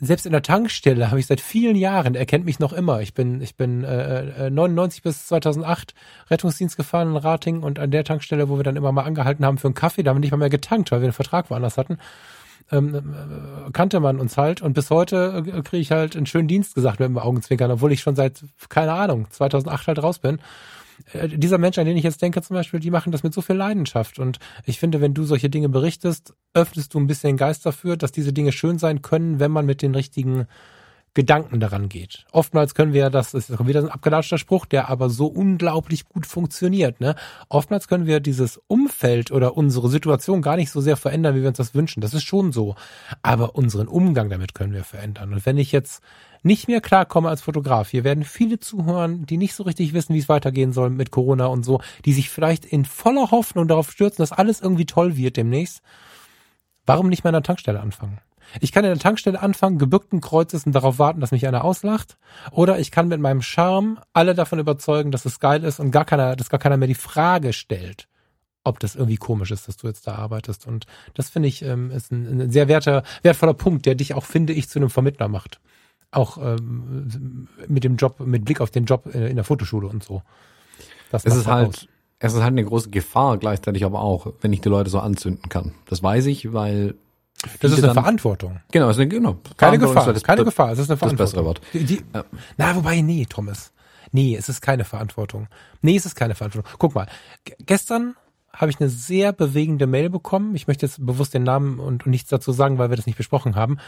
selbst in der Tankstelle habe ich seit vielen Jahren, er kennt mich noch immer. Ich bin, ich bin äh, 99 äh, bis 2008 Rettungsdienst gefahren in Rating und an der Tankstelle, wo wir dann immer mal angehalten haben für einen Kaffee, da haben wir nicht mal mehr getankt, weil wir einen Vertrag woanders hatten ähm, äh, kannte man uns halt und bis heute äh, kriege ich halt einen schönen Dienst gesagt mit dem Augenzwinkern, obwohl ich schon seit, keine Ahnung, 2008 halt raus bin. Äh, dieser Mensch, an den ich jetzt denke zum Beispiel, die machen das mit so viel Leidenschaft und ich finde, wenn du solche Dinge berichtest, öffnest du ein bisschen Geist dafür, dass diese Dinge schön sein können, wenn man mit den richtigen Gedanken daran geht. Oftmals können wir, das ist wieder ein abgelatschter Spruch, der aber so unglaublich gut funktioniert. Ne? Oftmals können wir dieses Umfeld oder unsere Situation gar nicht so sehr verändern, wie wir uns das wünschen. Das ist schon so. Aber unseren Umgang damit können wir verändern. Und wenn ich jetzt nicht mehr klarkomme als Fotograf, hier werden viele zuhören, die nicht so richtig wissen, wie es weitergehen soll mit Corona und so, die sich vielleicht in voller Hoffnung darauf stürzen, dass alles irgendwie toll wird demnächst. Warum nicht mal an der Tankstelle anfangen? Ich kann in der Tankstelle anfangen, gebückten Kreuzes und darauf warten, dass mich einer auslacht. Oder ich kann mit meinem Charme alle davon überzeugen, dass es geil ist und gar keiner, dass gar keiner mehr die Frage stellt, ob das irgendwie komisch ist, dass du jetzt da arbeitest. Und das finde ich ähm, ist ein, ein sehr werter, wertvoller Punkt, der dich auch, finde ich, zu einem Vermittler macht. Auch ähm, mit dem Job, mit Blick auf den Job in der Fotoschule und so. Das es ist halt, aus. es ist halt eine große Gefahr gleichzeitig aber auch, wenn ich die Leute so anzünden kann. Das weiß ich, weil das ist eine dann, Verantwortung. Genau, ist eine, genau. Keine Gefahr, das, keine Gefahr, es ist eine Verantwortung. Das bessere Wort. Die, die, ja. Na, wobei, nee, Thomas. Nee, es ist keine Verantwortung. Nee, es ist keine Verantwortung. Guck mal, gestern habe ich eine sehr bewegende Mail bekommen. Ich möchte jetzt bewusst den Namen und, und nichts dazu sagen, weil wir das nicht besprochen haben,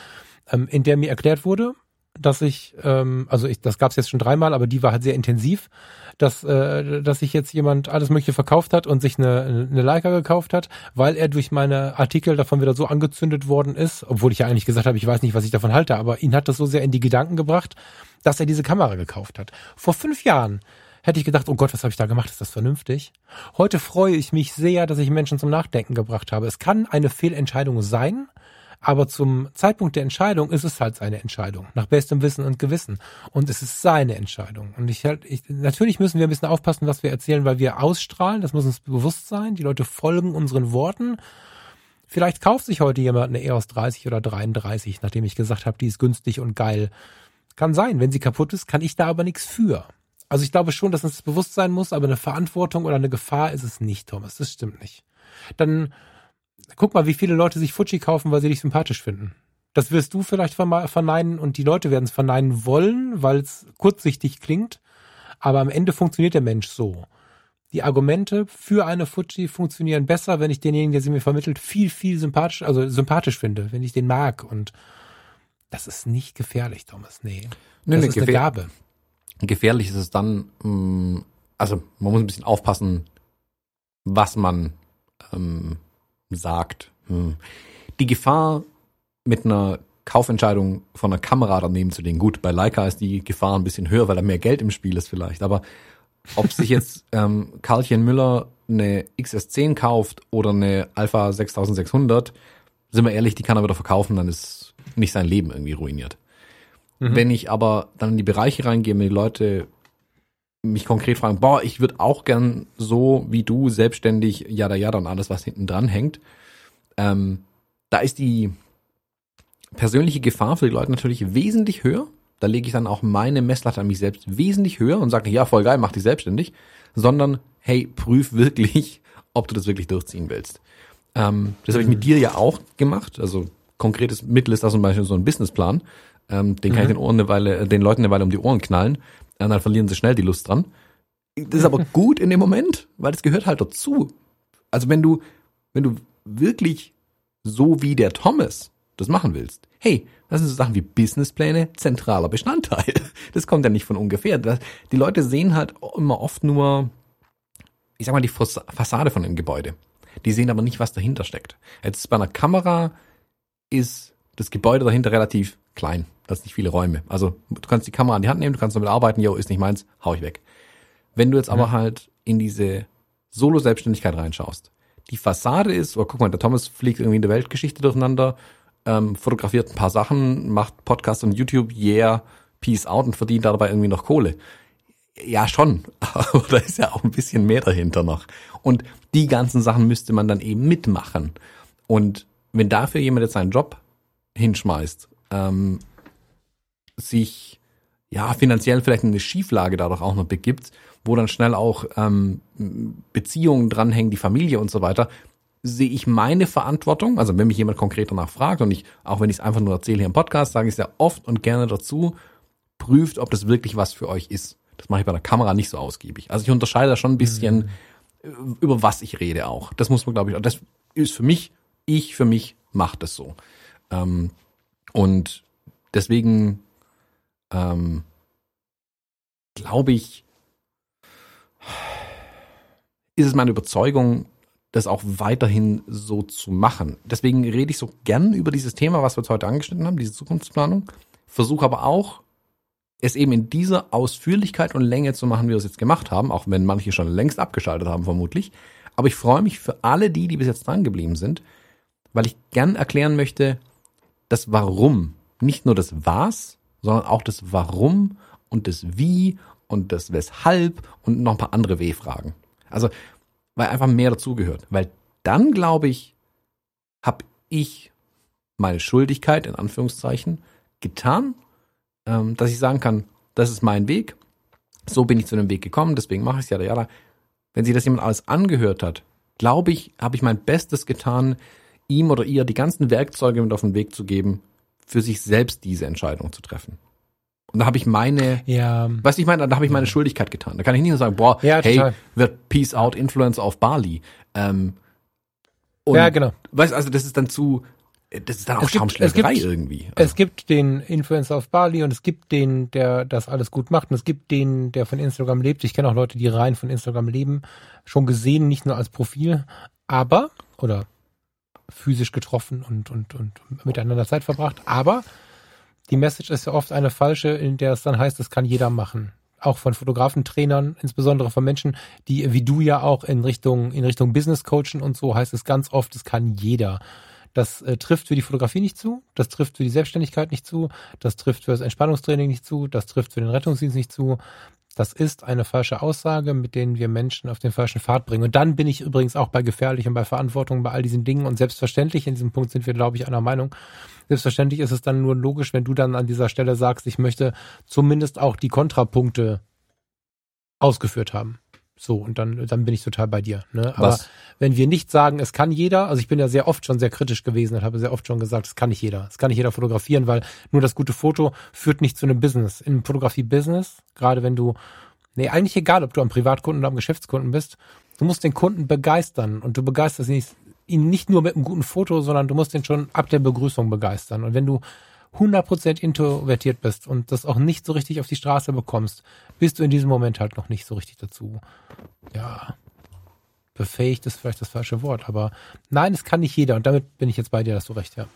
ähm, in der mir erklärt wurde, dass ich, ähm, also ich, das gab es jetzt schon dreimal, aber die war halt sehr intensiv, dass, äh, dass sich jetzt jemand alles Mögliche verkauft hat und sich eine, eine Leica gekauft hat, weil er durch meine Artikel davon wieder so angezündet worden ist, obwohl ich ja eigentlich gesagt habe, ich weiß nicht, was ich davon halte, aber ihn hat das so sehr in die Gedanken gebracht, dass er diese Kamera gekauft hat. Vor fünf Jahren hätte ich gedacht, oh Gott, was habe ich da gemacht? Ist das vernünftig? Heute freue ich mich sehr, dass ich Menschen zum Nachdenken gebracht habe. Es kann eine Fehlentscheidung sein, aber zum Zeitpunkt der Entscheidung ist es halt seine Entscheidung, nach bestem Wissen und Gewissen. Und es ist seine Entscheidung. Und ich halt, ich, natürlich müssen wir ein bisschen aufpassen, was wir erzählen, weil wir ausstrahlen. Das muss uns bewusst sein. Die Leute folgen unseren Worten. Vielleicht kauft sich heute jemand eine EOS 30 oder 33, nachdem ich gesagt habe, die ist günstig und geil. Kann sein. Wenn sie kaputt ist, kann ich da aber nichts für. Also ich glaube schon, dass uns das bewusst sein muss, aber eine Verantwortung oder eine Gefahr ist es nicht, Thomas. Das stimmt nicht. Dann guck mal, wie viele Leute sich Fuji kaufen, weil sie dich sympathisch finden. Das wirst du vielleicht verneinen und die Leute werden es verneinen wollen, weil es kurzsichtig klingt. Aber am Ende funktioniert der Mensch so. Die Argumente für eine Fuji funktionieren besser, wenn ich denjenigen, der sie mir vermittelt, viel, viel sympathisch, also sympathisch finde, wenn ich den mag. Und das ist nicht gefährlich, Thomas. Nee. nee das nee, ist eine Gabe. Gefährlich ist es dann, mm, also man muss ein bisschen aufpassen, was man ähm, sagt. Hm. Die Gefahr mit einer Kaufentscheidung von einer Kamera daneben zu legen. Gut, bei Leica ist die Gefahr ein bisschen höher, weil da mehr Geld im Spiel ist vielleicht. Aber ob sich jetzt ähm, Karlchen Müller eine XS10 kauft oder eine Alpha 6600, sind wir ehrlich, die kann er wieder verkaufen, dann ist nicht sein Leben irgendwie ruiniert. Mhm. Wenn ich aber dann in die Bereiche reingehe, wenn die Leute mich konkret fragen, boah, ich würde auch gern so wie du selbstständig, ja da ja dann alles, was hinten dran hängt, ähm, da ist die persönliche Gefahr für die Leute natürlich wesentlich höher. Da lege ich dann auch meine Messlatte an mich selbst wesentlich höher und sage nicht, ja, voll geil, mach dich selbstständig, sondern hey, prüf wirklich, ob du das wirklich durchziehen willst. Ähm, das habe ich mit dir ja auch gemacht. Also konkretes Mittel ist da zum Beispiel so ein Businessplan. Ähm, den kann mhm. ich den, Ohren eine Weile, den Leuten eine Weile um die Ohren knallen. Und dann verlieren sie schnell die Lust dran. Das ist aber gut in dem Moment, weil das gehört halt dazu. Also wenn du, wenn du wirklich so wie der Thomas das machen willst, hey, das sind so Sachen wie Businesspläne, zentraler Bestandteil. Das kommt ja nicht von ungefähr. Die Leute sehen halt immer oft nur, ich sag mal, die Fassade von dem Gebäude. Die sehen aber nicht, was dahinter steckt. Jetzt bei einer Kamera ist das Gebäude dahinter relativ klein. Das sind nicht viele Räume. Also du kannst die Kamera in die Hand nehmen, du kannst damit arbeiten, yo, ist nicht meins, hau ich weg. Wenn du jetzt aber halt in diese Solo-Selbstständigkeit reinschaust, die Fassade ist, oh, guck mal, der Thomas fliegt irgendwie in der Weltgeschichte durcheinander, ähm, fotografiert ein paar Sachen, macht Podcast und YouTube, yeah, peace out und verdient dabei irgendwie noch Kohle. Ja, schon, aber da ist ja auch ein bisschen mehr dahinter noch. Und die ganzen Sachen müsste man dann eben mitmachen. Und wenn dafür jemand jetzt seinen Job hinschmeißt, ähm, sich ja finanziell vielleicht in eine Schieflage dadurch auch noch begibt, wo dann schnell auch ähm, Beziehungen dranhängen, die Familie und so weiter, sehe ich meine Verantwortung, also wenn mich jemand konkret danach fragt und ich, auch wenn ich es einfach nur erzähle hier im Podcast, sage ich es ja oft und gerne dazu, prüft, ob das wirklich was für euch ist. Das mache ich bei der Kamera nicht so ausgiebig. Also ich unterscheide da schon ein bisschen, mhm. über was ich rede auch. Das muss man, glaube ich, das ist für mich, ich für mich mache das so. Ähm, und deswegen ähm, glaube ich, ist es meine Überzeugung, das auch weiterhin so zu machen. Deswegen rede ich so gern über dieses Thema, was wir jetzt heute angeschnitten haben, diese Zukunftsplanung. Versuche aber auch, es eben in dieser Ausführlichkeit und Länge zu machen, wie wir es jetzt gemacht haben, auch wenn manche schon längst abgeschaltet haben, vermutlich. Aber ich freue mich für alle die, die bis jetzt dran geblieben sind, weil ich gern erklären möchte, das Warum, nicht nur das Was, sondern auch das Warum und das Wie und das Weshalb und noch ein paar andere W-Fragen. Also, weil einfach mehr dazugehört. Weil dann, glaube ich, habe ich meine Schuldigkeit, in Anführungszeichen, getan, ähm, dass ich sagen kann, das ist mein Weg, so bin ich zu dem Weg gekommen, deswegen mache ich es ja, ja. Wenn sich das jemand alles angehört hat, glaube ich, habe ich mein Bestes getan, ihm oder ihr die ganzen Werkzeuge mit auf den Weg zu geben, für sich selbst diese Entscheidung zu treffen. Und da habe ich meine, ja. weißt du, ich meine, da habe ich meine Schuldigkeit getan. Da kann ich nicht nur sagen, boah, ja, hey, wird Peace Out Influencer auf Bali. Ähm, und, ja, genau. Weißt also das ist dann zu, das ist dann auch Schaumschlägerei irgendwie. Also. Es gibt den Influencer auf Bali und es gibt den, der das alles gut macht und es gibt den, der von Instagram lebt. Ich kenne auch Leute, die rein von Instagram leben, schon gesehen, nicht nur als Profil, aber, oder physisch getroffen und, und, und miteinander Zeit verbracht. Aber die Message ist ja oft eine falsche, in der es dann heißt, das kann jeder machen. Auch von Fotografentrainern, insbesondere von Menschen, die wie du ja auch in Richtung, in Richtung Business coachen und so heißt es ganz oft, das kann jeder. Das äh, trifft für die Fotografie nicht zu, das trifft für die Selbstständigkeit nicht zu, das trifft für das Entspannungstraining nicht zu, das trifft für den Rettungsdienst nicht zu, das ist eine falsche Aussage, mit denen wir Menschen auf den falschen Pfad bringen. Und dann bin ich übrigens auch bei gefährlich und bei Verantwortung bei all diesen Dingen. Und selbstverständlich, in diesem Punkt sind wir, glaube ich, einer Meinung. Selbstverständlich ist es dann nur logisch, wenn du dann an dieser Stelle sagst, ich möchte zumindest auch die Kontrapunkte ausgeführt haben. So, und dann, dann bin ich total bei dir. Ne? Aber Was? wenn wir nicht sagen, es kann jeder, also ich bin ja sehr oft schon sehr kritisch gewesen und habe sehr oft schon gesagt, es kann nicht jeder. Es kann nicht jeder fotografieren, weil nur das gute Foto führt nicht zu einem Business. In Fotografie-Business, gerade wenn du, nee, eigentlich egal, ob du am Privatkunden oder am Geschäftskunden bist, du musst den Kunden begeistern und du begeisterst ihn nicht, ihn nicht nur mit einem guten Foto, sondern du musst ihn schon ab der Begrüßung begeistern. Und wenn du 100% introvertiert bist und das auch nicht so richtig auf die Straße bekommst, bist du in diesem Moment halt noch nicht so richtig dazu. Ja, befähigt ist vielleicht das falsche Wort, aber nein, es kann nicht jeder und damit bin ich jetzt bei dir, dass du recht, ja.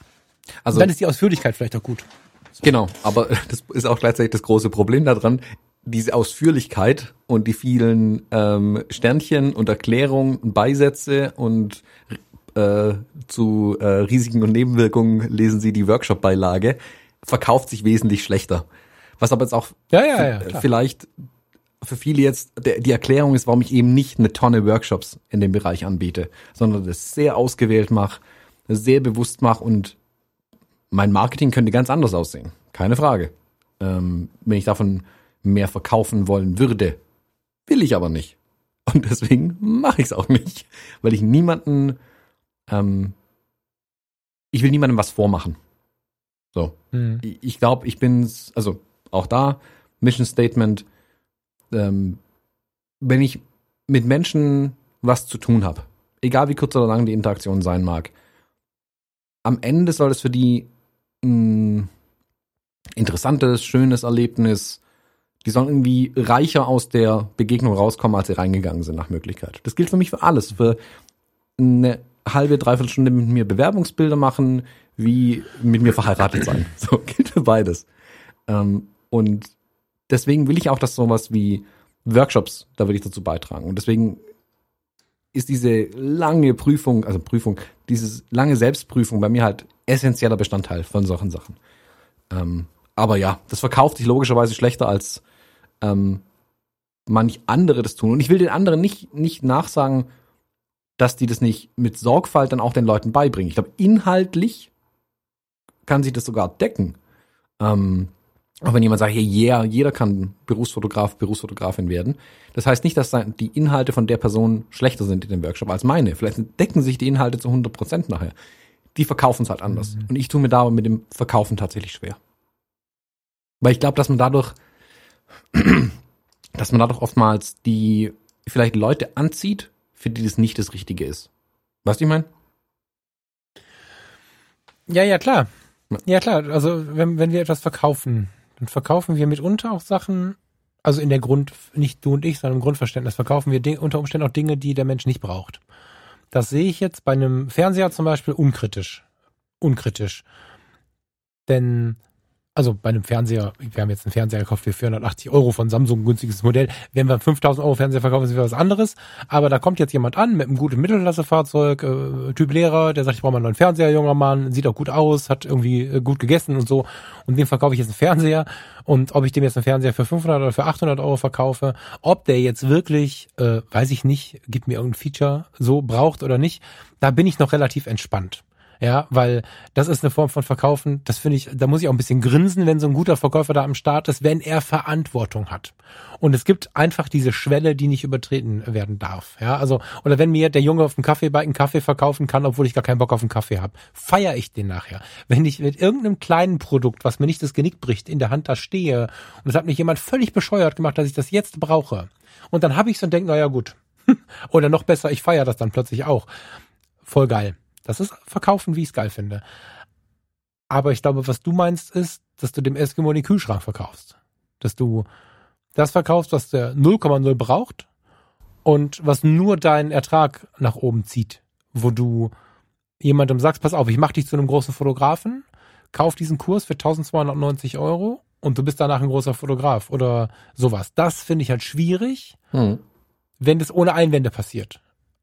Also und dann ist die Ausführlichkeit vielleicht auch gut. So. Genau, aber das ist auch gleichzeitig das große Problem daran, diese Ausführlichkeit und die vielen ähm, Sternchen und Erklärungen und Beisätze und äh, zu äh, Risiken und Nebenwirkungen lesen Sie die Workshop-Beilage, verkauft sich wesentlich schlechter. Was aber jetzt auch ja, ja, ja, vielleicht für viele jetzt der, die Erklärung ist, warum ich eben nicht eine Tonne Workshops in dem Bereich anbiete, sondern das sehr ausgewählt mache, sehr bewusst mache und mein Marketing könnte ganz anders aussehen. Keine Frage. Ähm, wenn ich davon mehr verkaufen wollen würde, will ich aber nicht. Und deswegen mache ich es auch nicht, weil ich niemanden ähm, ich will niemandem was vormachen. So. Mhm. Ich, glaube, ich bin's, also auch da, Mission Statement, ähm, wenn ich mit Menschen was zu tun habe, egal wie kurz oder lang die Interaktion sein mag, am Ende soll es für die ein interessantes, schönes Erlebnis, die sollen irgendwie reicher aus der Begegnung rauskommen, als sie reingegangen sind nach Möglichkeit. Das gilt für mich für alles, für eine halbe, dreiviertel Stunde mit mir Bewerbungsbilder machen, wie mit mir verheiratet sein. So gilt für beides. Ähm, und deswegen will ich auch, dass sowas wie Workshops, da will ich dazu beitragen. Und deswegen ist diese lange Prüfung, also Prüfung, diese lange Selbstprüfung bei mir halt essentieller Bestandteil von solchen Sachen. Ähm, aber ja, das verkauft sich logischerweise schlechter als ähm, manch andere das tun. Und ich will den anderen nicht, nicht nachsagen, dass die das nicht mit Sorgfalt dann auch den Leuten beibringen. Ich glaube, inhaltlich kann sich das sogar decken. Ähm, auch wenn jemand sagt, hey, yeah, jeder kann Berufsfotograf, Berufsfotografin werden. Das heißt nicht, dass die Inhalte von der Person schlechter sind in dem Workshop als meine. Vielleicht decken sich die Inhalte zu 100 Prozent nachher. Die verkaufen es halt anders. Mhm. Und ich tue mir da mit dem Verkaufen tatsächlich schwer. Weil ich glaube, dass man dadurch, dass man dadurch oftmals die vielleicht Leute anzieht, für die das nicht das Richtige ist. Weißt du, ich meine? Ja, ja, klar. Ja, klar. Also, wenn, wenn wir etwas verkaufen, dann verkaufen wir mitunter auch Sachen, also in der Grund, nicht du und ich, sondern im Grundverständnis, verkaufen wir unter Umständen auch Dinge, die der Mensch nicht braucht. Das sehe ich jetzt bei einem Fernseher zum Beispiel unkritisch. Unkritisch. Denn also bei einem Fernseher, wir haben jetzt einen Fernseher gekauft für 480 Euro von Samsung, günstiges Modell. Wenn wir 5000 Euro Fernseher verkaufen, ist wieder was anderes. Aber da kommt jetzt jemand an mit einem guten Mittelklassefahrzeug, äh, Typ Lehrer, der sagt, ich brauche mal einen neuen Fernseher, junger Mann, sieht auch gut aus, hat irgendwie äh, gut gegessen und so. Und dem verkaufe ich jetzt einen Fernseher. Und ob ich dem jetzt einen Fernseher für 500 oder für 800 Euro verkaufe, ob der jetzt wirklich, äh, weiß ich nicht, gibt mir irgendein Feature so braucht oder nicht, da bin ich noch relativ entspannt. Ja, weil das ist eine Form von Verkaufen, das finde ich, da muss ich auch ein bisschen grinsen, wenn so ein guter Verkäufer da am Start ist, wenn er Verantwortung hat. Und es gibt einfach diese Schwelle, die nicht übertreten werden darf. Ja, also, oder wenn mir der Junge auf dem Kaffeebike einen Kaffee verkaufen kann, obwohl ich gar keinen Bock auf einen Kaffee habe, feiere ich den nachher. Wenn ich mit irgendeinem kleinen Produkt, was mir nicht das Genick bricht, in der Hand da stehe und es hat mich jemand völlig bescheuert gemacht, dass ich das jetzt brauche. Und dann habe ich so und denke, naja gut. oder noch besser, ich feiere das dann plötzlich auch. Voll geil. Das ist Verkaufen, wie ich es geil finde. Aber ich glaube, was du meinst, ist, dass du dem Eskimo den Kühlschrank verkaufst. Dass du das verkaufst, was der 0,0 braucht und was nur deinen Ertrag nach oben zieht. Wo du jemandem sagst, pass auf, ich mach dich zu einem großen Fotografen, kauf diesen Kurs für 1290 Euro und du bist danach ein großer Fotograf oder sowas. Das finde ich halt schwierig, hm. wenn das ohne Einwände passiert.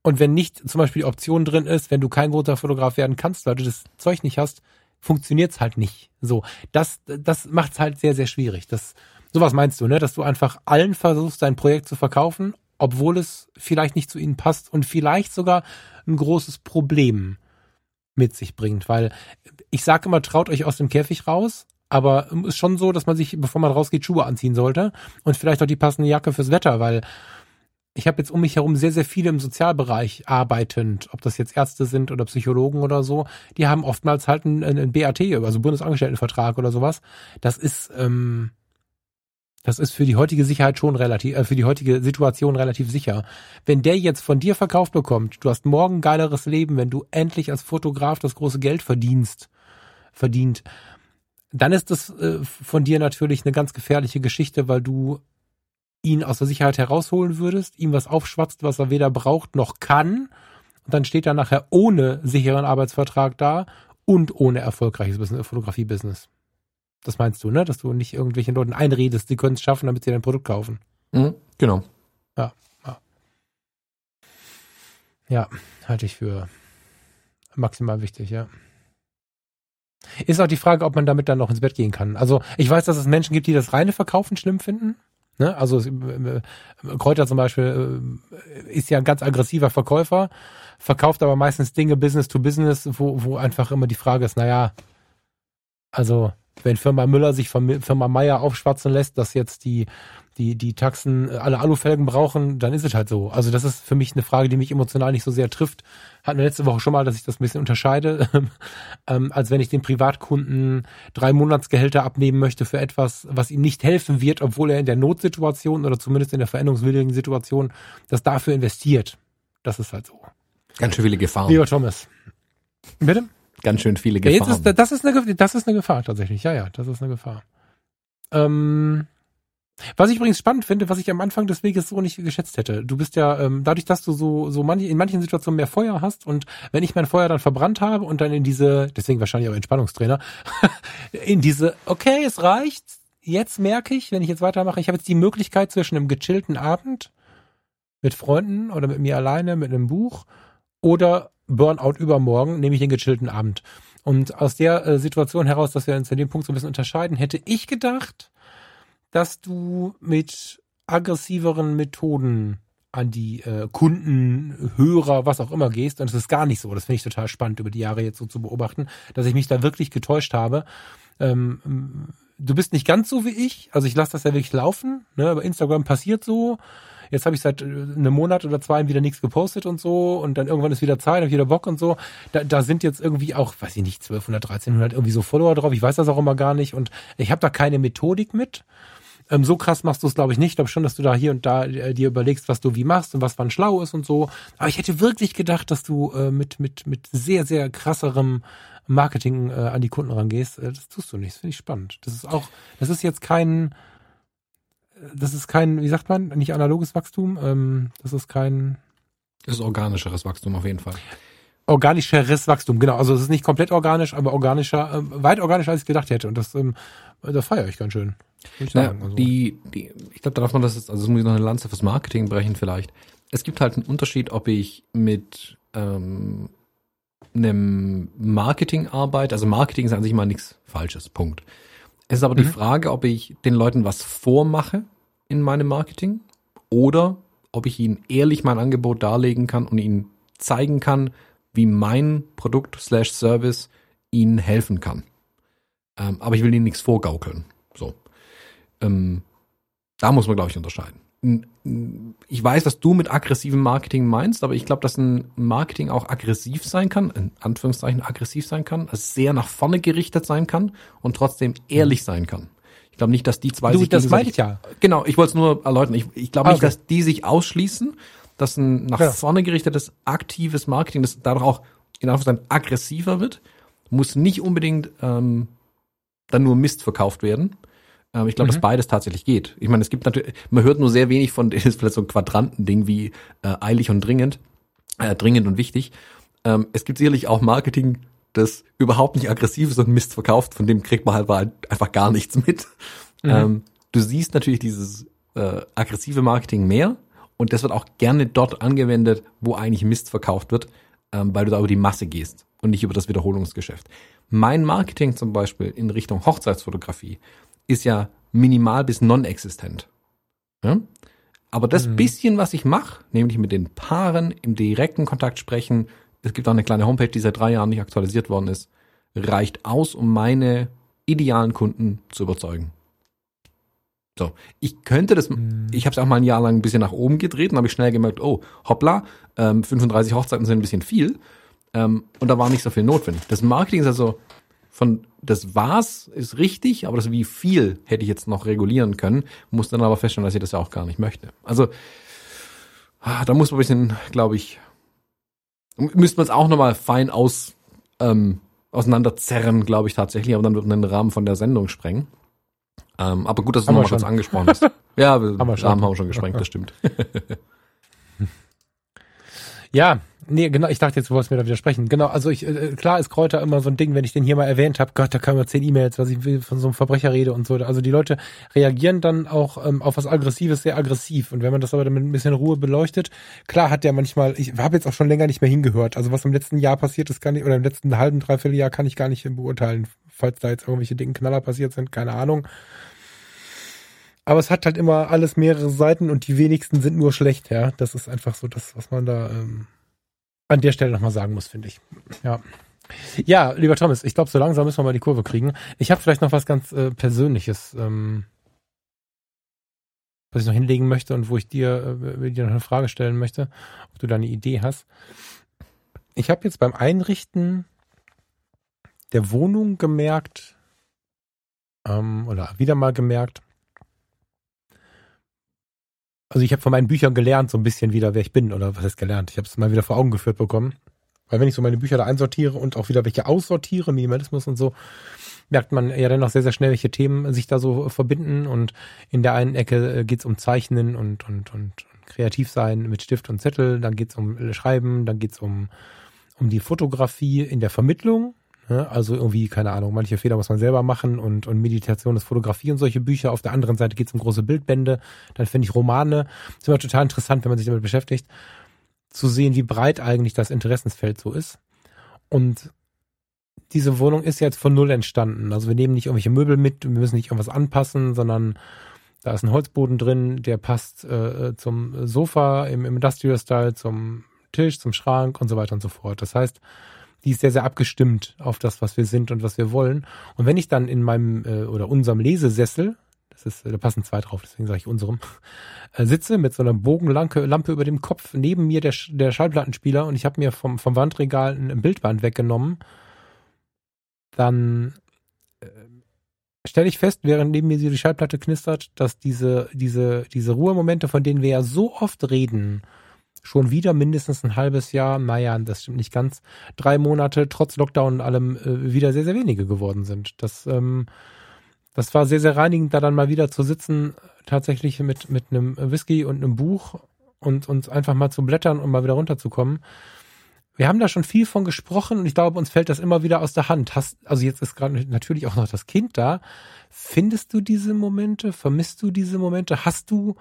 Und wenn nicht zum Beispiel die Option drin ist, wenn du kein guter Fotograf werden kannst, weil du das Zeug nicht hast, funktioniert's halt nicht. So, das, das macht's halt sehr, sehr schwierig. Das, sowas meinst du, ne? Dass du einfach allen versuchst, dein Projekt zu verkaufen, obwohl es vielleicht nicht zu ihnen passt und vielleicht sogar ein großes Problem mit sich bringt. Weil ich sage immer, traut euch aus dem Käfig raus, aber ist schon so, dass man sich, bevor man rausgeht, Schuhe anziehen sollte und vielleicht auch die passende Jacke fürs Wetter, weil ich habe jetzt um mich herum sehr, sehr viele im Sozialbereich arbeitend, ob das jetzt Ärzte sind oder Psychologen oder so, die haben oftmals halt einen, einen BAT, also Bundesangestelltenvertrag oder sowas. Das ist, ähm, das ist für die heutige Sicherheit schon relativ, äh, für die heutige Situation relativ sicher. Wenn der jetzt von dir verkauft bekommt, du hast morgen geileres Leben, wenn du endlich als Fotograf das große Geld verdienst, verdient, dann ist das äh, von dir natürlich eine ganz gefährliche Geschichte, weil du ihn aus der Sicherheit herausholen würdest, ihm was aufschwatzt, was er weder braucht noch kann, und dann steht er nachher ohne sicheren Arbeitsvertrag da und ohne erfolgreiches Fotografie-Business. Das meinst du, ne? Dass du nicht irgendwelchen Leuten einredest, sie können es schaffen, damit sie dein Produkt kaufen. Mhm, genau. Ja, ja. Ja, halte ich für maximal wichtig, ja. Ist auch die Frage, ob man damit dann noch ins Bett gehen kann. Also ich weiß, dass es Menschen gibt, die das reine Verkaufen schlimm finden. Ne? Also äh, Kräuter zum Beispiel äh, ist ja ein ganz aggressiver Verkäufer, verkauft aber meistens Dinge Business to Business, wo, wo einfach immer die Frage ist, naja, also wenn Firma Müller sich von Firma Meier aufschwatzen lässt, dass jetzt die die, die Taxen äh, alle Alufelgen brauchen, dann ist es halt so. Also das ist für mich eine Frage, die mich emotional nicht so sehr trifft. Hatten wir letzte Woche schon mal, dass ich das ein bisschen unterscheide, ähm, als wenn ich den Privatkunden drei Monatsgehälter abnehmen möchte für etwas, was ihm nicht helfen wird, obwohl er in der Notsituation oder zumindest in der veränderungswilligen Situation das dafür investiert. Das ist halt so. Ganz schön viele Gefahren. Lieber Thomas. Bitte? Ganz schön viele Gefahren. Ist, das, ist eine, das ist eine Gefahr tatsächlich. Ja, ja, das ist eine Gefahr. Ähm, was ich übrigens spannend finde, was ich am Anfang des Weges so nicht geschätzt hätte. Du bist ja, ähm, dadurch, dass du so, so manch, in manchen Situationen mehr Feuer hast und wenn ich mein Feuer dann verbrannt habe und dann in diese, deswegen wahrscheinlich auch Entspannungstrainer, in diese, okay, es reicht, jetzt merke ich, wenn ich jetzt weitermache, ich habe jetzt die Möglichkeit zwischen einem gechillten Abend mit Freunden oder mit mir alleine, mit einem Buch oder Burnout übermorgen, nehme ich den gechillten Abend. Und aus der äh, Situation heraus, dass wir uns in dem Punkt so ein bisschen unterscheiden, hätte ich gedacht, dass du mit aggressiveren Methoden an die äh, Kunden, Hörer, was auch immer gehst. Und es ist gar nicht so. Das finde ich total spannend, über die Jahre jetzt so zu beobachten, dass ich mich da wirklich getäuscht habe. Ähm, du bist nicht ganz so wie ich. Also ich lasse das ja wirklich laufen. Ne? Aber Instagram passiert so. Jetzt habe ich seit äh, einem Monat oder zwei wieder nichts gepostet und so. Und dann irgendwann ist wieder Zeit, habe wieder Bock und so. Da, da sind jetzt irgendwie auch, weiß ich nicht, 1200, 1300 irgendwie so Follower drauf. Ich weiß das auch immer gar nicht. Und ich habe da keine Methodik mit. Ähm, so krass machst du es, glaube ich, nicht. Ich glaube schon, dass du da hier und da äh, dir überlegst, was du wie machst und was wann schlau ist und so. Aber ich hätte wirklich gedacht, dass du äh, mit, mit, mit sehr, sehr krasserem Marketing äh, an die Kunden rangehst. Äh, das tust du nicht. Das finde ich spannend. Das ist auch, das ist jetzt kein, das ist kein, wie sagt man, nicht analoges Wachstum. Ähm, das ist kein. Das ist organischeres Wachstum auf jeden Fall organischeres Wachstum, genau. Also es ist nicht komplett organisch, aber organischer, äh, weit organischer, als ich gedacht hätte. Und das, ähm, das feiere ich ganz schön. Ich, naja, also. die, die, ich glaube, da darf man das jetzt, also das muss ich noch eine Lanze fürs Marketing brechen vielleicht. Es gibt halt einen Unterschied, ob ich mit ähm, einem Marketing arbeite. Also Marketing ist an sich mal nichts Falsches, Punkt. Es ist aber mhm. die Frage, ob ich den Leuten was vormache in meinem Marketing oder ob ich ihnen ehrlich mein Angebot darlegen kann und ihnen zeigen kann, wie mein Produkt slash Service ihnen helfen kann. Ähm, aber ich will ihnen nichts vorgaukeln. So. Ähm, da muss man, glaube ich, unterscheiden. Ich weiß, was du mit aggressivem Marketing meinst, aber ich glaube, dass ein Marketing auch aggressiv sein kann, in Anführungszeichen aggressiv sein kann, also sehr nach vorne gerichtet sein kann und trotzdem ehrlich sein kann. Ich glaube nicht, dass die zwei du, sich das meine ich ja. Genau, ich wollte es nur erläutern. Ich, ich glaube nicht, okay. dass die sich ausschließen, dass ein nach ja. vorne gerichtetes aktives Marketing, das dadurch auch in Anführungszeichen aggressiver wird, muss nicht unbedingt ähm, dann nur Mist verkauft werden, ähm, ich glaube, mhm. dass beides tatsächlich geht. Ich meine, es gibt natürlich, man hört nur sehr wenig von, ist vielleicht so ein Quadrantending wie äh, eilig und dringend, äh, dringend und wichtig. Ähm, es gibt sicherlich auch Marketing, das überhaupt nicht aggressiv ist und Mist verkauft, von dem kriegt man halt einfach gar nichts mit. Mhm. Ähm, du siehst natürlich dieses äh, aggressive Marketing mehr und das wird auch gerne dort angewendet, wo eigentlich Mist verkauft wird, ähm, weil du da über die Masse gehst und nicht über das Wiederholungsgeschäft. Mein Marketing zum Beispiel in Richtung Hochzeitsfotografie ist ja minimal bis non-existent. Ja? Aber das mhm. bisschen, was ich mache, nämlich mit den Paaren im direkten Kontakt sprechen, es gibt auch eine kleine Homepage, die seit drei Jahren nicht aktualisiert worden ist, reicht aus, um meine idealen Kunden zu überzeugen. So, ich könnte das, mhm. ich habe es auch mal ein Jahr lang ein bisschen nach oben gedreht und habe ich schnell gemerkt, oh, hoppla, ähm, 35 Hochzeiten sind ein bisschen viel ähm, und da war nicht so viel notwendig. Das Marketing ist also von das was ist richtig, aber das wie viel hätte ich jetzt noch regulieren können, muss dann aber feststellen, dass ich das ja auch gar nicht möchte. Also ah, da muss man ein bisschen, glaube ich, müsste man es auch nochmal fein aus ähm, auseinanderzerren, glaube ich tatsächlich, aber dann wird man den Rahmen von der Sendung sprengen. Ähm, aber gut, dass du nochmal kurz angesprochen hast. ja, wir, haben wir schon. Haben wir schon gesprengt, das stimmt. ja, Nee, genau, ich dachte jetzt, du wolltest mir da widersprechen. Genau, also ich, äh, klar ist Kräuter immer so ein Ding, wenn ich den hier mal erwähnt habe, Gott, da kamen wir zehn E-Mails, was ich von so einem Verbrecher rede und so. Also die Leute reagieren dann auch ähm, auf was Aggressives sehr aggressiv. Und wenn man das aber dann mit ein bisschen Ruhe beleuchtet, klar hat der manchmal, ich habe jetzt auch schon länger nicht mehr hingehört. Also was im letzten Jahr passiert ist, kann ich, oder im letzten halben, dreiviertel Jahr kann ich gar nicht beurteilen, falls da jetzt irgendwelche dicken Knaller passiert sind, keine Ahnung. Aber es hat halt immer alles mehrere Seiten und die wenigsten sind nur schlecht, ja. Das ist einfach so das, was man da ähm, an der Stelle nochmal sagen muss, finde ich. Ja. Ja, lieber Thomas, ich glaube, so langsam müssen wir mal die Kurve kriegen. Ich habe vielleicht noch was ganz äh, Persönliches, ähm, was ich noch hinlegen möchte und wo ich dir, äh, dir noch eine Frage stellen möchte, ob du da eine Idee hast. Ich habe jetzt beim Einrichten der Wohnung gemerkt, ähm, oder wieder mal gemerkt, also ich habe von meinen Büchern gelernt, so ein bisschen wieder, wer ich bin, oder was heißt gelernt. Ich habe es mal wieder vor Augen geführt bekommen. Weil wenn ich so meine Bücher da einsortiere und auch wieder welche aussortiere, Minimalismus und so, merkt man ja dann auch sehr, sehr schnell, welche Themen sich da so verbinden. Und in der einen Ecke äh, geht's um Zeichnen und, und, und, und kreativ sein mit Stift und Zettel, dann geht's um Schreiben, dann geht's um, um die Fotografie in der Vermittlung, also irgendwie, keine Ahnung, manche Fehler muss man selber machen und, und Meditation ist Fotografie und solche Bücher. Auf der anderen Seite geht es um große Bildbände. Dann finde ich Romane. Das ist immer total interessant, wenn man sich damit beschäftigt, zu sehen, wie breit eigentlich das Interessensfeld so ist. Und diese Wohnung ist jetzt von Null entstanden. Also wir nehmen nicht irgendwelche Möbel mit, wir müssen nicht irgendwas anpassen, sondern da ist ein Holzboden drin, der passt äh, zum Sofa im, im Industrial Style, zum Tisch, zum Schrank und so weiter und so fort. Das heißt, die ist sehr, sehr abgestimmt auf das, was wir sind und was wir wollen. Und wenn ich dann in meinem äh, oder unserem Lesesessel, das ist, da passen zwei drauf, deswegen sage ich unserem, äh, sitze mit so einer Bogenlampe Lampe über dem Kopf, neben mir der, der Schallplattenspieler und ich habe mir vom, vom Wandregal ein Bildband weggenommen, dann äh, stelle ich fest, während neben mir die Schallplatte knistert, dass diese, diese, diese Ruhemomente, von denen wir ja so oft reden, schon wieder mindestens ein halbes Jahr, naja, das stimmt nicht ganz, drei Monate trotz Lockdown und allem äh, wieder sehr, sehr wenige geworden sind. Das, ähm, das war sehr, sehr reinigend, da dann mal wieder zu sitzen, tatsächlich mit, mit einem Whisky und einem Buch und uns einfach mal zu blättern und mal wieder runterzukommen. Wir haben da schon viel von gesprochen und ich glaube, uns fällt das immer wieder aus der Hand. Hast, also jetzt ist gerade natürlich auch noch das Kind da. Findest du diese Momente? Vermisst du diese Momente? Hast du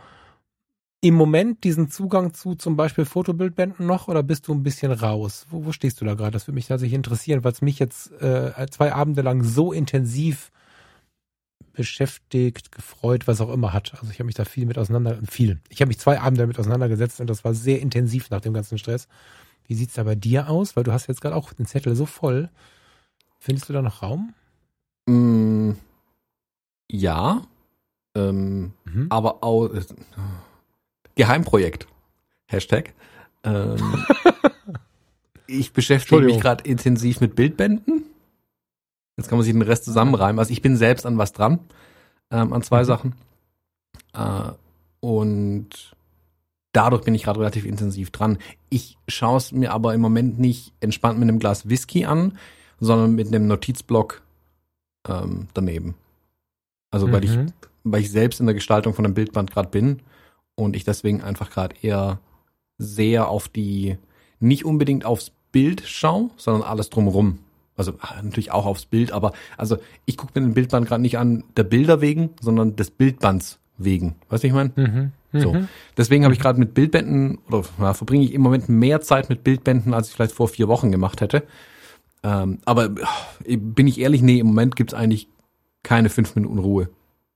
im Moment diesen Zugang zu zum Beispiel Fotobildbänden noch oder bist du ein bisschen raus? Wo, wo stehst du da gerade? Das würde mich tatsächlich interessieren, weil es mich jetzt äh, zwei Abende lang so intensiv beschäftigt, gefreut, was auch immer hat. Also ich habe mich da viel mit auseinander, viel. Ich habe mich zwei Abende damit auseinandergesetzt und das war sehr intensiv nach dem ganzen Stress. Wie sieht's da bei dir aus? Weil du hast jetzt gerade auch den Zettel so voll. Findest du da noch Raum? Mm, ja. Ähm, mhm. Aber auch. Äh, Geheimprojekt. Hashtag. Ähm, ich beschäftige mich gerade intensiv mit Bildbänden. Jetzt kann man sich den Rest zusammenreimen. Also ich bin selbst an was dran, ähm, an zwei mhm. Sachen. Äh, und dadurch bin ich gerade relativ intensiv dran. Ich schaue es mir aber im Moment nicht entspannt mit einem Glas Whisky an, sondern mit einem Notizblock ähm, daneben. Also mhm. weil ich, mhm. weil ich selbst in der Gestaltung von einem Bildband gerade bin und ich deswegen einfach gerade eher sehr auf die, nicht unbedingt aufs Bild schaue, sondern alles drumherum. Also ah, natürlich auch aufs Bild, aber also ich gucke mir den Bildband gerade nicht an der Bilder wegen, sondern des Bildbands wegen. Weißt du, ich meine? Mhm. So. Mhm. Deswegen habe ich gerade mit Bildbänden oder ja, verbringe ich im Moment mehr Zeit mit Bildbänden, als ich vielleicht vor vier Wochen gemacht hätte. Ähm, aber äh, bin ich ehrlich, nee, im Moment gibt's eigentlich keine fünf Minuten Ruhe.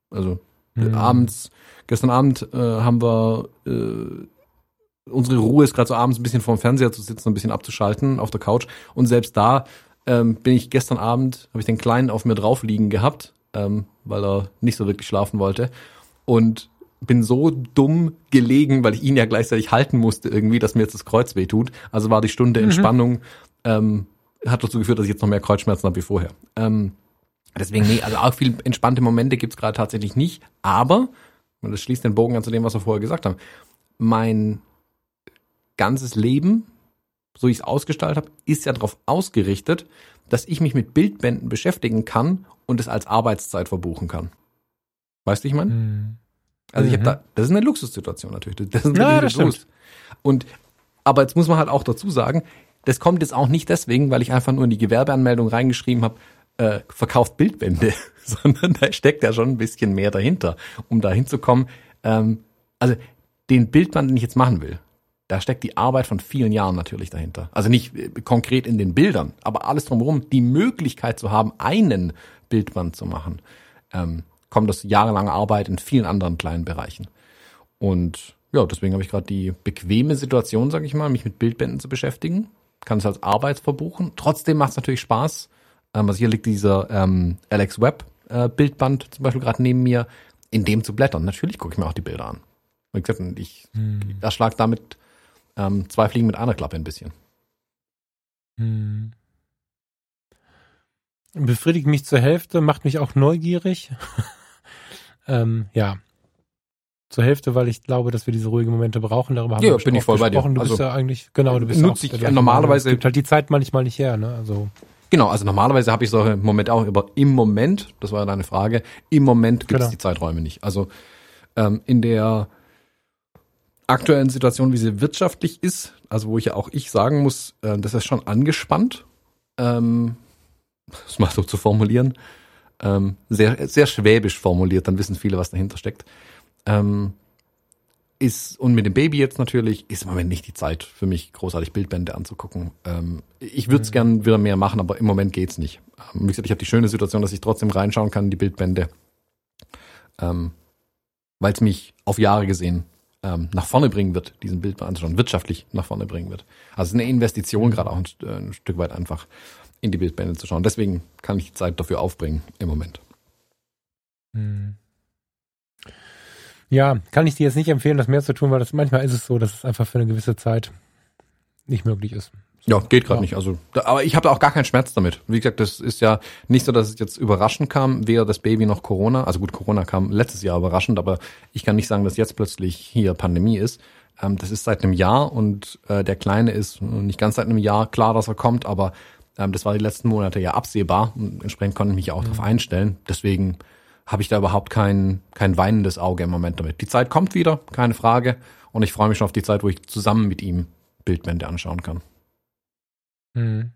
Also mhm. abends Gestern Abend äh, haben wir äh, unsere Ruhe ist gerade so abends ein bisschen vorm Fernseher zu sitzen, ein bisschen abzuschalten auf der Couch. Und selbst da ähm, bin ich gestern Abend, habe ich den Kleinen auf mir drauf liegen gehabt, ähm, weil er nicht so wirklich schlafen wollte. und bin so dumm gelegen, weil ich ihn ja gleichzeitig halten musste irgendwie, dass mir jetzt das Kreuz weh tut. Also war die Stunde mhm. Entspannung, ähm, hat dazu geführt, dass ich jetzt noch mehr Kreuzschmerzen habe wie vorher. Ähm, deswegen, nee, also auch viel entspannte Momente gibt's gerade tatsächlich nicht. Aber, und das schließt den Bogen an zu dem, was wir vorher gesagt haben, mein ganzes Leben, so ich es ausgestaltet habe, ist ja darauf ausgerichtet, dass ich mich mit Bildbänden beschäftigen kann und es als Arbeitszeit verbuchen kann. Weißt du, ich meine? Mhm. Also ich habe da, das ist eine Luxussituation natürlich. Das ist ja, das Luxus. Und aber jetzt muss man halt auch dazu sagen, das kommt jetzt auch nicht deswegen, weil ich einfach nur in die Gewerbeanmeldung reingeschrieben habe, äh, verkauft Bildbände, sondern da steckt ja schon ein bisschen mehr dahinter, um da hinzukommen. Ähm, also den Bildband, den ich jetzt machen will, da steckt die Arbeit von vielen Jahren natürlich dahinter. Also nicht äh, konkret in den Bildern, aber alles drumherum, die Möglichkeit zu haben, einen Bildband zu machen, ähm, kommt aus jahrelanger Arbeit in vielen anderen kleinen Bereichen. Und ja, deswegen habe ich gerade die bequeme Situation, sage ich mal, mich mit Bildbänden zu beschäftigen. Kann es als Arbeit verbuchen. Trotzdem macht es natürlich Spaß. Ähm, also hier liegt dieser ähm, Alex Webb äh, Bildband zum Beispiel gerade neben mir, in dem zu blättern. Natürlich gucke ich mir auch die Bilder an. Wie gesagt, ich hm. erschlag damit ähm, zwei Fliegen mit einer Klappe ein bisschen. Hm. Befriedigt mich zur Hälfte, macht mich auch neugierig. ähm, ja. Zur Hälfte, weil ich glaube, dass wir diese ruhigen Momente brauchen. Darüber haben ja, wir bin ich voll gesprochen. bei dir. Du also, bist ja eigentlich, genau, du bist nutze ich normalerweise. Gibt halt die Zeit manchmal nicht her, ne? Also. Genau, also normalerweise habe ich solche Momente auch, aber im Moment, das war ja deine Frage, im Moment gibt es genau. die Zeiträume nicht. Also ähm, in der aktuellen Situation, wie sie wirtschaftlich ist, also wo ich ja auch ich sagen muss, äh, das ist schon angespannt, ähm, das mal so zu formulieren, ähm, sehr, sehr schwäbisch formuliert, dann wissen viele, was dahinter steckt. Ähm, ist, und mit dem Baby jetzt natürlich, ist im Moment nicht die Zeit für mich, großartig Bildbände anzugucken. Ähm, ich würde es mhm. gern wieder mehr machen, aber im Moment geht's nicht. Ähm, wie gesagt, ich habe die schöne Situation, dass ich trotzdem reinschauen kann in die Bildbände. Ähm, Weil es mich auf Jahre gesehen ähm, nach vorne bringen wird, diesen Bildband anzuschauen, wirtschaftlich nach vorne bringen wird. Also eine Investition gerade auch ein, äh, ein Stück weit einfach in die Bildbände zu schauen. Deswegen kann ich die Zeit dafür aufbringen im Moment. Mhm. Ja, kann ich dir jetzt nicht empfehlen, das mehr zu tun, weil das manchmal ist es so, dass es einfach für eine gewisse Zeit nicht möglich ist. So. Ja, geht gerade ja. nicht. Also, da, aber ich habe auch gar keinen Schmerz damit. Wie gesagt, das ist ja nicht so, dass es jetzt überraschend kam, weder das Baby noch Corona. Also gut, Corona kam letztes Jahr überraschend, aber ich kann nicht sagen, dass jetzt plötzlich hier Pandemie ist. Ähm, das ist seit einem Jahr und äh, der Kleine ist nicht ganz seit einem Jahr klar, dass er kommt, aber ähm, das war die letzten Monate ja absehbar und entsprechend konnte ich mich auch mhm. darauf einstellen. Deswegen habe ich da überhaupt kein, kein weinendes Auge im Moment damit. Die Zeit kommt wieder, keine Frage. Und ich freue mich schon auf die Zeit, wo ich zusammen mit ihm Bildbände anschauen kann. Mhm.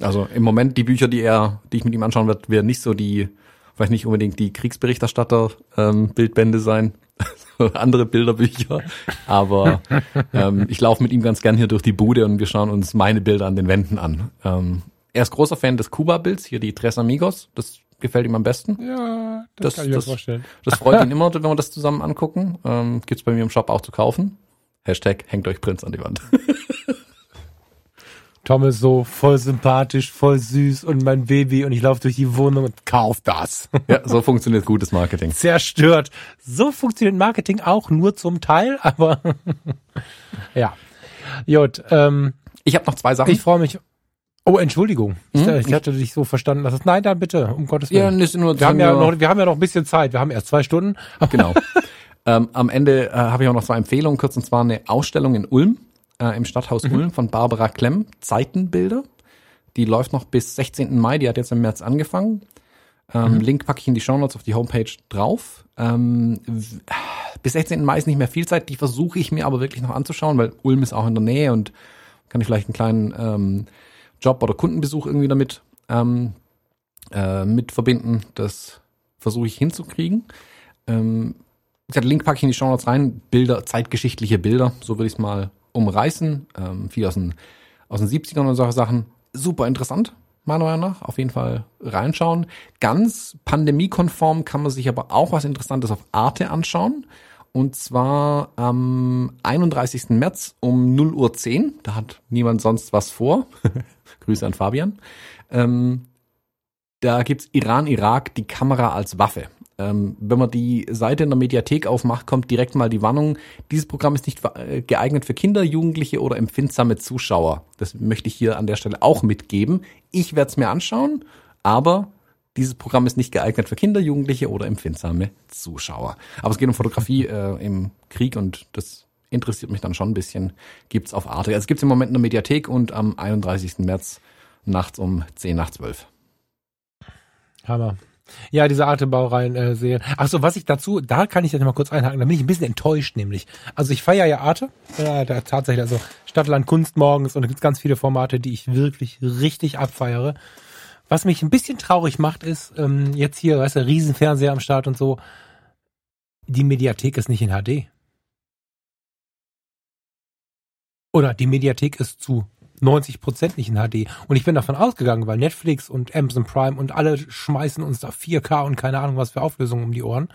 Also im Moment die Bücher, die er, die ich mit ihm anschauen werde, werden nicht so die, vielleicht nicht unbedingt die Kriegsberichterstatter ähm, Bildbände sein, andere Bilderbücher. Aber ähm, ich laufe mit ihm ganz gern hier durch die Bude und wir schauen uns meine Bilder an den Wänden an. Ähm, er ist großer Fan des Kuba-Bilds, hier die Tres Amigos. Das gefällt ihm am besten. Ja, das, das kann ich mir vorstellen. Das freut ihn immer, wenn wir das zusammen angucken. Ähm, gibt's bei mir im Shop auch zu kaufen. Hashtag hängt euch Prinz an die Wand. Tom ist so voll sympathisch, voll süß und mein Baby und ich laufe durch die Wohnung und kauf das. Ja, so funktioniert gutes Marketing. Zerstört. So funktioniert Marketing auch nur zum Teil, aber ja. Jut, ähm, ich habe noch zwei Sachen. Ich freue mich. Oh, Entschuldigung. Hm? Ich hatte dich so verstanden, dass es, nein, dann bitte, um Gottes Willen. Ja, nur wir haben ja noch, wir haben ja noch ein bisschen Zeit. Wir haben erst zwei Stunden. Genau. ähm, am Ende äh, habe ich auch noch zwei Empfehlungen, kurz und zwar eine Ausstellung in Ulm, äh, im Stadthaus mhm. Ulm von Barbara Klemm, Zeitenbilder. Die läuft noch bis 16. Mai, die hat jetzt im März angefangen. Ähm, mhm. Link packe ich in die Show Notes auf die Homepage drauf. Ähm, bis 16. Mai ist nicht mehr viel Zeit, die versuche ich mir aber wirklich noch anzuschauen, weil Ulm ist auch in der Nähe und kann ich vielleicht einen kleinen ähm, Job oder Kundenbesuch irgendwie damit ähm, äh, mit verbinden. Das versuche ich hinzukriegen. Ähm, den Link packe ich in die Show Notes rein. Bilder, zeitgeschichtliche Bilder, so würde ich es mal umreißen. Ähm, viel aus den, aus den 70ern und solche Sachen. Super interessant, meiner Meinung nach. Auf jeden Fall reinschauen. Ganz pandemiekonform kann man sich aber auch was Interessantes auf Arte anschauen. Und zwar am 31. März um 0 Uhr 10. Da hat niemand sonst was vor. Grüße an Fabian. Ähm, da gibt's Iran-Irak, die Kamera als Waffe. Ähm, wenn man die Seite in der Mediathek aufmacht, kommt direkt mal die Warnung, dieses Programm ist nicht äh, geeignet für Kinder, Jugendliche oder empfindsame Zuschauer. Das möchte ich hier an der Stelle auch mitgeben. Ich werde es mir anschauen, aber dieses Programm ist nicht geeignet für Kinder, Jugendliche oder empfindsame Zuschauer. Aber es geht um Fotografie äh, im Krieg und das interessiert mich dann schon ein bisschen. Gibt's auf Arte. Also es gibt's im Moment in der Mediathek und am 31. März nachts um 10 nach 12. Hammer. Ja, diese Arte-Baureihen-Serien. Äh, Ach so, was ich dazu, da kann ich jetzt mal kurz einhaken, da bin ich ein bisschen enttäuscht nämlich. Also ich feiere ja Arte, äh, da tatsächlich, also Stadtland Kunst morgens und da gibt's ganz viele Formate, die ich wirklich richtig abfeiere. Was mich ein bisschen traurig macht, ist, ähm, jetzt hier, weißt du, Riesenfernseher am Start und so, die Mediathek ist nicht in HD. Oder die Mediathek ist zu 90 Prozent nicht in HD. Und ich bin davon ausgegangen, weil Netflix und Amazon Prime und alle schmeißen uns da 4K und keine Ahnung was für Auflösungen um die Ohren.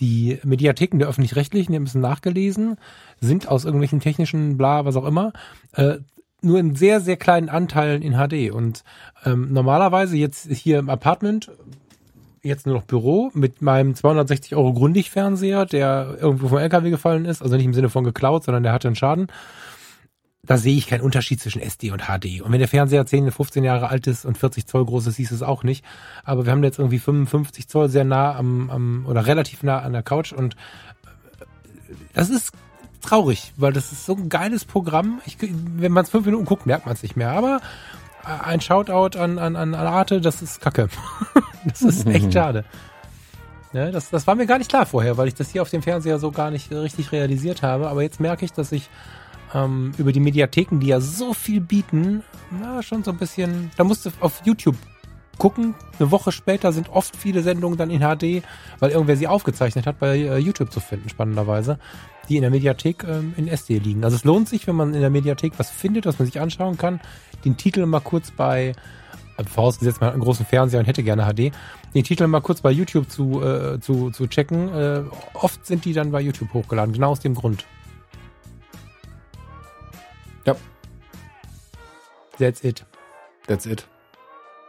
Die Mediatheken der öffentlich-rechtlichen, die haben ein bisschen nachgelesen, sind aus irgendwelchen technischen bla, was auch immer, äh, nur in sehr, sehr kleinen Anteilen in HD. Und ähm, normalerweise jetzt hier im Apartment, jetzt nur noch Büro, mit meinem 260 Euro Grundig-Fernseher, der irgendwo vom LKW gefallen ist, also nicht im Sinne von geklaut, sondern der hatte einen Schaden da sehe ich keinen Unterschied zwischen SD und HD. Und wenn der Fernseher 10, 15 Jahre alt ist und 40 Zoll groß ist, siehst du es auch nicht. Aber wir haben jetzt irgendwie 55 Zoll sehr nah am, am oder relativ nah an der Couch und äh, das ist traurig, weil das ist so ein geiles Programm. Ich, wenn man es fünf Minuten guckt, merkt man es nicht mehr. Aber äh, ein Shoutout an, an, an Arte, das ist Kacke. das ist echt schade. Ja, das, das war mir gar nicht klar vorher, weil ich das hier auf dem Fernseher so gar nicht richtig realisiert habe. Aber jetzt merke ich, dass ich ähm, über die Mediatheken, die ja so viel bieten, na, schon so ein bisschen, da musst du auf YouTube gucken. Eine Woche später sind oft viele Sendungen dann in HD, weil irgendwer sie aufgezeichnet hat, bei äh, YouTube zu finden, spannenderweise, die in der Mediathek ähm, in SD liegen. Also es lohnt sich, wenn man in der Mediathek was findet, was man sich anschauen kann, den Titel mal kurz bei, äh, vorausgesetzt man hat einen großen Fernseher und hätte gerne HD, den Titel mal kurz bei YouTube zu, äh, zu, zu checken. Äh, oft sind die dann bei YouTube hochgeladen, genau aus dem Grund. Ja. That's it. That's it.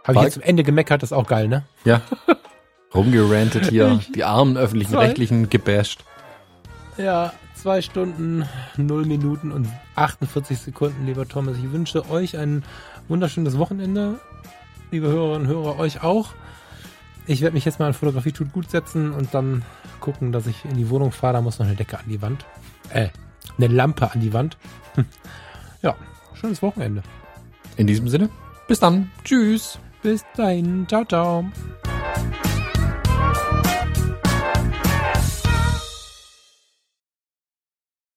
Habe ich jetzt zum Ende gemeckert, das ist auch geil, ne? Ja. Rumgerantet hier, die armen öffentlichen zwei. Rechtlichen gebasht. Ja, zwei Stunden, null Minuten und 48 Sekunden, lieber Thomas. Ich wünsche euch ein wunderschönes Wochenende. Liebe Hörerinnen und Hörer, euch auch. Ich werde mich jetzt mal an Fotografie tut gut setzen und dann gucken, dass ich in die Wohnung fahre. Da muss noch eine Decke an die Wand. Äh, eine Lampe an die Wand. schönes Wochenende. In diesem Sinne, bis dann. Tschüss. Bis dahin. Ciao, ciao.